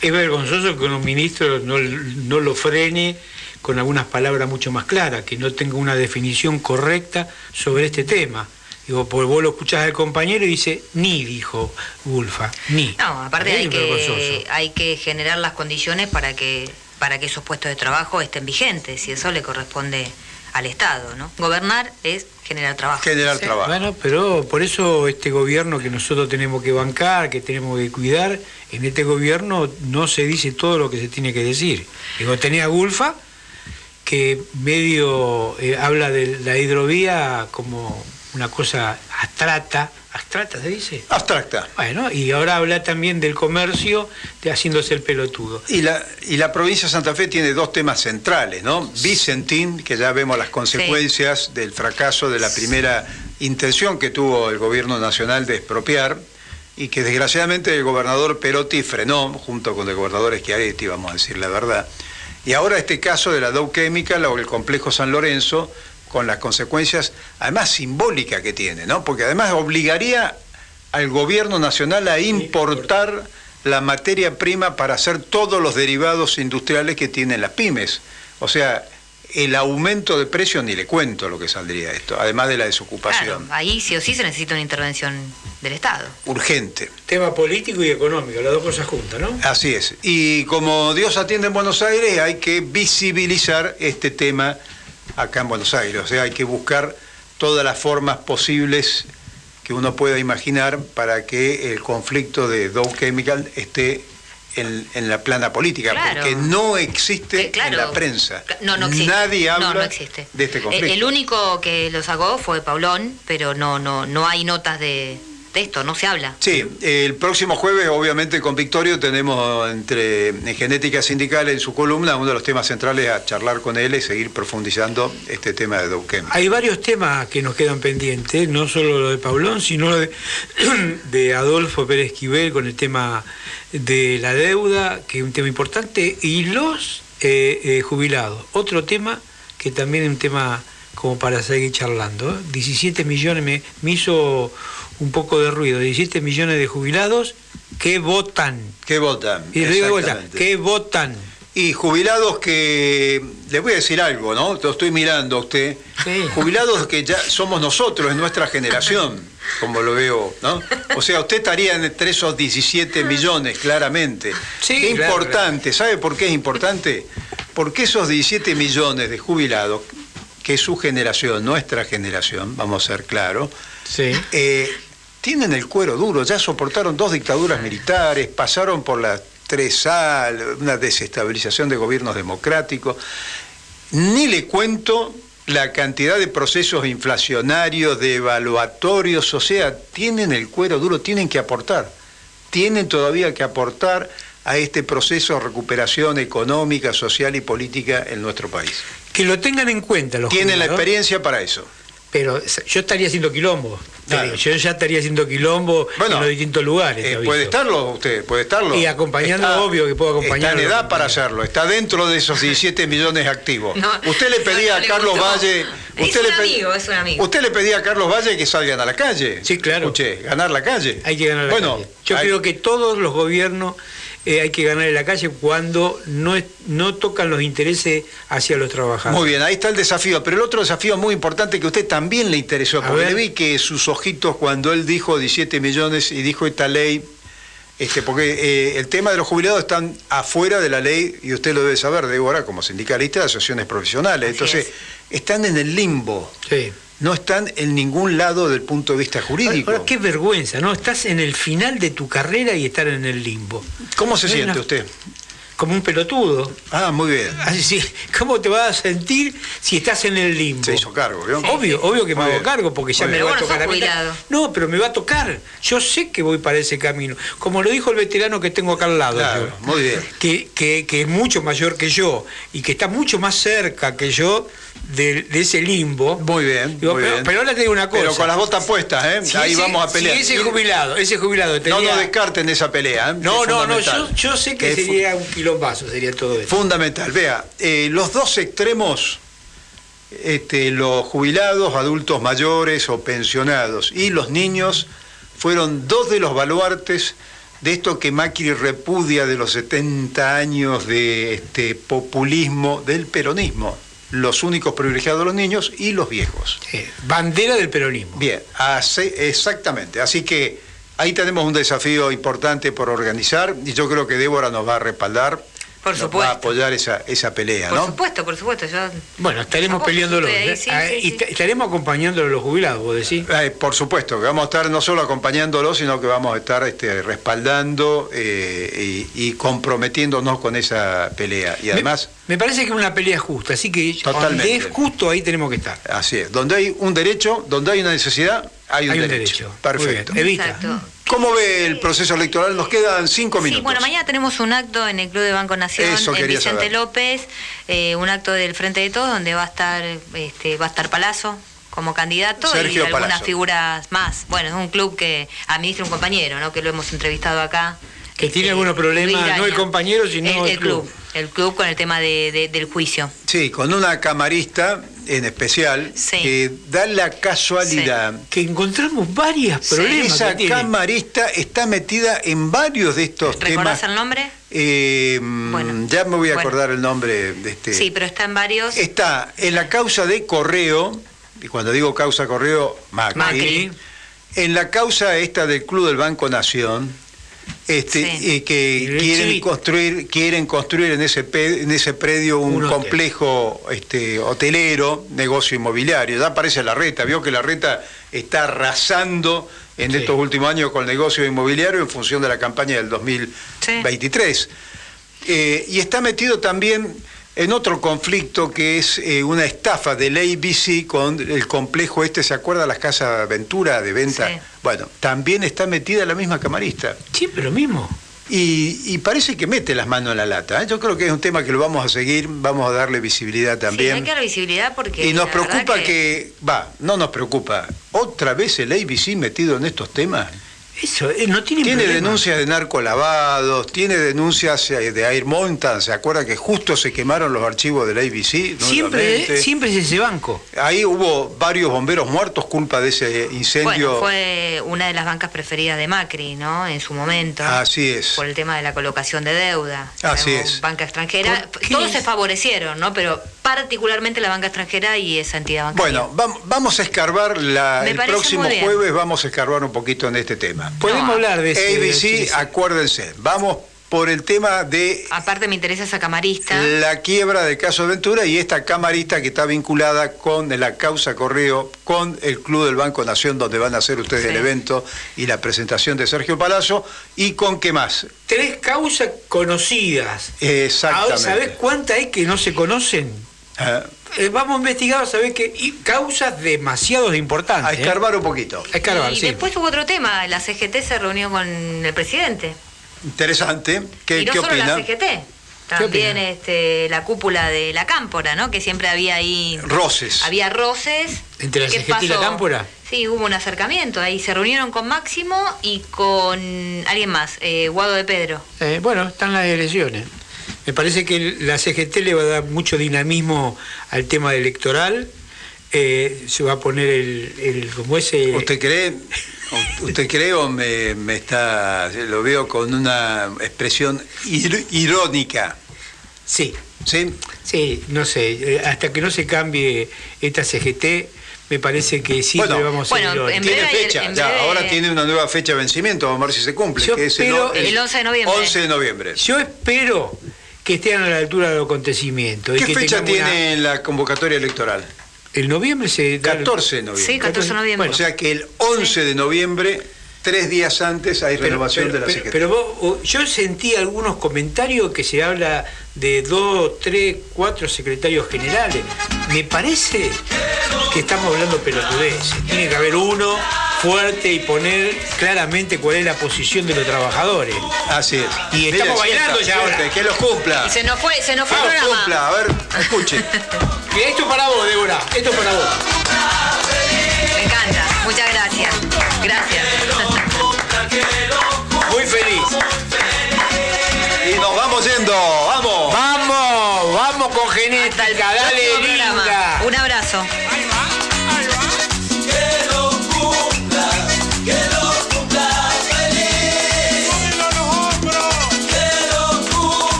Es vergonzoso que un ministro no, no lo frene con algunas palabras mucho más claras, que no tenga una definición correcta sobre este tema. Digo, porque vos lo escuchás al compañero y dice, ni, dijo Gulfa, ni. No, aparte hay que, hay que generar las condiciones para que, para que esos puestos de trabajo estén vigentes y eso le corresponde al Estado, ¿no? Gobernar es generar trabajo. Generar Sí. trabajo. Bueno, pero por eso este gobierno que nosotros tenemos que bancar, que tenemos que cuidar, en este gobierno no se dice todo lo que se tiene que decir. Digo, tenía Gulfa, que medio eh, habla de la hidrovía como una cosa abstracta, abstracta se dice. Abstracta. Bueno, y ahora habla también del comercio, de haciéndose el pelotudo. Y la, y la provincia de Santa Fe tiene dos temas centrales, ¿no? Vicentín, que ya vemos las consecuencias del fracaso de la primera intención que tuvo el gobierno nacional de expropiar y que desgraciadamente el gobernador Perotti frenó, junto con el gobernador Schiaretti, vamos a decir la verdad. Y ahora este caso de la Dow Chemical o el complejo San Lorenzo, con las consecuencias además simbólicas que tiene, ¿no? Porque además obligaría al gobierno nacional a importar la materia prima para hacer todos los derivados industriales que tienen las pymes. O sea, el aumento de precios ni le cuento lo que saldría esto, además de la Claro, desocupación. ahí sí o sí se necesita una intervención del Estado. urgente. Tema político y económico, las dos cosas juntas, ¿no? Así es. Y como Dios atiende en Buenos Aires, hay que visibilizar este tema acá en Buenos Aires. O sea, hay que buscar todas las formas posibles que uno pueda imaginar para que el conflicto de Dow Chemical esté en, en la plana política, Claro. porque no existe Eh, claro. en la prensa. No, no existe. Nadie habla No, no existe. de este Eh, conflicto. El único que lo sacó fue Paulón, pero no, no, no hay notas de, de esto, no se habla. Sí, el próximo jueves, obviamente, con Victorio tenemos entre en Genética Sindical en su columna uno de los temas centrales a charlar con él y seguir profundizando este tema de Chemical. Hay varios temas que nos quedan pendientes, no solo lo de Paulón, sino lo de, <clears throat> de Adolfo Pérez Esquivel con el tema de la deuda, que es un tema importante, y los eh, eh, jubilados. Otro tema que también es un tema como para seguir charlando. ¿eh? 17 millones, me, me hizo un poco de ruido, 17 millones de jubilados que votan. ¿Qué votan? Y digo de vuelta, que votan. Y jubilados que, les voy a decir algo, ¿no? Lo estoy mirando a usted. Jubilados que ya somos nosotros, en nuestra generación, como lo veo, ¿no? O sea, usted estaría entre esos 17 millones, claramente. Sí, Qué claro, importante, ¿sabe por qué es importante? Porque esos 17 millones de jubilados, que es su generación, nuestra generación, vamos a ser claros, eh, tienen el cuero duro, ya soportaron dos dictaduras militares, pasaron por la 3A, una desestabilización de gobiernos democráticos. Ni le cuento la cantidad de procesos inflacionarios, de evaluatorios, o sea, tienen el cuero duro, tienen que aportar, tienen todavía que aportar a este proceso de recuperación económica, social y política en nuestro país. Que lo tengan en cuenta los Tienen la experiencia para eso. Pero yo estaría haciendo quilombo. Yo ya estaría haciendo quilombo en los distintos lugares. Eh, puede estarlo usted, puede estarlo. Y acompañando, Está- obvio que puedo acompañar. Está en edad para hacerlo, está dentro de esos <laughs> 17 millones activos. No, usted le pedía no a Carlos gustó. Valle, Es usted un le, amigo, es un amigo. usted le pedía a Carlos Valle que salgan a la calle. Sí, claro. Escuché, ganar la calle. Hay que ganar la bueno, calle. Yo hay- creo que todos los gobiernos eh, hay que ganar en la calle cuando no, es- no tocan los intereses hacia los trabajadores. Muy bien, ahí está el desafío. Pero el otro desafío muy importante que a usted también le interesó, A porque le vi que sus ojitos cuando él dijo 17 millones y dijo esta ley, este, porque eh, el tema de los jubilados están afuera de la ley, y usted lo debe saber, Débora, como sindicalista de asociaciones profesionales. Entonces, están en el limbo. Sí. No están en ningún lado del punto de vista jurídico. Ahora, qué vergüenza, ¿no? Estás en el final de tu carrera y estar en el limbo. ¿Cómo se No siente una- usted? Como un pelotudo. Ah, muy bien. <laughs> Así, sí. ¿Cómo te vas a sentir si estás en el limbo? Se hizo cargo, ¿vio? Obvio, obvio que me hago cargo porque ya me va a tocar a no mí. No, pero me va a tocar. Yo sé que voy para ese camino. Como lo dijo el veterano que tengo acá al lado. Claro, yo. muy bien. Que, que- que es mucho mayor que yo y que está mucho más cerca que yo de, de ese limbo. Muy bien, Digo, muy pero, bien. pero ahora te digo una cosa. Pero con las botas puestas, ¿eh? Si Ahí ese- vamos a si pelear. ese jubilado, ese jubilado No tenía- nos descarten esa pelea. ¿eh? No, Es no, no, yo, yo sé que Es sería un quilombazo, sería todo eso. Fundamental. Vea, eh, los dos extremos, este, los jubilados, adultos mayores o pensionados y los niños, fueron dos de los baluartes de esto que Macri repudia de los 70 años de este, populismo del peronismo. Los únicos privilegiados los niños y los viejos. bandera del peronismo. Bien, así- exactamente. Así que ahí tenemos un desafío importante por organizar y yo creo que Débora nos va a respaldar. Por nos va a supuesto. apoyar esa, esa pelea, Por ¿no? supuesto, por supuesto. Yo... Bueno, estaremos peleándolo. ¿eh? sí, Ah, sí, y sí. estaremos acompañándolo a los jubilados, vos decís. Eh, por supuesto, que vamos a estar no solo acompañándolo, sino que vamos a estar este, respaldando eh, y, y comprometiéndonos con esa pelea. Y además, Me parece que es una pelea justa, así que Totalmente. donde es justo ahí tenemos que estar. así es, donde hay un derecho, donde hay una necesidad, hay un, Hay un derecho. derecho. Perfecto. Evita. Exacto. ¿Cómo ve el proceso electoral? Nos quedan cinco Sí, minutos. bueno, mañana tenemos un acto en el Club de Banco Nación, Eso en Vicente saber. López, eh, un acto del Frente de Todos, donde va a estar, este, va a estar Palazzo como candidato Sergio y algunas Palazzo. figuras más. Bueno, es un club que administra un compañero, ¿no? Que lo hemos entrevistado acá. Que tiene algunos problemas, no el compañero, sino el, el el club. El club con el tema de- de- del juicio. Sí, con una camarista en especial que da la casualidad Que encontramos varios Sí, problemas. esa que tiene. camarista está metida en varios de estos ¿Recordás temas. el nombre? Eh, mm, ya me voy a bueno. acordar el nombre de este. Sí, pero está en varios. Está en la causa de Correo, y cuando digo causa Correo, Macri, Macri. En la causa esta del Club del Banco Nación, este, eh, que quieren construir, quieren construir en ese, pe- en ese predio un, complejo este, hotelero, negocio inmobiliario. Ya aparece la reta, vio que la reta está arrasando en Sí. estos últimos años con el negocio inmobiliario en función de la campaña del 2023. Eh, y está metido también en otro conflicto que es eh, una estafa del ABC con el complejo este, ¿se acuerda las casas Ventura de venta? Sí. Bueno, también está metida la misma camarista. Sí, pero mismo. Y, y parece que mete las manos en la lata. ¿eh? Yo creo que es un tema que lo vamos a seguir, vamos a darle visibilidad Sí, hay también. que dar visibilidad porque. y nos preocupa que... va, no nos preocupa, otra vez el ABC metido en estos temas. Eso, eh, no tiene Tiene problema. denuncias de narcolavados, tiene denuncias de Air Mountain, ¿se acuerda que justo se quemaron los archivos del ABC? Siempre, siempre es ese banco. Ahí hubo varios bomberos muertos culpa de ese incendio. Bueno, fue una de las bancas preferidas de Macri, ¿no? En su momento. Así es. Por el tema de la colocación de deuda. Así es. Banca extranjera. Todos se favorecieron, ¿no? Pero particularmente la banca extranjera y esa entidad bancaria. Bueno, vam- vamos a escarbar la- Me el próximo jueves, vamos a escarbar un poquito en este tema. Podemos hablar de ese- ABC, de acuérdense, vamos por el tema de Aparte me interesa esa camarista. la quiebra del caso Ventura y esta camarista que está vinculada con la causa Correo, con el Club del Banco Nación, donde van a hacer ustedes Sí. el evento y la presentación de Sergio Palazzo, y con qué más. Tres causas conocidas. Exactamente. Ahora, ¿sabés cuántas hay que no se conocen? Ah, Eh, vamos a investigar a saber que y causas demasiado importantes. a ¿eh? escarbar un poquito. A escarbar, y sí. después hubo otro tema. La CGT se reunió con el presidente. Interesante. ¿Qué, y no qué solo opina? la CGT. También este, la cúpula de la cámpora, ¿no? Que siempre había ahí. Roces. Había roces. ¿Entre la ¿Qué CGT y la cámpora? Sí, hubo un acercamiento ahí. Se reunieron con Máximo y con alguien más, eh, Guado de Pedro. Eh, bueno, están las elecciones. Me parece que la CGT le va a dar mucho dinamismo al tema electoral. Eh, se va a poner el, el como ese. ¿Usted cree? ¿Usted cree o me, me está, lo veo con una expresión ir- irónica? Sí, ¿Sí? sí, no sé. eh, Hasta que no se cambie esta CGT, me parece que siempre Bueno, vamos a bueno, ir en Tiene fecha, en ya, breve- ahora tiene una nueva fecha de vencimiento, vamos a ver si se cumple, Yo que es el, espero- El 11 de noviembre. 11 de noviembre. Yo espero que estén a la altura del acontecimiento. y ¿Qué que fecha una- tiene la convocatoria electoral? El noviembre se da- 14 de noviembre. Sí, 14 de noviembre. O sea que el 11 de noviembre, tres días antes, hay Pero, renovación pero- de la pero- CGT. pero vos, yo sentí algunos comentarios que se habla de dos, tres, cuatro secretarios generales. Me parece que estamos hablando pelotudeces. Tiene que haber uno fuerte y poner claramente cuál es la posición de los trabajadores. Así es. Y estamos bailando sienta, ya ahora. Que los cumpla. Y se nos fue, se nos fue Que el programa. cumpla. A ver, escuche. <laughs> Y esto para vos, Débora. Esto para vos. Me encanta. Muchas gracias. Gracias. <laughs> Muy feliz. Y nos vamos yendo. ¡Vamos! Vamos, vamos con genética. Dale,